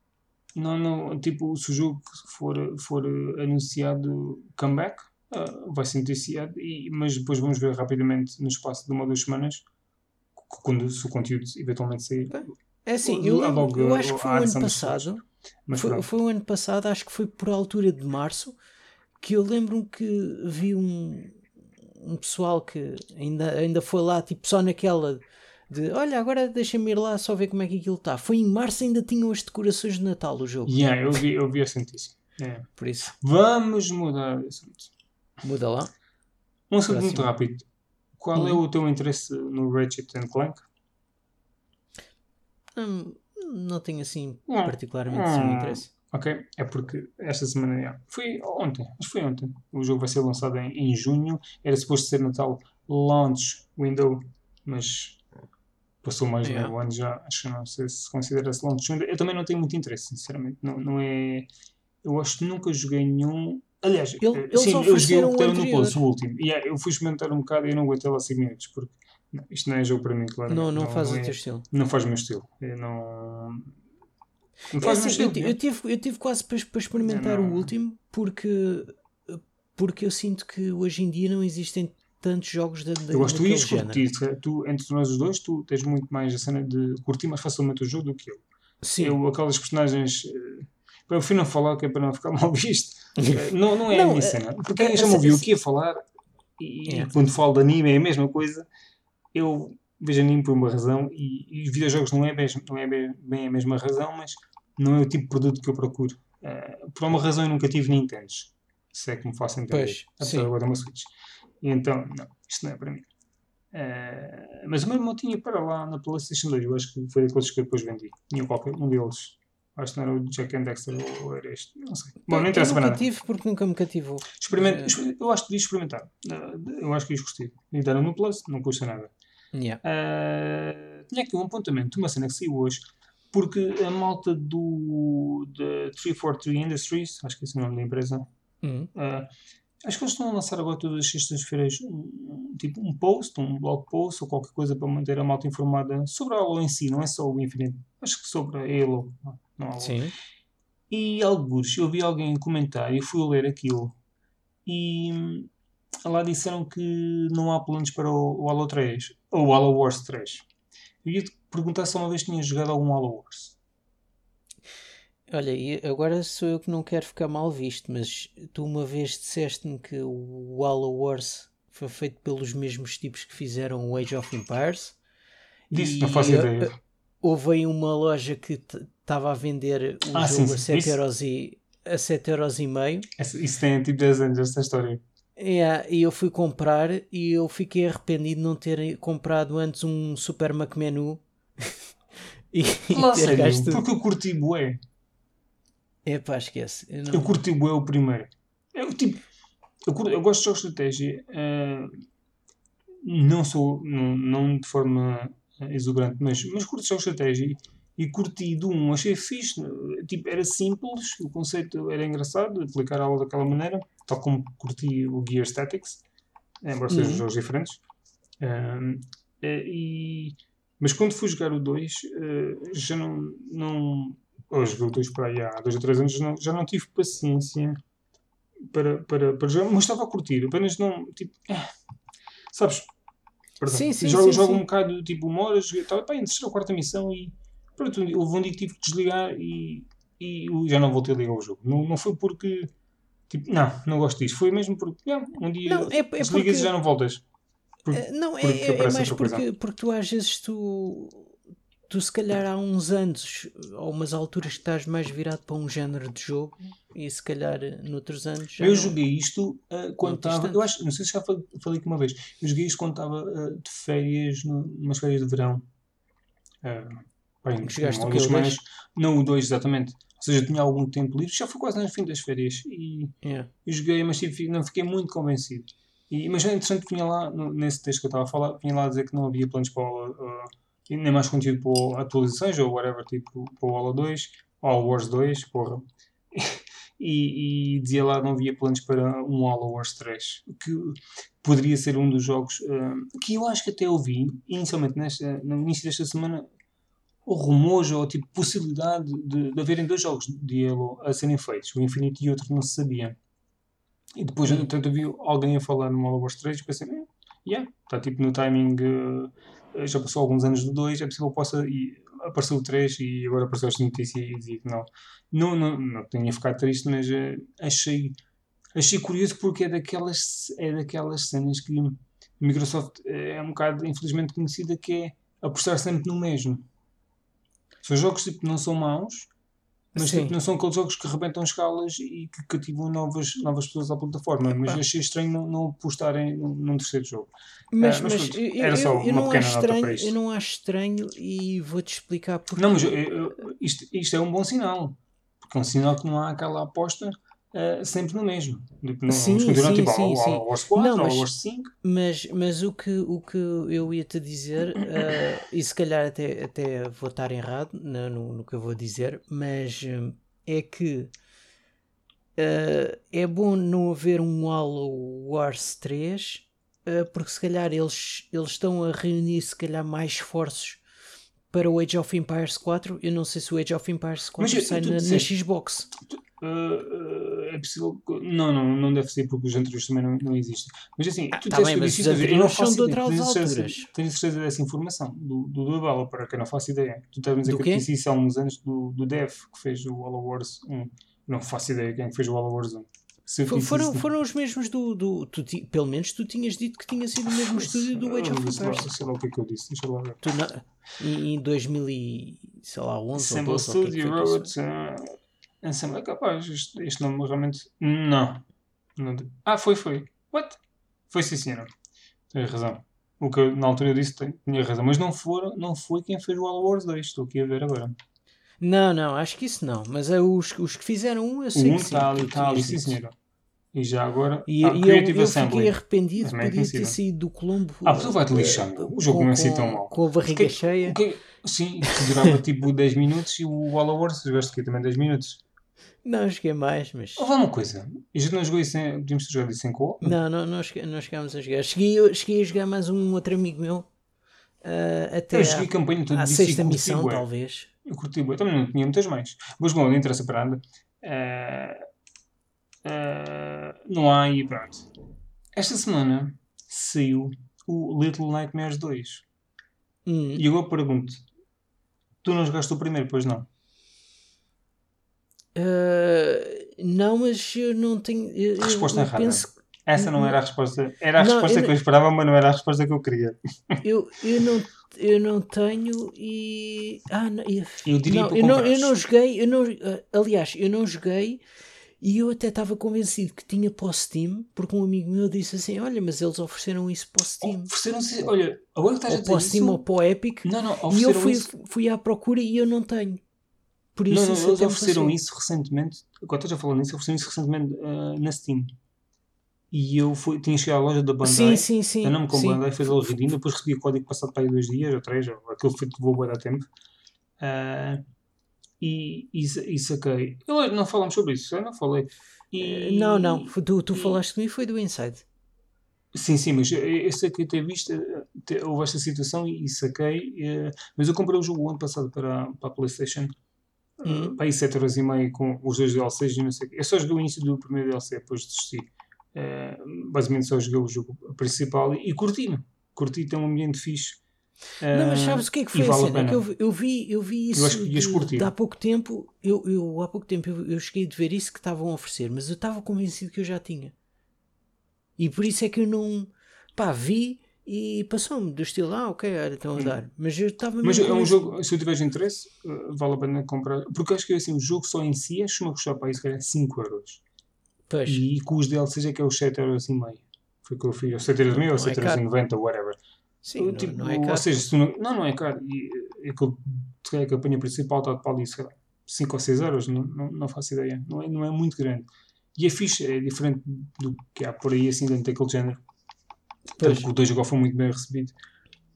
Não, não, tipo, se o jogo for, for anunciado comeback, uh, vai ser noticiado, e, mas depois vamos ver rapidamente no espaço de uma ou duas semanas, quando se o conteúdo eventualmente sair. Bem é assim, eu, lembro, eu acho que foi o ano passado. Foi, foi, o ano passado, acho que foi por altura de março, que eu lembro-me que vi um, um pessoal que ainda, ainda foi lá, tipo, só naquela de olha, agora deixa-me ir lá só ver como é que aquilo está. Foi em março ainda tinham as decorações de Natal o jogo. Yeah, eu vi, eu vi essa notícia. É. Por isso. Vamos mudar de assunto. Muda lá. Um assunto muito rápido. Qual hum. é o teu interesse no Ratchet Clank? Hum, não tenho assim hum. particularmente hum. interesse. Ok, é porque esta semana foi ontem, acho que foi ontem. O jogo vai ser lançado em, em junho. Era suposto ser Natal launch window, mas passou mais de yeah. meio ano já. Acho que não sei se considera-se launch window. Eu também não tenho muito interesse, sinceramente. Não, não é. eu acho que nunca joguei nenhum. Aliás, Ele- eh, sim, eu joguei o que era no. Plus, o último. E yeah, eu fui experimentar um bocado e eu não aguentei lá 5 minutos, porque não, isto não é jogo para mim, claro. Não, não, faz não o é- teu estilo. Não faz o meu estilo. Eu não. Não É faz o meu assim, eu, estilo. ti- yeah. eu tive, eu tive quase para, para experimentar Não. o último porque, porque eu sinto que hoje em dia não existem tantos jogos da, da, Eu gosto, tu daquele ias género. curtir. Tu, entre nós os dois, tu tens muito mais a cena de curtir mais facilmente o jogo do que eu. Sim. Eu, aquelas personagens. eh, Eu fui não falar, que é para não ficar mal visto. Eh, Não, não é a Não, minha eh, cena. Porque quem já me ouviu essa- aqui a falar, e, Yeah. quando falo de anime é a mesma coisa, eu vejo anime por uma razão e, e os videojogos não é, bem, não é bem, bem a mesma razão, mas não é o tipo de produto que eu procuro. Eh, por uma razão eu nunca tive Nintendos. Se é que me faço entender. Pois, Apesar sim. agora é uma Switch. E então, não, isto não é para mim. Eh, mas o meu irmão tinha para lá na PlayStation 2, eu acho que foi daqueles que eu depois vendi. Tinha qualquer um deles. Acho que não era o Jack and Dexter ou era este. Não sei. Bom, não interessa para nada. tive porque nunca me cativou. Experimenta, Eh, eu acho que devias experimentar. Eu acho que ias gostei. E deram no Plus, não custa nada. Yeah. Eh, tinha aqui um apontamento de uma cena que saiu hoje, porque a malta do da 343 Industries, acho que esse é o nome da empresa, Hum. eh, acho que eles estão a lançar agora todas as sextas-feiras tipo um post, um blog post ou qualquer coisa para manter a malta informada sobre a Halo em si, não é só o Infinite, acho que sobre a Halo. Não, Halo. Sim. E alguns, eu vi alguém comentar e fui ler aquilo e lá disseram que não há planos para o, o Halo 3 ou o Halo Wars 3. Eu ia te perguntar se uma vez tinhas jogado algum Halo Wars. Olha, agora sou eu que não quero ficar mal visto, mas tu uma vez disseste-me que o Halo Wars foi feito pelos mesmos tipos que fizeram o Age of Empires. Disse, não faço eh, ideia. Houve aí uma loja que estava a vender o Ah, jogo sim, a sim, 7 isso. euros e a 7 euros e meio. Isso tem tipo 10 anos, esta história. É, e eu fui comprar e eu fiquei arrependido de não ter comprado antes um Super Mac Menu e, Lá sério, gasto. porque eu curti bué. Epá, esquece. Eu não- Eu curti bué o primeiro. Eu, tipo, eu, curto- eu gosto de jogos de estratégia. eh, não sou, não, não de forma eh, exuberante, mas, mas curto jogos de estratégia. E, curti do 1, achei fixe. Tipo, era simples, o conceito era engraçado, aplicar algo daquela maneira, tal como curti o Gear Statics, embora sejam Uhum. jogos diferentes. Ahm, eh, e, mas quando fui jogar o 2, eh, já não. não ou joguei o 2 para aí há 2 ou 3 anos, não- já não tive paciência para, para, para jogar, mas estava a curtir, apenas não. Tipo, ah, sabes? Perdão, Sim, sim, jogo, sim, jogo sim. um bocado, tipo, uma hora, joguei, estava pá, em terceira ou quarta missão e pronto, houve um dia que tive que desligar e, e já não voltei a ligar o jogo. Não, não foi porque. Tipo, não, não gosto disso. Foi mesmo porque yeah, um dia Não, é- é desligas porque- e já não voltas. Porque- Eh, Não, é, é- é mais porque, porque tu às vezes tu, tu se calhar há uns anos, ou umas alturas que estás mais virado para um género de jogo e se calhar noutros anos eu joguei isto ah, quando estava. Eu acho, não sei se já falei, falei aqui uma vez. Eu joguei isto quando estava ah, de férias, no- numas férias de verão. Ah, bem, Jogaste uma o quê, semanas. Não, o 2, exatamente. Ou seja, tinha algum tempo livre. Já foi quase no fim das férias. E Yeah. eu joguei, mas tipo, não fiquei muito convencido. E, mas é interessante que vinha lá, nesse texto que eu estava a falar, vinha lá a dizer que não havia planos para o, uh, e nem mais conteúdo para atualizações ou whatever, tipo para o Halo 2, ou Halo Wars 2, porra. E, e dizia lá que não havia planos para um Halo Wars 3, que poderia ser um dos jogos uh, que eu acho que até ouvi, inicialmente nesta, no início desta semana, ou rumores ou tipo possibilidade de, de haverem dois jogos de Halo a serem feitos, o Infinite e outro não se sabia. E depois, Hum. eu vi alguém a falar no Halo Wars 3 e pensei, "Hum, yeah, está tipo no timing, eh, já passou alguns anos do 2, é possível que possa. E apareceu o 3 e agora apareceu esta notícia e dizia que não. Não, não, não tinha ficado triste, mas eh, achei, achei curioso porque é daquelas, é daquelas cenas que a Microsoft eh, é um bocado, infelizmente, conhecida que é apostar sempre no mesmo. São jogos tipo, que não são maus, mas tipo, não são aqueles jogos que rebentam escalas e que cativam novas, novas pessoas à plataforma. Mas Epá. achei estranho não, não apostarem num, terceiro jogo. Mas, Ah, mas mas eu, era só eu uma não pequena acho nota para isto. eu não acho estranho e vou-te explicar porque. Não, mas eu- isto, isto é um bom sinal. Porque é um sinal que não há aquela aposta ah, sempre no mesmo. Tipo, não, Sim, sim, tipo, sim, ao, sim. ao Wars 4, Não, mas- Wars 5. Mas, mas o, que, o que eu ia te dizer, eh, e se calhar até, até vou estar errado no, no, no que eu vou dizer, mas eh, é que Uh, é bom não haver um Halo Wars 3, uh, porque se calhar eles, eles estão a reunir se calhar mais esforços para o Age of Empires 4. Eu não sei se o Age of Empires 4 Mas, sai na, na, Xbox. Tu, uh, é possível. Não, não, não deve ser porque os anteriores também não, não existem. Mas assim, ah, tu tá bem, mas os anteriores são de outras alturas. Tenho certeza dessa informação do, do Developer, para quem não faço ideia. Tu estás a dizer que eu disse isso há uns anos do, do Dev que fez o Halo Wars 1. Não faço ideia quem fez o Halo Wars 1. foram, foram os mesmos do. do tu, pelo menos tu tinhas dito que tinha sido o mesmo estúdio do Age of Empires. Sei lá o que é que eu disse, deixa lá ver. Tu, não, em, 2011 Assemble ou 12, Studio Road. Ensemble é capaz. Este, este nome realmente. Não. não. Ah, foi, foi. What? Foi sim, senhora. Tens razão. O que eu, na altura eu disse tinha razão. Mas não, for, não foi quem fez o Halo Wars 2. Estou aqui a ver agora. Não, não, acho que isso não. Mas é os, os que fizeram um, eu sei um que sim. Está ali, está ali, sim, senhora. E já agora. E, ah, e eu, eu fiquei arrependido, de podia ter saído do Colombo. Ah, tu vai-te lixar, O jogo não é assim tão mal. Com a barriga que, cheia. Que, sim, que durava tipo 10 minutos e o All Wars jogaste aqui também 10 minutos. Não, joguei mais, mas. Houve uma coisa. E a gente não jogou isso em. Podíamos ter jogado isso em co Não, não, não, não chegámos a jogar. Cheguei, cheguei a jogar mais um outro amigo meu. Uh, até eu a, campanha toda a sexta missão, talvez. Eu curti bem. Também não tinha muitas mais. Mas bom, não interessa para nada. Uh, uh, não há e pronto. Esta semana saiu o Little Nightmares 2. Hum. E agora pergunto: tu não jogaste o primeiro, pois não? Uh, não, mas eu não tenho. Eu, resposta eu, errada. Penso... Essa não era a resposta. Era a não, resposta eu, que eu esperava, mas não era a resposta que eu queria. Eu, eu não eu não tenho e. Ah, não, eu, eu diria não, eu não, eu não joguei, eu não, ah, aliás, eu não joguei e eu até estava convencido que tinha para o Steam, porque um amigo meu disse assim: Olha, mas eles ofereceram isso para o Steam. Ofereceram olha, agora que estás ou a dizer para o Steam isso... ou para o Epic. Não, não, e eu fui, fui à procura e eu não tenho. Por isso, não, não, eles ofereceram isso recentemente. Agora estás a falar nisso, ofereceram isso recentemente uh, na Steam. E eu fui, tinha chegado à loja da Bandai. Sim, sim, sim. Eu não me com Bandai, fez o redeem, depois recebi o código passado para aí dois dias ou três, ou aquilo foi levou bem da tempo. Uh, e, e, e saquei. Eu, não falamos sobre isso, eu não falei. E, não, não, tu, tu e, falaste comigo foi do Inside. Sim, sim, mas eu sei que eu ter visto, houve esta situação e, e saquei, mas eu comprei o jogo ano passado para, para a Playstation. Uhum. para aí 7 horas e meia com os dois DLCs e não sei o quê. Eu só joguei o início do primeiro DLC, depois desisti. Uh, basicamente só joguei o jogo principal e, e curti-me. Curti, tem um ambiente fixe. Uh, não, mas sabes o que é que foi vale a cena? É que eu, eu, vi, eu vi isso eu de, de, há pouco tempo. Eu, eu, há pouco tempo eu, eu cheguei de ver isso que estavam a oferecer, mas eu estava convencido que eu já tinha. E por isso é que eu não. Pá, vi e passou-me do estilo, ah, ok, era estão a dar. Mas eu estava Mas é um jogo, se eu tiveres interesse, eh, vale a pena comprar. Porque acho que assim, o jogo só em si é uma custar para isso, que é 5 euros. Pois. E com os DLCs é que é os 7 euros e meio. Foi o que eu fiz. Ou 7 euros e meio, ou 7 euros e 90, whatever. Sim, tipo, não, não, é caro. Ou seja, não, não, não é caro. E é a campanha principal está para ali, 5 ou 6 euros, não, não, não faço ideia. Não é, não é muito grande. E a ficha é diferente do que há por aí, assim, dentro daquele género. Pois. O 2 agora foi muito bem recebido.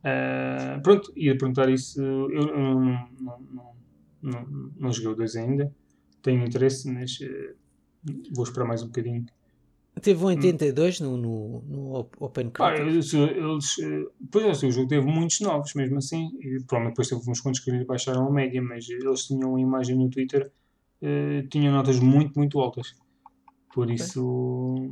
Uh, pronto, ia perguntar isso. Eu, não, não, não, não, não joguei o 2 ainda. Tenho interesse, mas uh, Vou esperar mais um bocadinho. Teve um 82 hum. no, no, no Open Cup. Ah, eles, eles, pois é, o jogo teve muitos novos, mesmo assim. E, provavelmente depois teve uns quantos que baixaram a média, mas eles tinham uma imagem no Twitter, uh, tinham notas muito, muito altas. Por isso.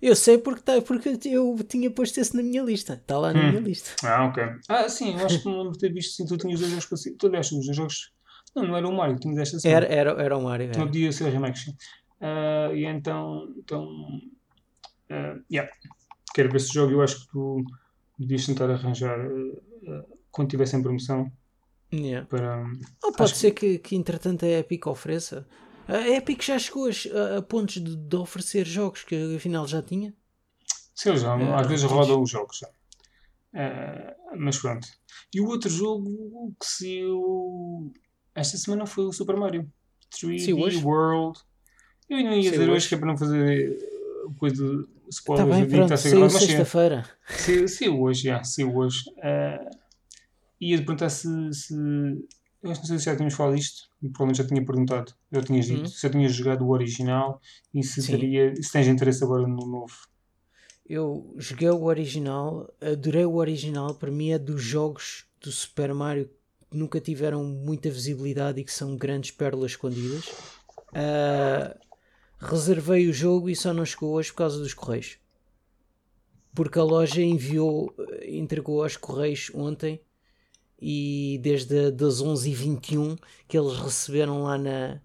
Eu sei porque, tá, porque eu tinha posto esse na minha lista. Está lá na hum. minha lista. Ah, ok. Ah, sim, eu acho que não lembro de ter visto sim, tu tinhas dois jogos para si. Tu aliás, os dois jogos. Não, não era o Mario, tinhas esta semana. Era, era, era o Mario. Não podia ser sim. Uh, e então, então uh, yeah. quero ver esse jogo. Eu acho que tu devias tentar arranjar uh, quando tivesse em promoção. Yeah. Para, Ou pode ser que, que entretanto a Epic ofereça. A Epic já chegou a, a pontos de, de, oferecer jogos que afinal já tinha. Sim, já, é, às vezes rodam os jogos já. Uh, mas pronto. E o outro jogo que saiu esta semana foi o Super Mario 3D World eu não ia dizer hoje que é para não fazer eh, coisa spoilers. Está bem, pronto, saiu sexta-feira. Saiu, hoje, já, saiu hoje. Uh, ia-te perguntar se, se, eu não sei se já tínhamos falado disto, provavelmente já tinha perguntado, já tinhas dito, Hum. se já tinhas jogado o original e se, Sim. teria, se tens interesse agora no novo. Eu joguei o original, adorei o original, para mim é dos jogos do Super Mario que nunca tiveram muita visibilidade e que são grandes pérolas escondidas. Ah, reservei o jogo e só não chegou hoje por causa dos correios. Porque a loja enviou, entregou aos correios ontem e desde das 11h21 que eles receberam lá na,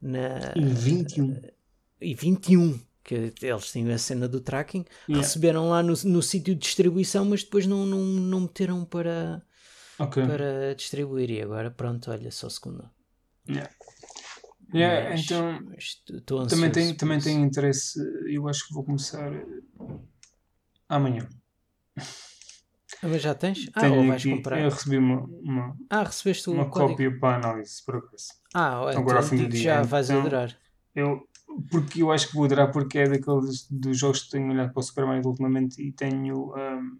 na E 21. e 21 que eles têm a cena do tracking Yeah. receberam lá no, no sítio de distribuição mas depois não, não, não meteram para, Ok. para distribuir e agora pronto, olha só segunda Yeah. Yeah, Mas- então mas também tenho, também tenho interesse. Eu acho que vou começar amanhã. Ah, mas já tens? Ah, Tenho ou vais aqui- comprar? Eu recebi uma, uma, Ah, recebeste uma cópia para análise, por acaso. Ah, olha, Agora ao então fim do dia, já vais então- adorar. Eu, porque eu acho que vou adorar, porque é daqueles dos jogos que tenho olhado para o Super Mario ultimamente e tenho. ahm,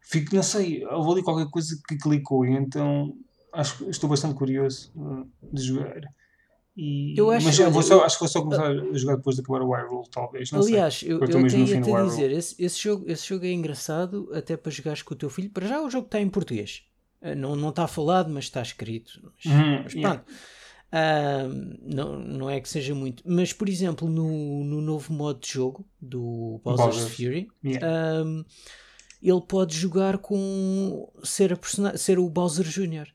fico, não sei, houve ali qualquer coisa que clicou então acho estou bastante curioso ah, de jogar. E, Eu acho- mas eu só, eu- acho que vou só começar a jogar depois de acabar o Hyrule, talvez. Não sei. Aliás, eu, Eu eu fim ia te dizer, esse, esse, jogo, esse jogo é engraçado até para jogares com o teu filho. Para já o jogo está em português. Ah, Não, não está falado, mas está escrito. Mas, Uhum, mas yeah. pronto. Ah, não, não é que seja muito. Mas, por exemplo, no, no novo modo de jogo do Bowser's Bowser's. Fury, Yeah. ah, ele pode jogar com ser, a ser o Bowser Jr.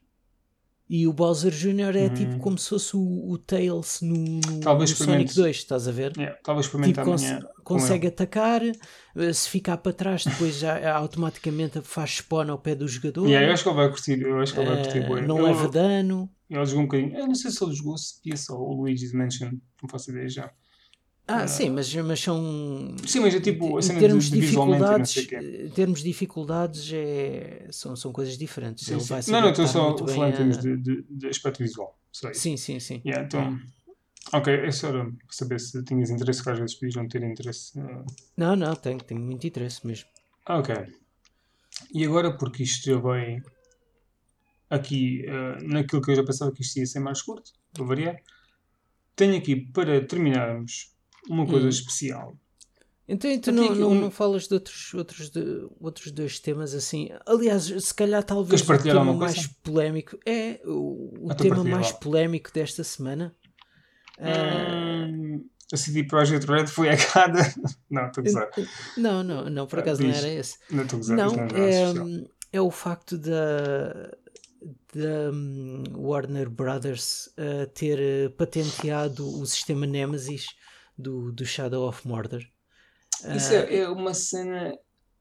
E o Bowser Jr. é Hum. tipo como se fosse o, o Tails no, no, Sonic experimente. 2, estás a ver? Yeah, talvez Tipo, experimentar cons- amanhã. com consegue atacar, eh, se ficar para trás, depois já automaticamente faz spawn ao pé do jogador. Yeah, eu acho que ele vai curtir, eu acho que ele vai curtir eh, bué. não Eu- leva dano. Ele jogou um bocadinho. Eu não sei se ele jogou se via só o Luigi's Mansion, não faço ideia já. Ah, Eh, sim, mas, mas são. Sim, mas é tipo a em cena termos de, de dificuldades, em termos de dificuldades é, são, são coisas diferentes. Sim, sim. Não, não, estou só falar em termos de, de, de aspecto visual. Sim, sim, sim. Yeah, então, ok, é só para saber se tinhas interesse, que às vezes podias não ter interesse. eh, Não, não, tenho, tenho muito interesse mesmo. Ok. E agora, porque isto já vai aqui eh, naquilo que eu já pensava que isto ia ser mais curto, para variar, tenho aqui para terminarmos uma coisa Hum. especial. Então, e tu não, não, um- não falas de outros, outros, de, outros dois temas assim? Aliás, se calhar talvez o tema mais polémico é o, o Então tema mais polémico desta semana. Ah, Hum, a CD Projekt Red foi hackeada. não, estou a gozar. não, não, não, por Ah, acaso não era esse. Não estou a gozar. Não, é é, oficial. é o facto da, da hum, Warner Brothers uh, ter uh, patenteado o sistema Nemesis do, do Shadow of Mordor. Isso é, é uma cena.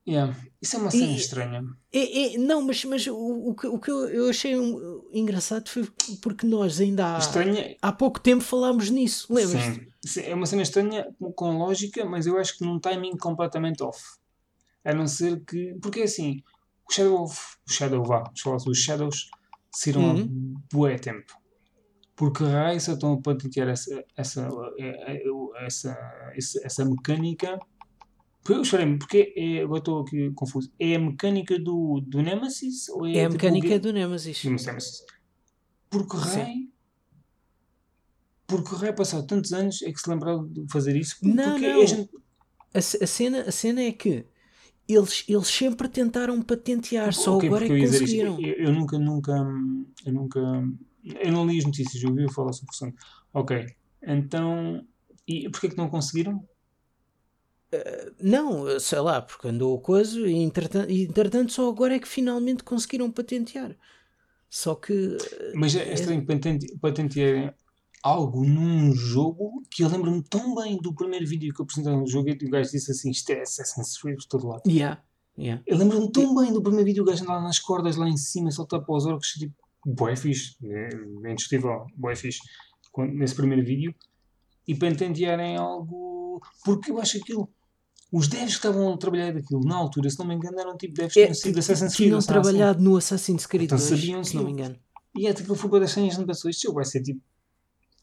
Yeah. Isso é uma cena E- estranha. É, é- não, mas, mas o, o que, o que eu, achei um- engraçado foi porque nós ainda há, Estranha. há pouco tempo falámos nisso, lembras? Sim. É uma cena estranha com- lógica, mas eu acho que num timing completamente off. A não ser que. Porque é assim, o Shadow of. O Shadow vá, os Shadows saíram há Uhum. bué tempo. Porque raio só estão a patentear essa, essa, essa, essa, mecânica. Porque- Espera-me, porque é, agora estou aqui confuso. É a mecânica do, do Nemesis? Ou é, É a tipo, mecânica do Nemesis. Nemesis? Porque Sim. raio. Porque raio passado tantos anos é que se lembraram de fazer isso? Não, não. a gente- A, a cena, a cena é que eles, eles sempre tentaram patentear, só agora é que eu conseguiram. Eu, eu nunca, nunca, eu nunca, eu não li as notícias, eu ouvi falar sobre o assunto. Ok, então, e porquê que não conseguiram? Não, sei lá, porque andou o coisa e entretanto, entretanto só agora é que finalmente conseguiram patentear. Só que Mas é, é estranho patente- patentearem algo num jogo que eu lembro-me tão bem do primeiro vídeo que eu apresentei no jogo e o gajo disse assim, isto é Assassin's Creed por todo lado. yeah, yeah. Eu lembro-me tão bem do primeiro vídeo, o gajo andava nas cordas lá em cima, saltar para os orcos, tipo, bué fixe, é, é indiscutível, bué fixe, quando- nesse primeiro vídeo, e patentearem algo, porque eu acho aquilo, os devs que estavam a trabalhar daquilo, na altura, se não me engano, eram tipo devs que É, tinham sido Assassin's Creed, tinham trabalhado no Assassin's Creed Então 2, sabiam se não me engano. E até aquilo foi para senhas, não pensou, isto vai ser tipo,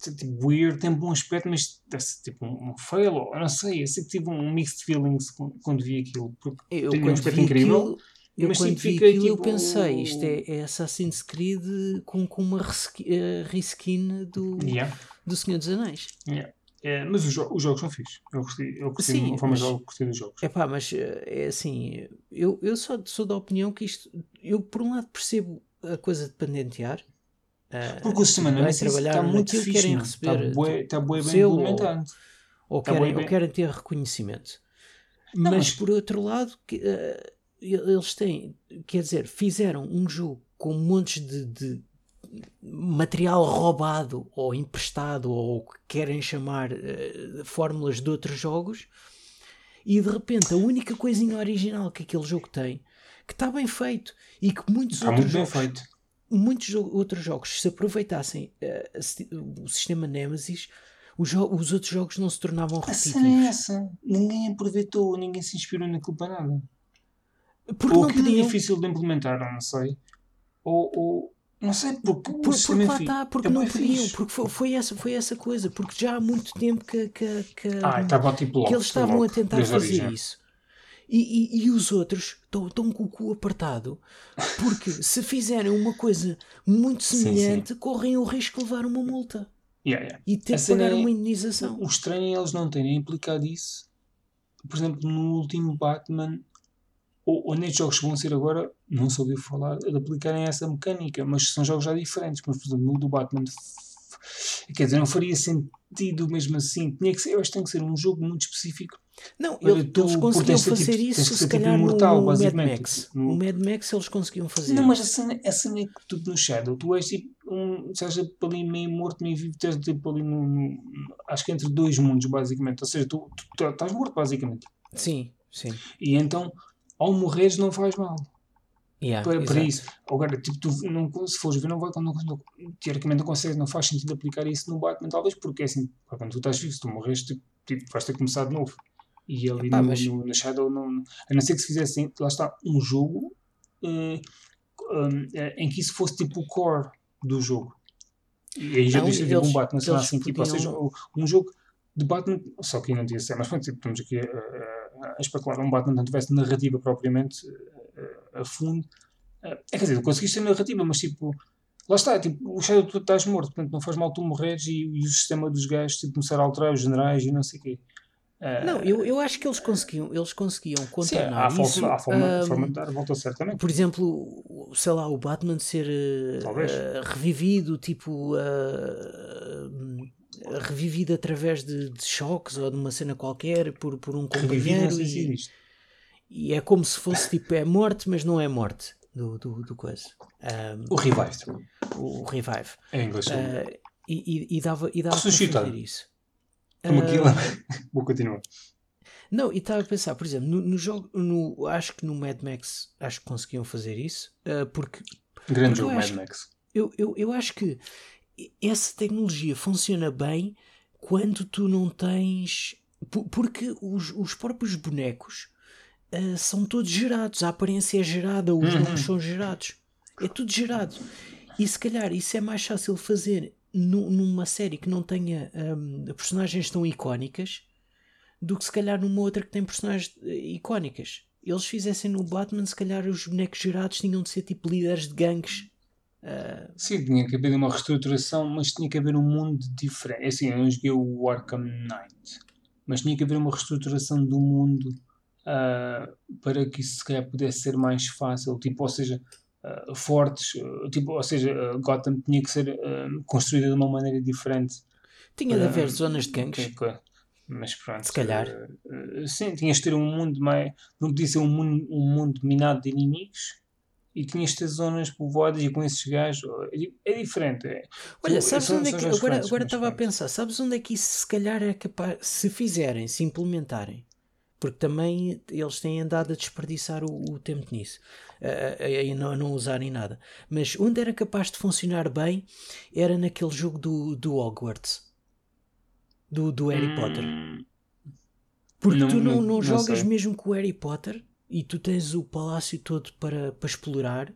tipo weird, tem bom aspecto, mas deve ser tipo um, um fail, ou não sei, eu sei que tive um mixed feelings quando, vi aquilo, porque Eu Tem um aspecto incrível. aquilo, Eu Mas quando tipo, vi aquilo eu tipo- pensei, isto é, é Assassin's Creed com, com uma reskin, eh, reskin do, Yeah, do Senhor dos Anéis. yeah. É, mas os, jo- os jogos são fixos. Eu gostei, eu gostei Sim, forma mas- gostei dos jogos. É pá, mas eh, é assim, eu, eu só sou da opinião que isto, eu por um lado percebo a coisa de patentear. eh, Porque o sistema não vai é trabalhar está muito fixe. querem. Está receber bué, está bué bem ou- implementado. ou, Tá querem, bué ou bem. querem ter reconhecimento. Não, mas, mas- por outro lado, que, eh, eles têm, quer dizer, fizeram um jogo com montes de, de material roubado ou emprestado ou o que querem chamar eh, fórmulas de outros jogos e de repente a única coisinha original que aquele jogo tem que está bem feito e que muitos Está outros jogos feito. muitos jo- outros jogos, se aproveitassem si- o sistema Nemesis, os, os outros jogos não se tornavam A cena é repetitivos. essa. Ninguém aproveitou, ninguém se inspirou naquilo para nada. Porque ou não é difícil de implementar, não sei. Ou, ou não sei, porque Por, porque lá está, porque é não podiam, fixe. porque foi, foi essa, foi essa coisa, porque já há muito tempo que, que, que, Ah, tipo logo. que eles estavam a tentar fazer origem. isso. E, e, e os outros estão, com o cu apertado porque se fizerem uma coisa muito Sim, sim. semelhante, correm o risco de levar uma multa Yeah, yeah. e ter que pagar é- uma indenização. O estranho é eles não terem aplicado isso, por exemplo, no último Batman, ou, nestes jogos que vão ser agora, não ouviu falar de aplicarem essa mecânica, mas são jogos já diferentes. Mas, por exemplo, no do Batman, quer dizer, não faria sentido mesmo assim. Tinha que ser, eu acho que tem que ser um jogo muito específico. Não, ele- tu- eles conseguiam fazer tipo- isso se tipo calhar imortal, no Mad. Max. No- No Mad Max eles conseguiam fazer Não, mas a cena, a cena é que tu no Shadow, tu és tipo um, seja ali meio morto, meio vivo, estás tipo ali no, no- acho que entre dois mundos, basicamente. Ou seja, tu, tu, tu estás morto, basicamente. Sim, sim. E então, ao morreres, não faz mal. Yeah, para, para isso. Agora, tipo, tu não, se fores ver, não vai, não, não, teoricamente não consegues, não faz sentido aplicar isso no Batman, talvez, porque é assim, quando tu estás vivo, se tu morres, tipo, tipo, vais ter que começar de novo. E ali Epá, no, mas- no, no Shadow, não, a não ser que se fizessem, lá está, um jogo eh, um, eh, em que isso fosse tipo o core do jogo. E aí já deixa de um Batman, sei lá, assim, tipo, ou seja, podiam- um jogo de Batman, só que não tinha ser, mas pronto, tipo, estamos aqui a, a, a especular, um Batman não tivesse narrativa propriamente eh, a fundo. Eh, É quer dizer, conseguiste ter narrativa, mas tipo, lá está, tipo, o Shadow tu estás morto, portanto não faz mal tu morreres e, e o sistema dos gajos tipo, começar a alterar os generais e não sei o quê. Eh, Não, eu, eu acho que eles conseguiam, eles conseguiam sim, contornar há, isso. forma, há forma, ahm, forma de dar a volta certamente. por exemplo, sei lá, o Batman ser eh, revivido, tipo, eh, revivido através de, de choques ou de uma cena qualquer por, por um companheiro se e, e é como se fosse tipo, é morte, mas não é morte do, do, do coisa. Ahm, O Revived, o revive. em inglês. Ah, e, e, e dava, e dava para isso. Como Ah, aquilo. Vou continuar. Não, e estava a pensar, por exemplo, no, no jogo, no, acho que no Mad Max acho que conseguiam fazer isso, ah, porque Grande Porque jogo, Mad Max. eu, eu, eu acho que essa tecnologia funciona bem quando tu não tens. po- Porque os, os próprios bonecos ah, são todos gerados, a aparência é gerada, os Uhum. nomes são gerados, é tudo gerado. E se calhar isso é mais fácil fazer nu- numa série que não tenha hum, personagens tão icónicas do que se calhar numa outra que tem personagens eh, icónicas. Eles fizessem no Batman, se calhar os bonecos gerados tinham de ser tipo líderes de gangues. Ah, Sim, tinha que haver uma reestruturação, mas tinha que haver um mundo diferente. É Assim, eu não joguei o Arkham Knight, mas tinha que haver uma reestruturação do mundo ah, para que isso se calhar pudesse ser mais fácil. Tipo, ou seja, ah, fortes, tipo, ou seja, Gotham tinha que ser construída de uma maneira diferente. tinha de haver zonas de gangues. Mas pronto. Se calhar. sim, tinhas de ter um mundo mais. Não podia ser um mundo, um mundo minado de inimigos. E tinhas de ter zonas povoadas e com esses gajos. É, é diferente. é. Olha, sabes são- onde é que. Agora, agora estava a pensar, sabes onde é que isso se calhar é capaz. Se fizerem, se implementarem. Porque também eles têm andado a desperdiçar o, o tempo nisso. A, a- a não, a não usarem nada. Mas onde era capaz de funcionar bem era naquele jogo do, do Hogwarts. Do, do Harry Potter. Hum, Porque Não- tu não, não- não não jogas sei. mesmo com o Harry Potter e tu tens o palácio todo para, para explorar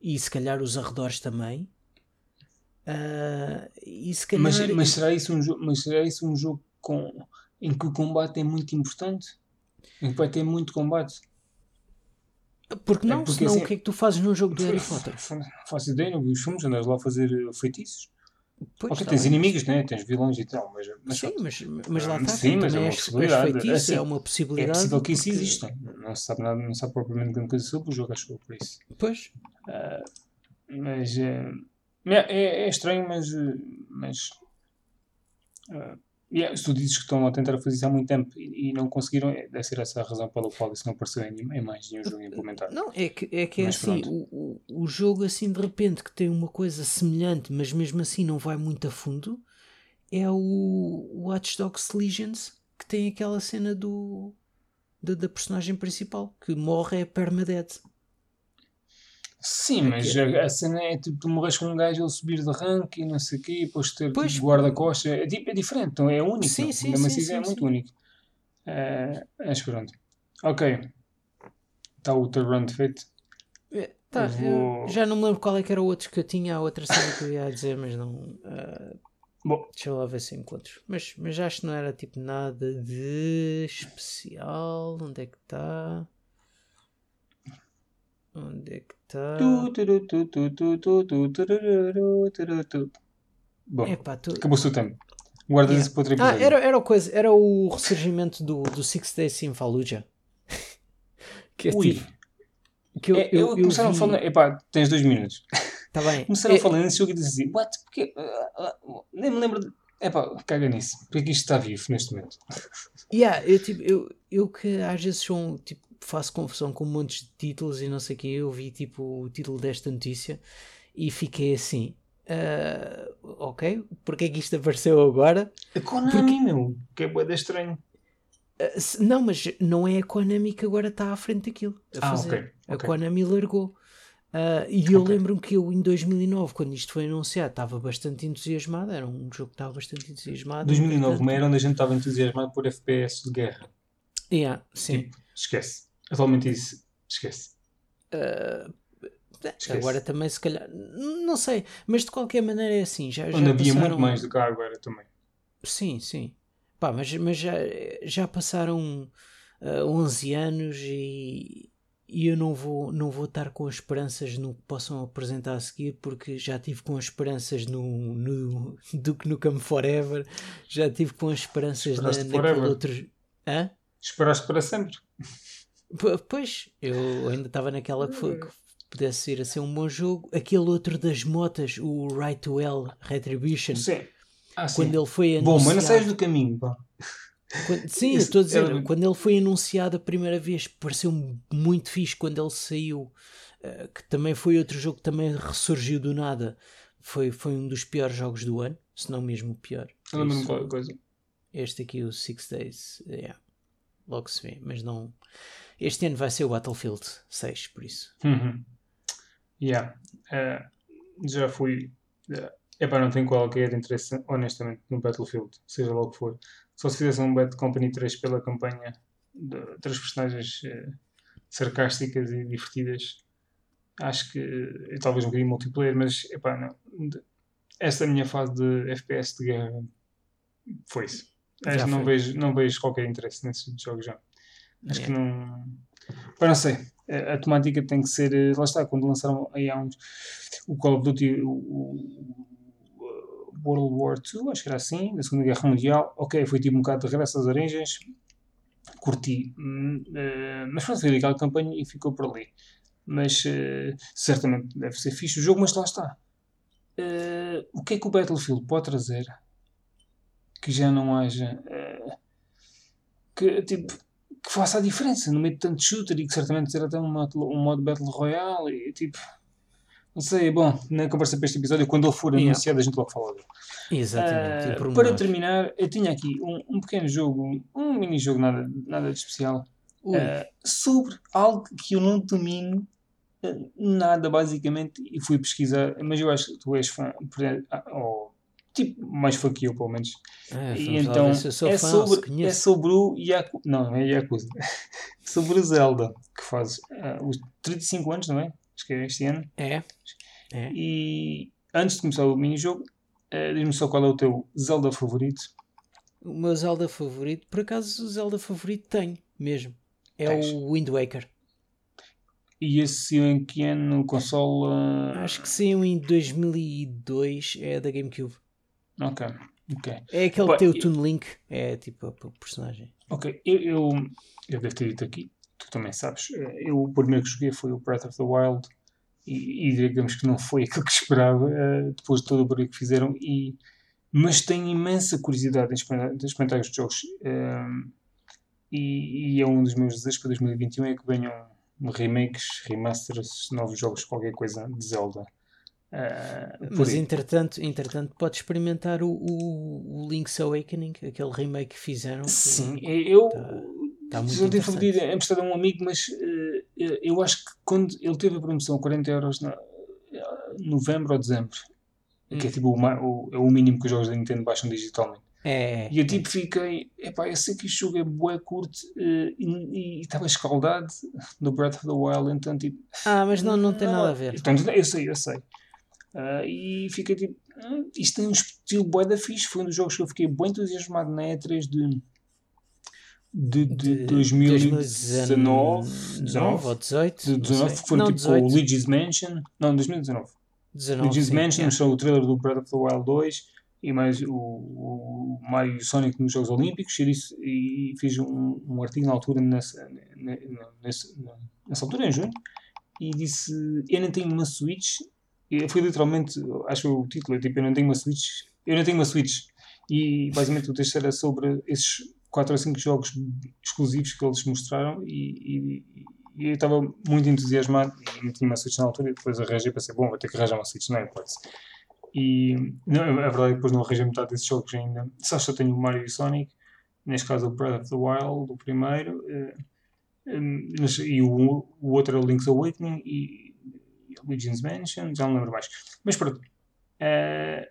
e se calhar os arredores também. Ah, e se calhar. mas, mas será isso um jogo, mas será isso um jogo com, em que o combate é muito importante? Em que vai ter muito combate? Porque não? É porque, Senão assim, o que é que tu fazes num jogo do Harry Potter? faço ideia, não vi os filmes, andas lá a fazer feitiços. Pois, ok, tá tens inimigos, né? tens vilões e tal, mas, mas Sim, mas, mas lá está. sim, mas é uma és possibilidade. feitiço, Assim, é uma é possibilidade. possível que isso exista. Não se sabe nada, não se sabe propriamente grande coisa sobre o jogo, acho eu, por isso. Pois, Ah, mas eh, é, é estranho, mas, eh, mas ah, yeah, se tu dizes que estão a tentar fazer isso há muito tempo e, e não conseguiram, é- deve ser essa a razão pela qual isso não apareceu em, em mais nenhum jogo implementado. Não, é que é, que é Mas assim, o, o, o jogo assim de repente que tem uma coisa semelhante, mas mesmo assim não vai muito a fundo, é o Watch Dogs Legions, que tem aquela cena do da, da personagem principal, que morre é permadeath. Sim, mas a, a cena é tipo, tu morres com um gajo ele subir de rank e não sei o quê, e depois ter Pois. tipo, guarda-costas, é, tipo, é diferente, então é único. Sim, sim, sim, assim sim, é muito sim. único. Eh, mas pronto. Ok. Está o teu run feito. É, tá, Eu vou- já não me lembro qual é que era o outro que eu tinha, a outra cena que eu ia dizer, mas não. ah, Bom, deixa eu lá ver se encontro. Mas, mas acho que não era tipo nada de especial. Onde é que está? Onde é que Bom, Epá, tu... acabou-se o tempo. Guardas Yeah. isso para outro Ah, episódio. era, era, o coisa, era o ressurgimento do, do Six Days in Fallujah. que é Ui. tipo. Que eu, É, eu, eu, eu começaram vi- a falar. Epá, tens dois minutos. Tá bem. Começaram É- a falar jogo e disse assim: What? Porque. ah, ah, nem me lembro. De... Epá, caga nisso. Porque é que isto está vivo neste momento? Yeah, eu, tipo, eu, eu que às vezes sou, tipo, faço confusão com montes de títulos e não sei o que, eu vi tipo o título desta notícia e fiquei assim, ah, ok, porque é que isto apareceu agora? A Konami, meu. Que é boeda estranho. Se- não, mas não é a Konami que agora está à frente daquilo. A Ah, fazer. ok, A. Konami largou. Ah, e eu Ok. lembro-me que eu em 2009, quando isto foi anunciado, estava bastante entusiasmado. Era um jogo que estava bastante entusiasmado. 2009, entretanto- uma era onde a gente estava entusiasmado por FPS de guerra. Yeah, sim. Tipo, esquece. Atualmente isso, esquece. Ah, Esquece. agora também, se calhar, não sei, mas de qualquer maneira é assim. Já, já Onde havia passaram... muito mais do que há agora também. Sim, sim. Pá, mas, mas já, já passaram ah, 11 anos e, e eu não vou, não vou estar com esperanças no que possam apresentar a seguir, porque já tive com esperanças no, no Duke Nukem Forever, já tive com esperanças na, Esperaste naquele forever? outro. Hã? Esperaste para sempre. P- Pois, eu ainda estava naquela que, foi, que pudesse ir a ser um bom jogo. Aquele outro das motas, o Right to Hell Retribution, Sim. Ah, sim. quando ele foi Bom, anunciado. mas não saias do caminho, pá. Quando- sim, estou a dizer, era- quando ele foi anunciado a primeira vez, pareceu muito fixe quando ele saiu, eh, que também foi outro jogo que também ressurgiu do nada. Foi, foi um dos piores jogos do ano, se não mesmo o pior. Eu lembro-me qualquer coisa. Este aqui, o Six Days, yeah, logo se vê, mas não. Este ano vai ser o Battlefield 6, por isso. Uhum. Yeah. Eh, já fui. É epá, não tenho qualquer interesse, honestamente, no Battlefield, seja lá o que for. Só se fizesse um Bad Company 3 pela campanha de três personagens eh, sarcásticas e divertidas. Acho que talvez um bocadinho multiplayer, mas epá, não. De- Esta minha fase de FPS de guerra foi isso. Não vejo, não vejo qualquer interesse nesses jogos já. Acho que Yeah. não. Pá, não sei. A, a temática tem que ser. eh, Lá está, quando lançaram aí há uns. O Call of Duty, o, o- World War II, acho que era assim, da Segunda Guerra Mundial. Ok, foi tipo um bocado de regresso às origens. Curti. Hum, eh, mas pronto, foi aquela campanha e ficou por ali. Mas eh, certamente deve ser fixe o jogo, mas lá está. O que é que o Battlefield pode trazer que já não haja. que, tipo, que faça a diferença no meio de tanto shooter e que certamente será até um modo, um modo Battle Royale e tipo. Não sei, bom, na conversa para este episódio, quando ele for Yeah. anunciado, a gente logo fala dele. Exatamente. Por para terminar, eu tinha aqui um, um pequeno jogo, um mini-jogo nada, nada de especial, Ui, ah, sobre algo que eu não domino ah, nada, basicamente, e fui pesquisar, mas eu acho que tu és fã, ou tipo, mais fã que eu, pelo menos. é, E então é, fã sobre, é sobre o Yaku... Não, é Yakuza. sobre o Zelda, que faz ah, os 35 anos, não é? Acho que é este ano. É, é. E antes de começar o mini-jogo, ah, diz-me só qual é o teu Zelda favorito. O meu Zelda favorito, por acaso o Zelda favorito tenho mesmo. É Tens. o Wind Waker. E esse saiu em que ano? Console. uh, Acho que saiu em 2002, é da GameCube. Ok, ok. É aquele Pá, que tem o e- Toon Link, é tipo a a personagem. Ok, eu, eu, eu devo ter dito aqui, tu também sabes, eh, eu o primeiro que joguei foi o Breath of the Wild e, e digamos que não foi aquilo que esperava eh, depois de todo o barulho que fizeram, e, mas tenho imensa curiosidade em experimentar, os jogos ehm, e, e é um dos meus desejos para 2021 é que venham remakes, remasters, novos jogos, qualquer coisa de Zelda. Eh, por Mas aí. entretanto, entretanto pode experimentar o, o, o Link's Awakening, aquele remake que fizeram. que- Sim, eu tá muito já devo pedir emprestado a um amigo, mas eh, eu acho que quando ele teve a promoção 40 euros na novembro ou dezembro, que é Hum. tipo o, o, é o mínimo que os jogos da Nintendo baixam digitalmente. É, E eu tipo fiquei, epá, eu sei que este jogo é bué curto eh, e estava escaldado do Breath of the Wild, então tipo. Ah, mas não, não tem nada a ver. Então, eu sei, eu sei. Ah, e fiquei tipo, "Ah, isto tem um estilo bué da fixe. Foi um dos jogos que eu fiquei bem entusiasmado na E3 de, de, de, 2019. 19 ou 18. De não 19, sei. que foi não, tipo 18. o Luigi's Mansion. Não, 2019. 19, Luigi's sim, Mansion, mostrou o trailer do Breath of the Wild 2 e mais o, o Mario e o Sonic nos Jogos Olímpicos. E, disse, e fiz um, um artigo na altura, nessa, ne- ne- nesse- nessa altura, em junho, e disse: Eu não tenho uma Switch. E foi literalmente, acho que o título é tipo: Eu não tenho uma Switch. Eu não tenho uma Switch. E basicamente o texto era sobre esses 4 ou 5 jogos exclusivos que eles mostraram e, e- e eu estava muito entusiasmado e não tinha uma Switch na altura e depois arranjei e pensei, bom, vou ter que arranjar uma Switch, não é hipótese. E não, a verdade é que depois não arranjei metade desses jogos ainda. Só só tenho o Mario e Sonic, neste caso o Breath of the Wild, o primeiro, eh, mas- e o, o outro é o Link's Awakening e, Luigi's Mansion, já não lembro mais. Mas pronto. eh,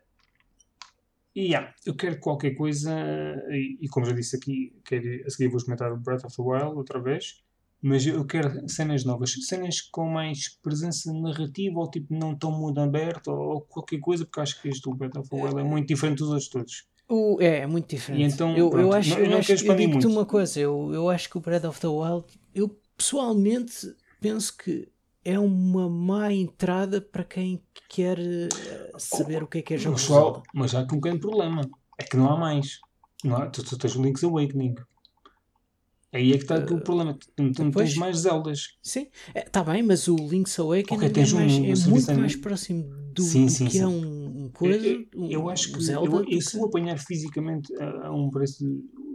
e yeah, eu quero qualquer coisa, e, e como já disse aqui, quero, a seguir vou comentar o Breath of the Wild outra vez, mas eu quero cenas novas, cenas com mais presença narrativa, ou tipo não tão mundo aberto, ou, ou qualquer coisa, porque acho que este do Breath of the Wild é muito diferente dos outros todos. O- é, é muito diferente. E então, eu, eu acho, não- eu não acho quero eu digo-te uma coisa, eu, eu acho que o Breath of the Wild, eu pessoalmente penso que é uma má entrada para quem quer eh, saber o que é que é jogos de Pessoal, Zelda. mas há aqui um pequeno problema, é que não há mais. Não há, tu, tu tens o Link's Awakening. Aí é que está aqui o problema, tu, não tens mais Zeldas. Sim, está bem, mas o Link's Awakening Ok, tens é, mais- um- um é serviço muito mais próximo do, Sim, do sim, que sim. é um, um coisa, eu, um, eu acho que Zelda. eu, eu, se eu apanhar fisicamente a, a um preço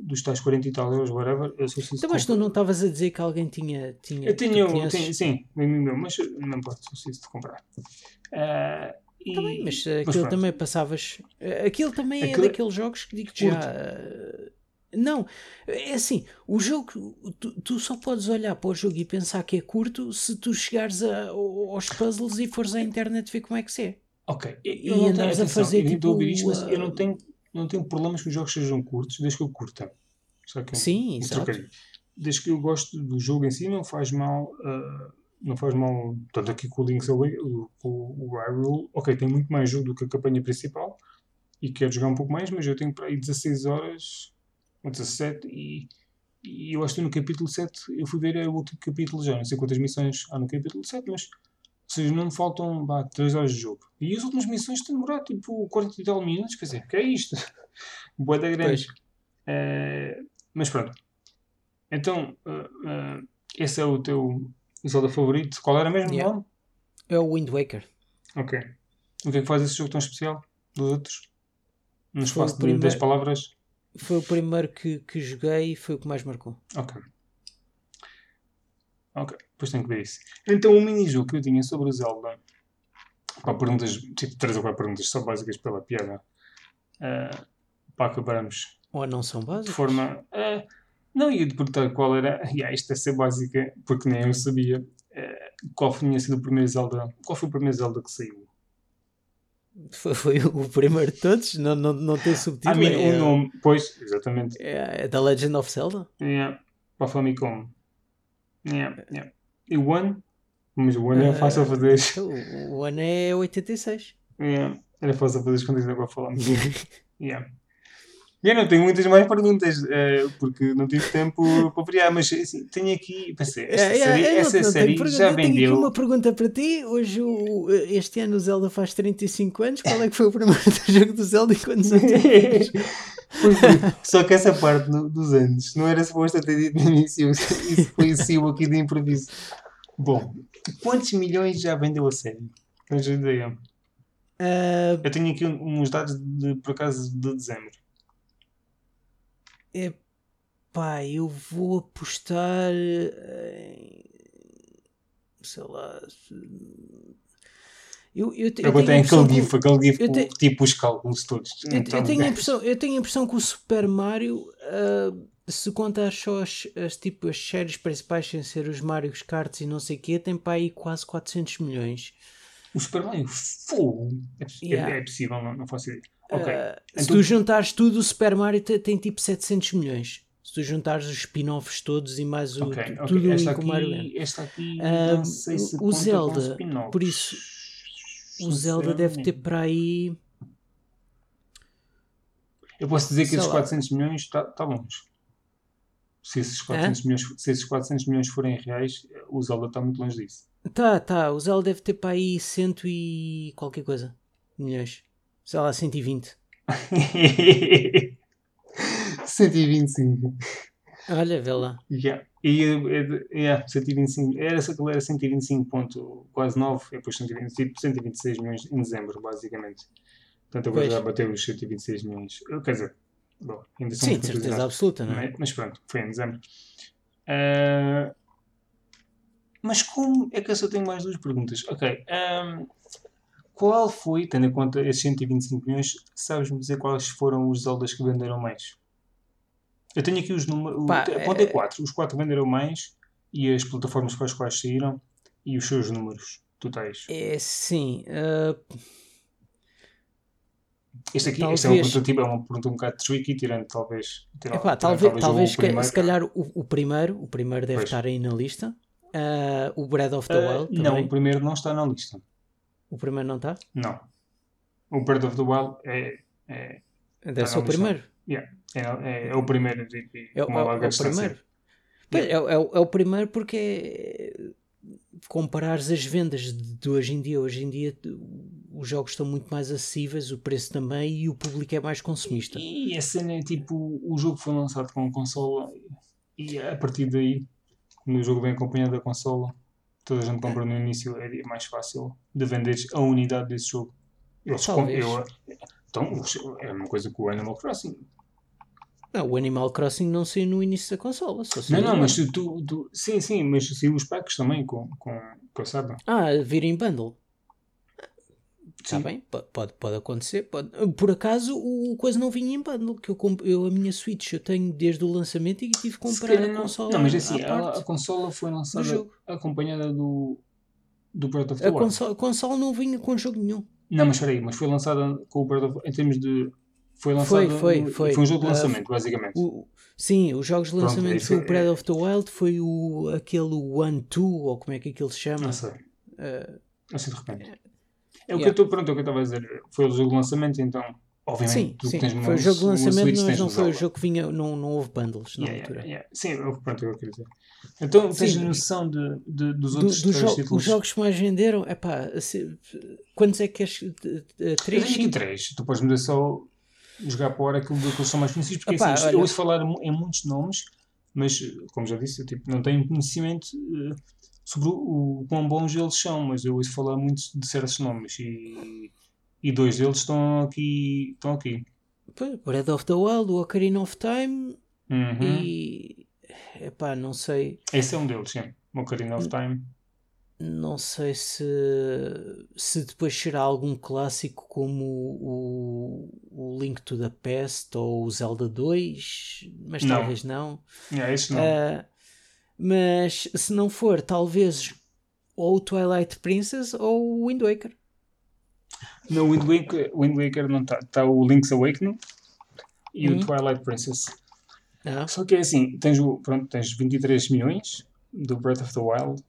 dos tais 40 e tal euros, whatever, eu sou Então, mas tu não estavas a dizer que alguém tinha. tinha Eu tenho, conheces? tenho sim, é meu, mas não posso, sou preciso de comprar. Ah, e, bem, mas aquilo pronto. também passavas. eh, Aquilo também Aquilo- é daqueles jogos que digo já. eh, Não, é assim, o jogo, tu, tu só podes olhar para o jogo e pensar que é curto se tu chegares a- aos puzzles e fores à internet ver como é que se é. Ok, eu, E eu não tenho, andares a atenção, fazer, eu a ouvir tipo, isto, mas eu não tenho, não tenho problemas que os jogos sejam curtos, desde que eu curta. Que é Sim, um exato. Desde que eu gosto do jogo em si, não faz mal. ah, não faz mal. Tanto aqui com o Link's Away, o, o, o Hyrule, ok, tem muito mais jogo do que a campanha principal e quero jogar um pouco mais, mas eu tenho para aí 16 horas ou 17 e, e eu acho que no capítulo 7 eu fui ver o último capítulo já, não sei quantas missões há no capítulo 7, mas seja, não me faltam vá, 3 horas de jogo. E as últimas missões têm demorado tipo 40 e tal minutos, quer dizer, que é isto? Boa da grande. Eh, mas pronto. Então, eh, eh, esse é o teu Zelda favorito. Qual era mesmo o Yeah. nome? É o Wind Waker. Ok. O que é que faz esse jogo tão especial dos outros? No o espaço de 10 primeiro- palavras? Foi o primeiro que, que joguei e foi o que mais marcou. Ok. Ok, depois tenho que ver isso. Então, o mini-jogo que eu tinha sobre o Zelda, para perguntas, tipo 3 ou 4 perguntas só básicas pela piada, eh, para acabarmos Ou não são de básicos? forma. eh, não ia te perguntar qual era. Yeah, isto deve ser básica, porque nem eu sabia. eh, qual tinha sido o primeiro Zelda. Qual foi o primeiro Zelda que saiu? Foi, foi o primeiro de todos, não, não, não tem subtítulo. é, o nome. Pois, exatamente. é, é The Legend of Zelda? Yeah, para a Famicom. Yeah, yeah. E o One? Mas o One é Eh, fácil a fazer. Então, o ano é 86. Yeah, era fácil fazer as contas agora falamos. yeah. Eu não tenho muitas mais perguntas, eh, porque não tive tempo para variar, mas assim, tenho aqui, pensei, esta É, é, série, é, não- essa não série pergunta. já Eu tenho aqui uma pergunta para ti. Hoje, o- este ano, o Zelda faz 35 anos. Qual é que foi o primeiro jogo do Zelda e quantos anos? Foi. Só que essa parte do- dos anos não era suposto ter dito no início. Isso foi o aqui de improviso. Bom, quantos milhões já vendeu a série? Tens ideia? Ah, Eu tenho aqui uns dados de, por acaso de dezembro. pá, eu vou apostar em. Sei lá. Se- Eu, eu, Eu, eu botei tenho a impressão aquele que- GIF, aquele GIF te- tipo os cálculos todos. Eu, Então, eu tenho a impressão, eu tenho a impressão que o Super Mario, ah, se contar só as, as, tipo, as séries principais sem ser os Mario Karts e não sei o quê, tem para aí quase 400 milhões. O Super Mario, fogo! É, é- Yeah. é possível, não, não faço ideia. Ah, se então- tu juntares tudo, o Super Mario te- tem, tipo 700 milhões. Se tu juntares os spin-offs todos e mais o, Ok, tu- ok. tudo Esta ali com o Mario Land. aqui, esta aqui Ah, não sei se o Zelda, por isso, O Zelda deve ter para aí. Eu posso dizer que esses lá. 400 milhões está tá longe. Se esses, 400 milhões, se esses 400 milhões forem reais, o Zelda está muito longe disso. Tá, tá. O Zelda deve ter para aí cento e qualquer coisa. Milhões. Sei lá, 120. 125. Olha, vê lá. Yeah. E, yeah, 125. Era, era 125 ponto quase 9, e depois 120, tipo 126 milhões em dezembro, basicamente. Portanto, agora Pois. já bateu os 126 milhões. Quer dizer, bom, ainda são Sim, de certeza absoluta, não é? Mas, pronto, foi em dezembro. Ah, mas como é que eu só tenho mais duas perguntas? Ok. ahm, qual foi, tendo em conta esses 125 milhões, sabes-me dizer quais foram os Zeldas que venderam mais? Eu tenho aqui os números. Apontei é- quatro. Os quatro venderam mais e as plataformas para as quais saíram e os seus números totais. É sim. ah, Este aqui esta é Talvez- uma pergunta, tipo, é uma pergunta um bocado tricky, tirando talvez. tirando- epá, tirando talvez, o talvez se ca- primeiro. se calhar o, o primeiro, o primeiro deve Pois. estar aí na lista. Ah, o Breath of the Ah, Wild não, também. o primeiro não está na lista. O primeiro não está? Não. O Breath of the Wild é, é, Deve ser o primeiro. É, é, é o primeiro de, É, o- com uma é é o distância. primeiro. Pois, é, o- é o- é o primeiro porque é- comparares as vendas de, hoje em dia, hoje em dia os jogos estão muito mais acessíveis, o preço também e o público é mais consumista. E a cena é tipo, o jogo foi lançado com a consola e a partir daí, quando o jogo vem acompanhado da consola, toda a gente compra no início, é mais fácil de vender a unidade desse jogo. Eles eu- então, é uma coisa com o Animal Crossing. Não, o Animal Crossing não saiu no início da consola. Não, não, mas tu, tu, tu- sim, sim, mas saiu os packs também com, com, com a Saba. Ah, vir em bundle. Está bem, po- pode, pode acontecer. Pode. Por acaso o coisa não vinha em bundle, que eu, comp- eu a minha Switch eu tenho desde o lançamento e tive que comprar a não- consola. Não, mas assim, à a, a consola foi lançada acompanhada do, do Breath of the A Wild. consola, a consola não vinha com jogo nenhum. Não, mas espera aí, mas foi lançada com o Breath of em termos de. Foi lançada. Foi, foi, foi. um jogo de Ah, lançamento, basicamente. O- sim, os jogos de Pronto, lançamento isso foi o é- Breath of the Wild, foi o, aquele One Two, ou como é que aquilo se chama. Não sei. Ah, Assim de repente. É o que Yeah. eu estou pronto, é o que eu estava a dizer. Foi o jogo de lançamento, então. Obviamente, sim, tu que sim. tens foi o jogo de lançamento, mas não foi o jogo que vinha, não, não houve bundles na Yeah, altura. yeah. Sim, pronto, é o que eu queria dizer. Então, tens Sim. noção de, de- dos Do- outros do três jo- títulos? os jogos que mais venderam, é pá, quantos é que queres? Eh, eh, Eu Três? três. Tu podes me só jogar para aquilo que são mais conhecidos, porque Epá, assim, olha- eu ouço falar em muitos nomes, mas como já disse, eu tipo, não tenho conhecimento eh, sobre o, o quão bons eles são, mas eu ouço falar muito de certos nomes e, e dois deles estão aqui. Estão aqui. Breath of the Wild, o Ocarina of Time Uhum. e. Epá, não sei. Esse é um deles, sim. O Ocarina of Time. Não sei se, se depois será algum clássico como o, o Link to the Past ou o Zelda 2, mas Não. talvez não. Yeah, esse não. Ah, mas se não for, talvez ou o Twilight Princess ou o Wind Waker. No Wind Waker, Wind Waker não está. Está o Link's Awakening e Uhum. o Twilight Princess. Ah, Só que é assim, tens, o, pronto, tens 23 milhões do Breath of the Wild,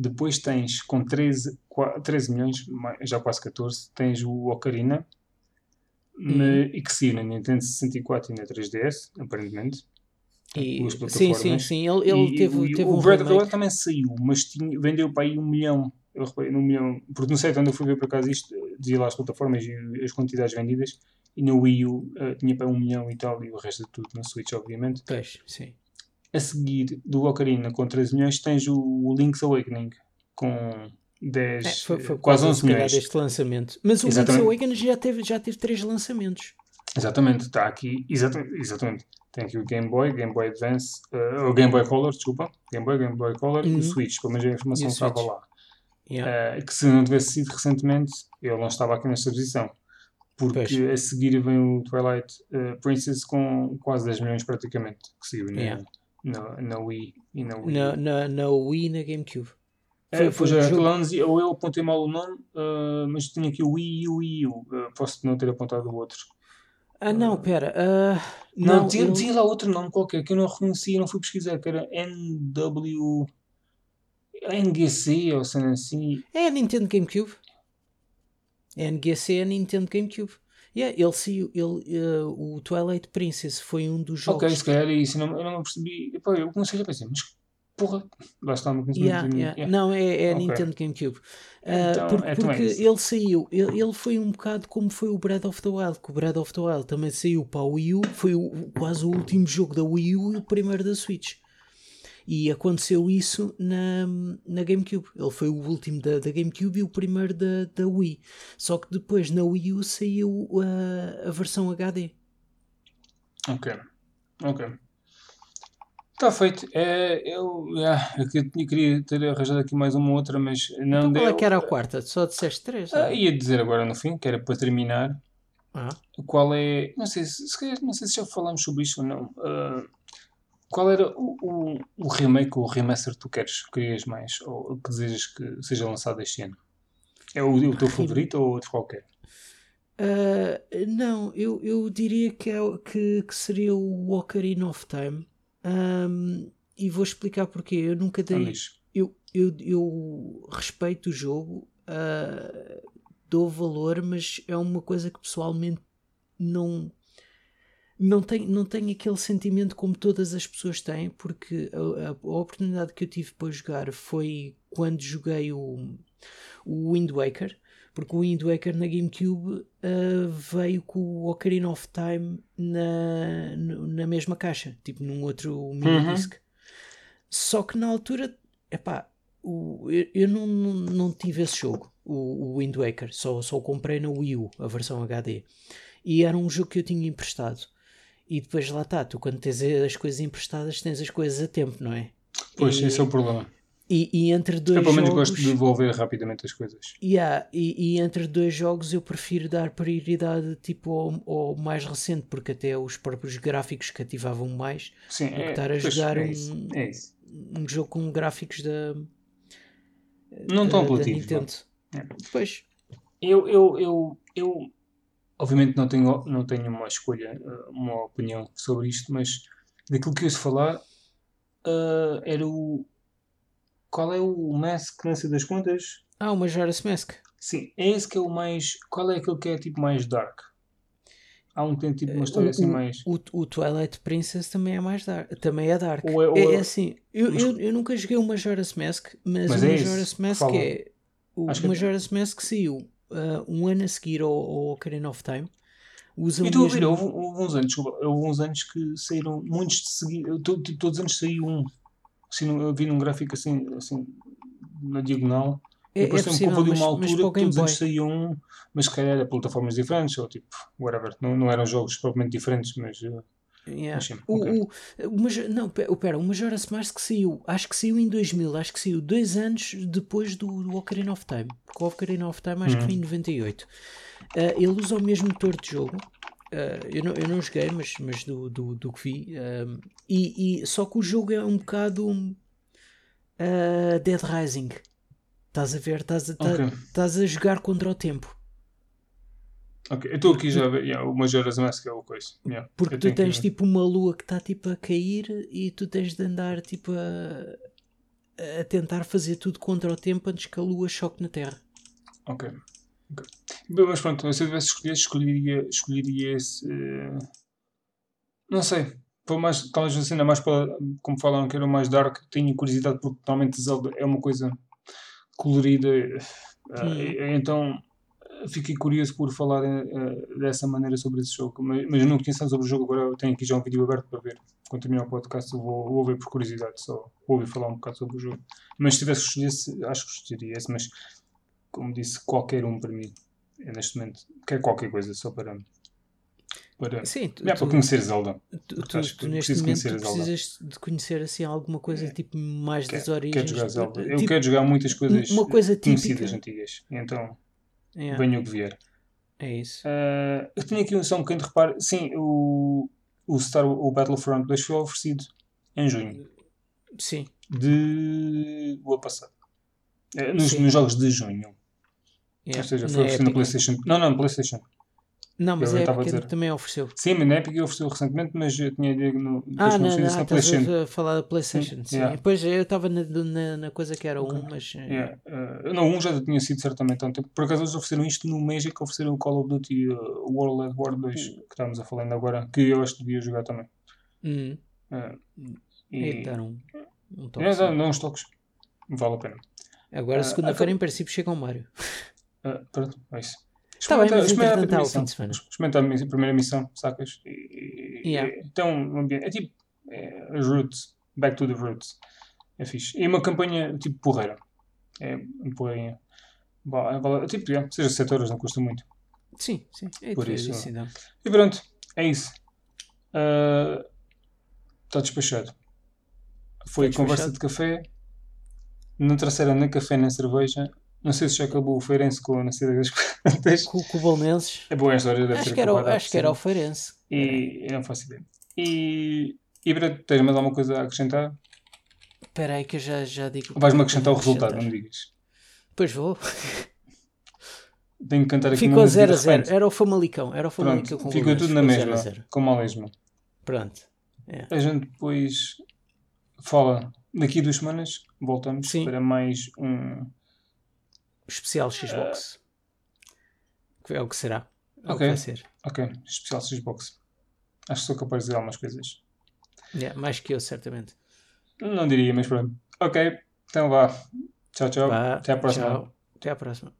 depois tens com 13, qua- 13 milhões, já quase 14, tens o Ocarina, e que saiu na Nintendo 64 e na 3DS, aparentemente. E, sim, plataformas. sim, sim. Ele, ele E- teve, e teve o um Breath of the. Wild também saiu, mas tinha- vendeu para aí um milhão. Eu reparei num milhão, porque no site onde eu fui ver por acaso isto, dizia lá as plataformas e as quantidades vendidas, e no Wii U eh, tinha para um milhão e tal, e o resto de tudo na Switch, obviamente. Pois, sim. A seguir do Ocarina com 13 milhões, tens o, Link's Awakening com 10, É, foi, foi quase 11 se calhar, milhões. deste lançamento. Mas o Link's Exatamente. Awakening já teve, já teve três lançamentos. Exatamente, está aqui, exatamente, exatamente. Tem aqui o Game Boy, Game Boy Advance, eh, o Game Boy Color, desculpa, Game Boy, Game Boy Color e Uhum. o Switch, pelo menos a informação E estava lá. Yeah. Eh, que se não tivesse sido recentemente, ele não estava aqui nesta posição. Porque Pois. a seguir vem o Twilight eh, Princess com quase 10 milhões praticamente, que saiu na, Yeah. Na, na Wii e na Wii. Na, na, na Wii e na GameCube. Eh, foi- foi é, dizia- ou eu apontei mal o nome, eh, mas tinha aqui o Wii e o Wii U. Eh, posso não ter apontado o outro. Ah, não, pera. ah, Não, não, dizia, ele- dizia lá outro nome qualquer que eu não reconhecia, não fui pesquisar, que era NW. NGC ou sendo assim. É a Nintendo GameCube. NGC é a Nintendo GameCube. Yeah, ele saiu, ele, eh, o Twilight Princess foi um dos jogos. Ok, se calhar é isso, eu não, eu não percebi. Epá, eu comecei a pensar, mas porra, lá está conhecimento. Yeah, yeah. yeah. Não, é, é a Ok. Nintendo GameCube. Ah, Então, por- é, então é porque ele saiu, ele, ele foi um bocado como foi o Breath of the Wild, que o Breath of the Wild também saiu para o Wii U, foi o- quase o último jogo da Wii U e o primeiro da Switch. E aconteceu isso na, na GameCube. Ele foi o último da, da GameCube e o primeiro da, da Wii. Só que depois na Wii U saiu a, a versão HD. Ok, ok. Está feito. É, eu, yeah, eu que- eu queria ter arranjado aqui mais uma outra, mas não Então, deu. qual é que era a quarta? Só disseste três? Ah, ia dizer agora no fim, que era para terminar. Ah, Qual é. Não sei se, não sei se já falámos sobre isto ou não. Ah, qual era o, o, o remake ou o remaster que tu queres, querias mais? Ou que desejas que seja lançado este ano? É o, o teu favorito ou outro qualquer? Ah, não, eu, eu diria que, é, o- que, que seria o Ocarina of Time. Ahm, e vou explicar porquê. Eu nunca dei. Eu, eu, eu respeito o jogo, ah, dou valor, mas é uma coisa que pessoalmente não. Não tenho, não tenho aquele sentimento como todas as pessoas têm, porque a, a- a oportunidade que eu tive para jogar foi quando joguei o, o Wind Waker, porque o Wind Waker na GameCube ah, veio com o Ocarina of Time na, na mesma caixa, tipo num outro mini disc. Só que na altura, epá, o, eu, eu não, não, não tive esse jogo, o, o Wind Waker, só, só o comprei na Wii U, a versão HD. E era um jogo que eu tinha emprestado. E depois lá está, tu quando tens as coisas emprestadas, tens as coisas a tempo, não é? Pois, E- esse é o problema. E, e entre dois Eu pelo menos jogos. gosto de devolver rapidamente as coisas. Yeah, e, e entre dois jogos eu prefiro dar prioridade tipo ao, ao mais recente, porque até os próprios gráficos cativavam mais Sim, do que é, estar a pois, jogar é um, isso, é isso. um jogo com gráficos da, Não da, tão da apelativos. Nintendo. É. Pois, Eu, eu, eu, eu obviamente não tenho, não tenho uma escolha, eh, uma opinião sobre isto, mas daquilo que eu ouço falar eh, era o. Qual é o Mask, sei das contas? ah, o Majora's Mask. Sim, é esse que é o mais. Qual é aquele que é tipo mais dark? Há um que tem tipo uma história o, assim o- mais. o, o Twilight Princess também é mais dark. Também é dark. Ou é- ou é, é- é assim, eu, mas- eu, eu nunca joguei o Majora's Mask, mas, Mas o é Majora's que Mask é. O Acho que- Majora's Mask saiu ah, um ano a seguir ao, ao Ocarina of Time. Usa E o estou a ver, mesmo- houve, houve uns anos, desculpa, houve uns anos que saíram muitos de seguida, to- tipo, todos os anos saiu um. Assim, eu vi num gráfico assim, assim na diagonal. É, depois é possível, de mas, uma mas altura o que todos os anos saía um, mas se calhar a plataformas diferentes, ou tipo, whatever. Não, não eram jogos propriamente diferentes, mas. eh, Yeah. Mas O, o, o Major- não, pe- pera, o Majora's Mask saiu, acho que saiu em 2000, acho que saiu dois anos depois do, do Ocarina of Time, porque o Ocarina of Time acho que Uhum. foi em 98. Ah, ele usa o mesmo motor de jogo, ah, eu, não, eu não joguei, mas, mas do, do, do que vi, ah, e, e- só que o jogo é um bocado ah, Dead Rising. Estás a ver, estás a, tá- Ok. estás a jogar contra o tempo. Ok, eu estou aqui já a ver, yeah, o Majora's Mask é o coisa. Yeah, Porque tu tens tipo uma lua que está tipo a cair e tu tens de andar tipo a, a tentar fazer tudo contra o tempo antes que a lua choque na Terra. Ok. Mas pronto, se eu tivesse escolhido, escolheria, escolheria esse. eh, Não sei. Foi mais, talvez a cena mais para. Como falaram que era mais dark, tenho curiosidade porque normalmente Zelda é uma coisa colorida. eh, Então fiquei curioso por falar eh, dessa maneira sobre esse jogo. Mas, mas eu não conheço sobre o jogo, agora eu tenho aqui já um vídeo aberto para ver. Quando terminar o podcast, eu vou, vou ver por curiosidade, só vou ouvir falar um bocado sobre o jogo. Mas se tivesse escolher, esse, acho que escolheria esse, mas como disse, qualquer um para mim, é neste momento, quer qualquer coisa, só para. para Sim, tu, é para tu- conhecer Zelda. tu- tu- Acho que tu neste momento tu precisas de conhecer assim alguma coisa tipo mais das Quero, origens. quero jogar Zelda. Eu Tipo, quero jogar muitas coisas uma coisa conhecidas típica. antigas. Então, é, venha o que vier. é isso. Ah, eu tenho aqui um só um bocadinho de reparo. Sim, o, o, Star, o Battlefront 2 foi oferecido em junho Sim, de. o ano passado. Eh, Nos, nos jogos de junho. é, Ou seja, foi oferecido na. PlayStation. Não, não, PlayStation. Não, mas Eu a estava a Epic também ofereceu. Sim, mas na Epic ofereceu recentemente, mas eu tinha ideia que depois Ah, não não, não, na estás PlayStation. a falar da PlayStation. Sim. Yeah. Depois eu estava na, na, na coisa que era um, mas. eh, Yeah. Uh, não, um já tinha sido certamente há um tempo. Por acaso eles ofereceram isto no que ofereceram o Call of Duty uh, World at War 2, que estávamos a falar ainda agora, que eu acho que devia jogar também. hum, Uh, é e dar um, um é, toque. dá uns toques, vale a pena. Agora, segunda-feira, em princípio, chega o Mário. Uh, pronto, é isso. Tá bem, mas experimenta a missão. Experimenta a a primeira missão, sacas? E, Yeah. então, um ambiente, é tipo é, as roots, back to the roots. É fixe. E uma campanha tipo porreira. É um porreirinha. Vale- vale- Tipo, yeah, seja 7 horas, não custa muito. Sim, sim. É Por tudo isso- isso, então. E pronto, é isso. Está despachado. Foi Tá conversa despachado? de café. Não trouxeram nem café nem cerveja. Não sei se já acabou o Feirense com a nascida das plantas. Com, com o Bolonenses. É boa a história, deve Acho ter que, era, o- acabado acho que era o. Feirense. E eu não faço ideia. E, Brett, tens mais alguma coisa a acrescentar? Espera aí que eu já, já digo. Vais-me acrescentar o resultado, não me digas. Pois vou. Tenho que cantar aqui Ficou música 0 a de 0. repente. Era o Famalicão. Era o Famalicão Pronto, com ficou tudo na Ficou 0 a mesma, 0. como a lesma. Pronto. É. A gente depois fala. Daqui a duas semanas voltamos Sim. para mais um. Especial Xbox. Que é o que será. É o que vai ser. Ok, especial Xbox. Acho que sou capaz de dizer algumas coisas. É, mais que eu, certamente. Não diria, mas pronto. Ok, então vá. Tchau, tchau. Vá, Até à próxima. Tchau. Até à próxima.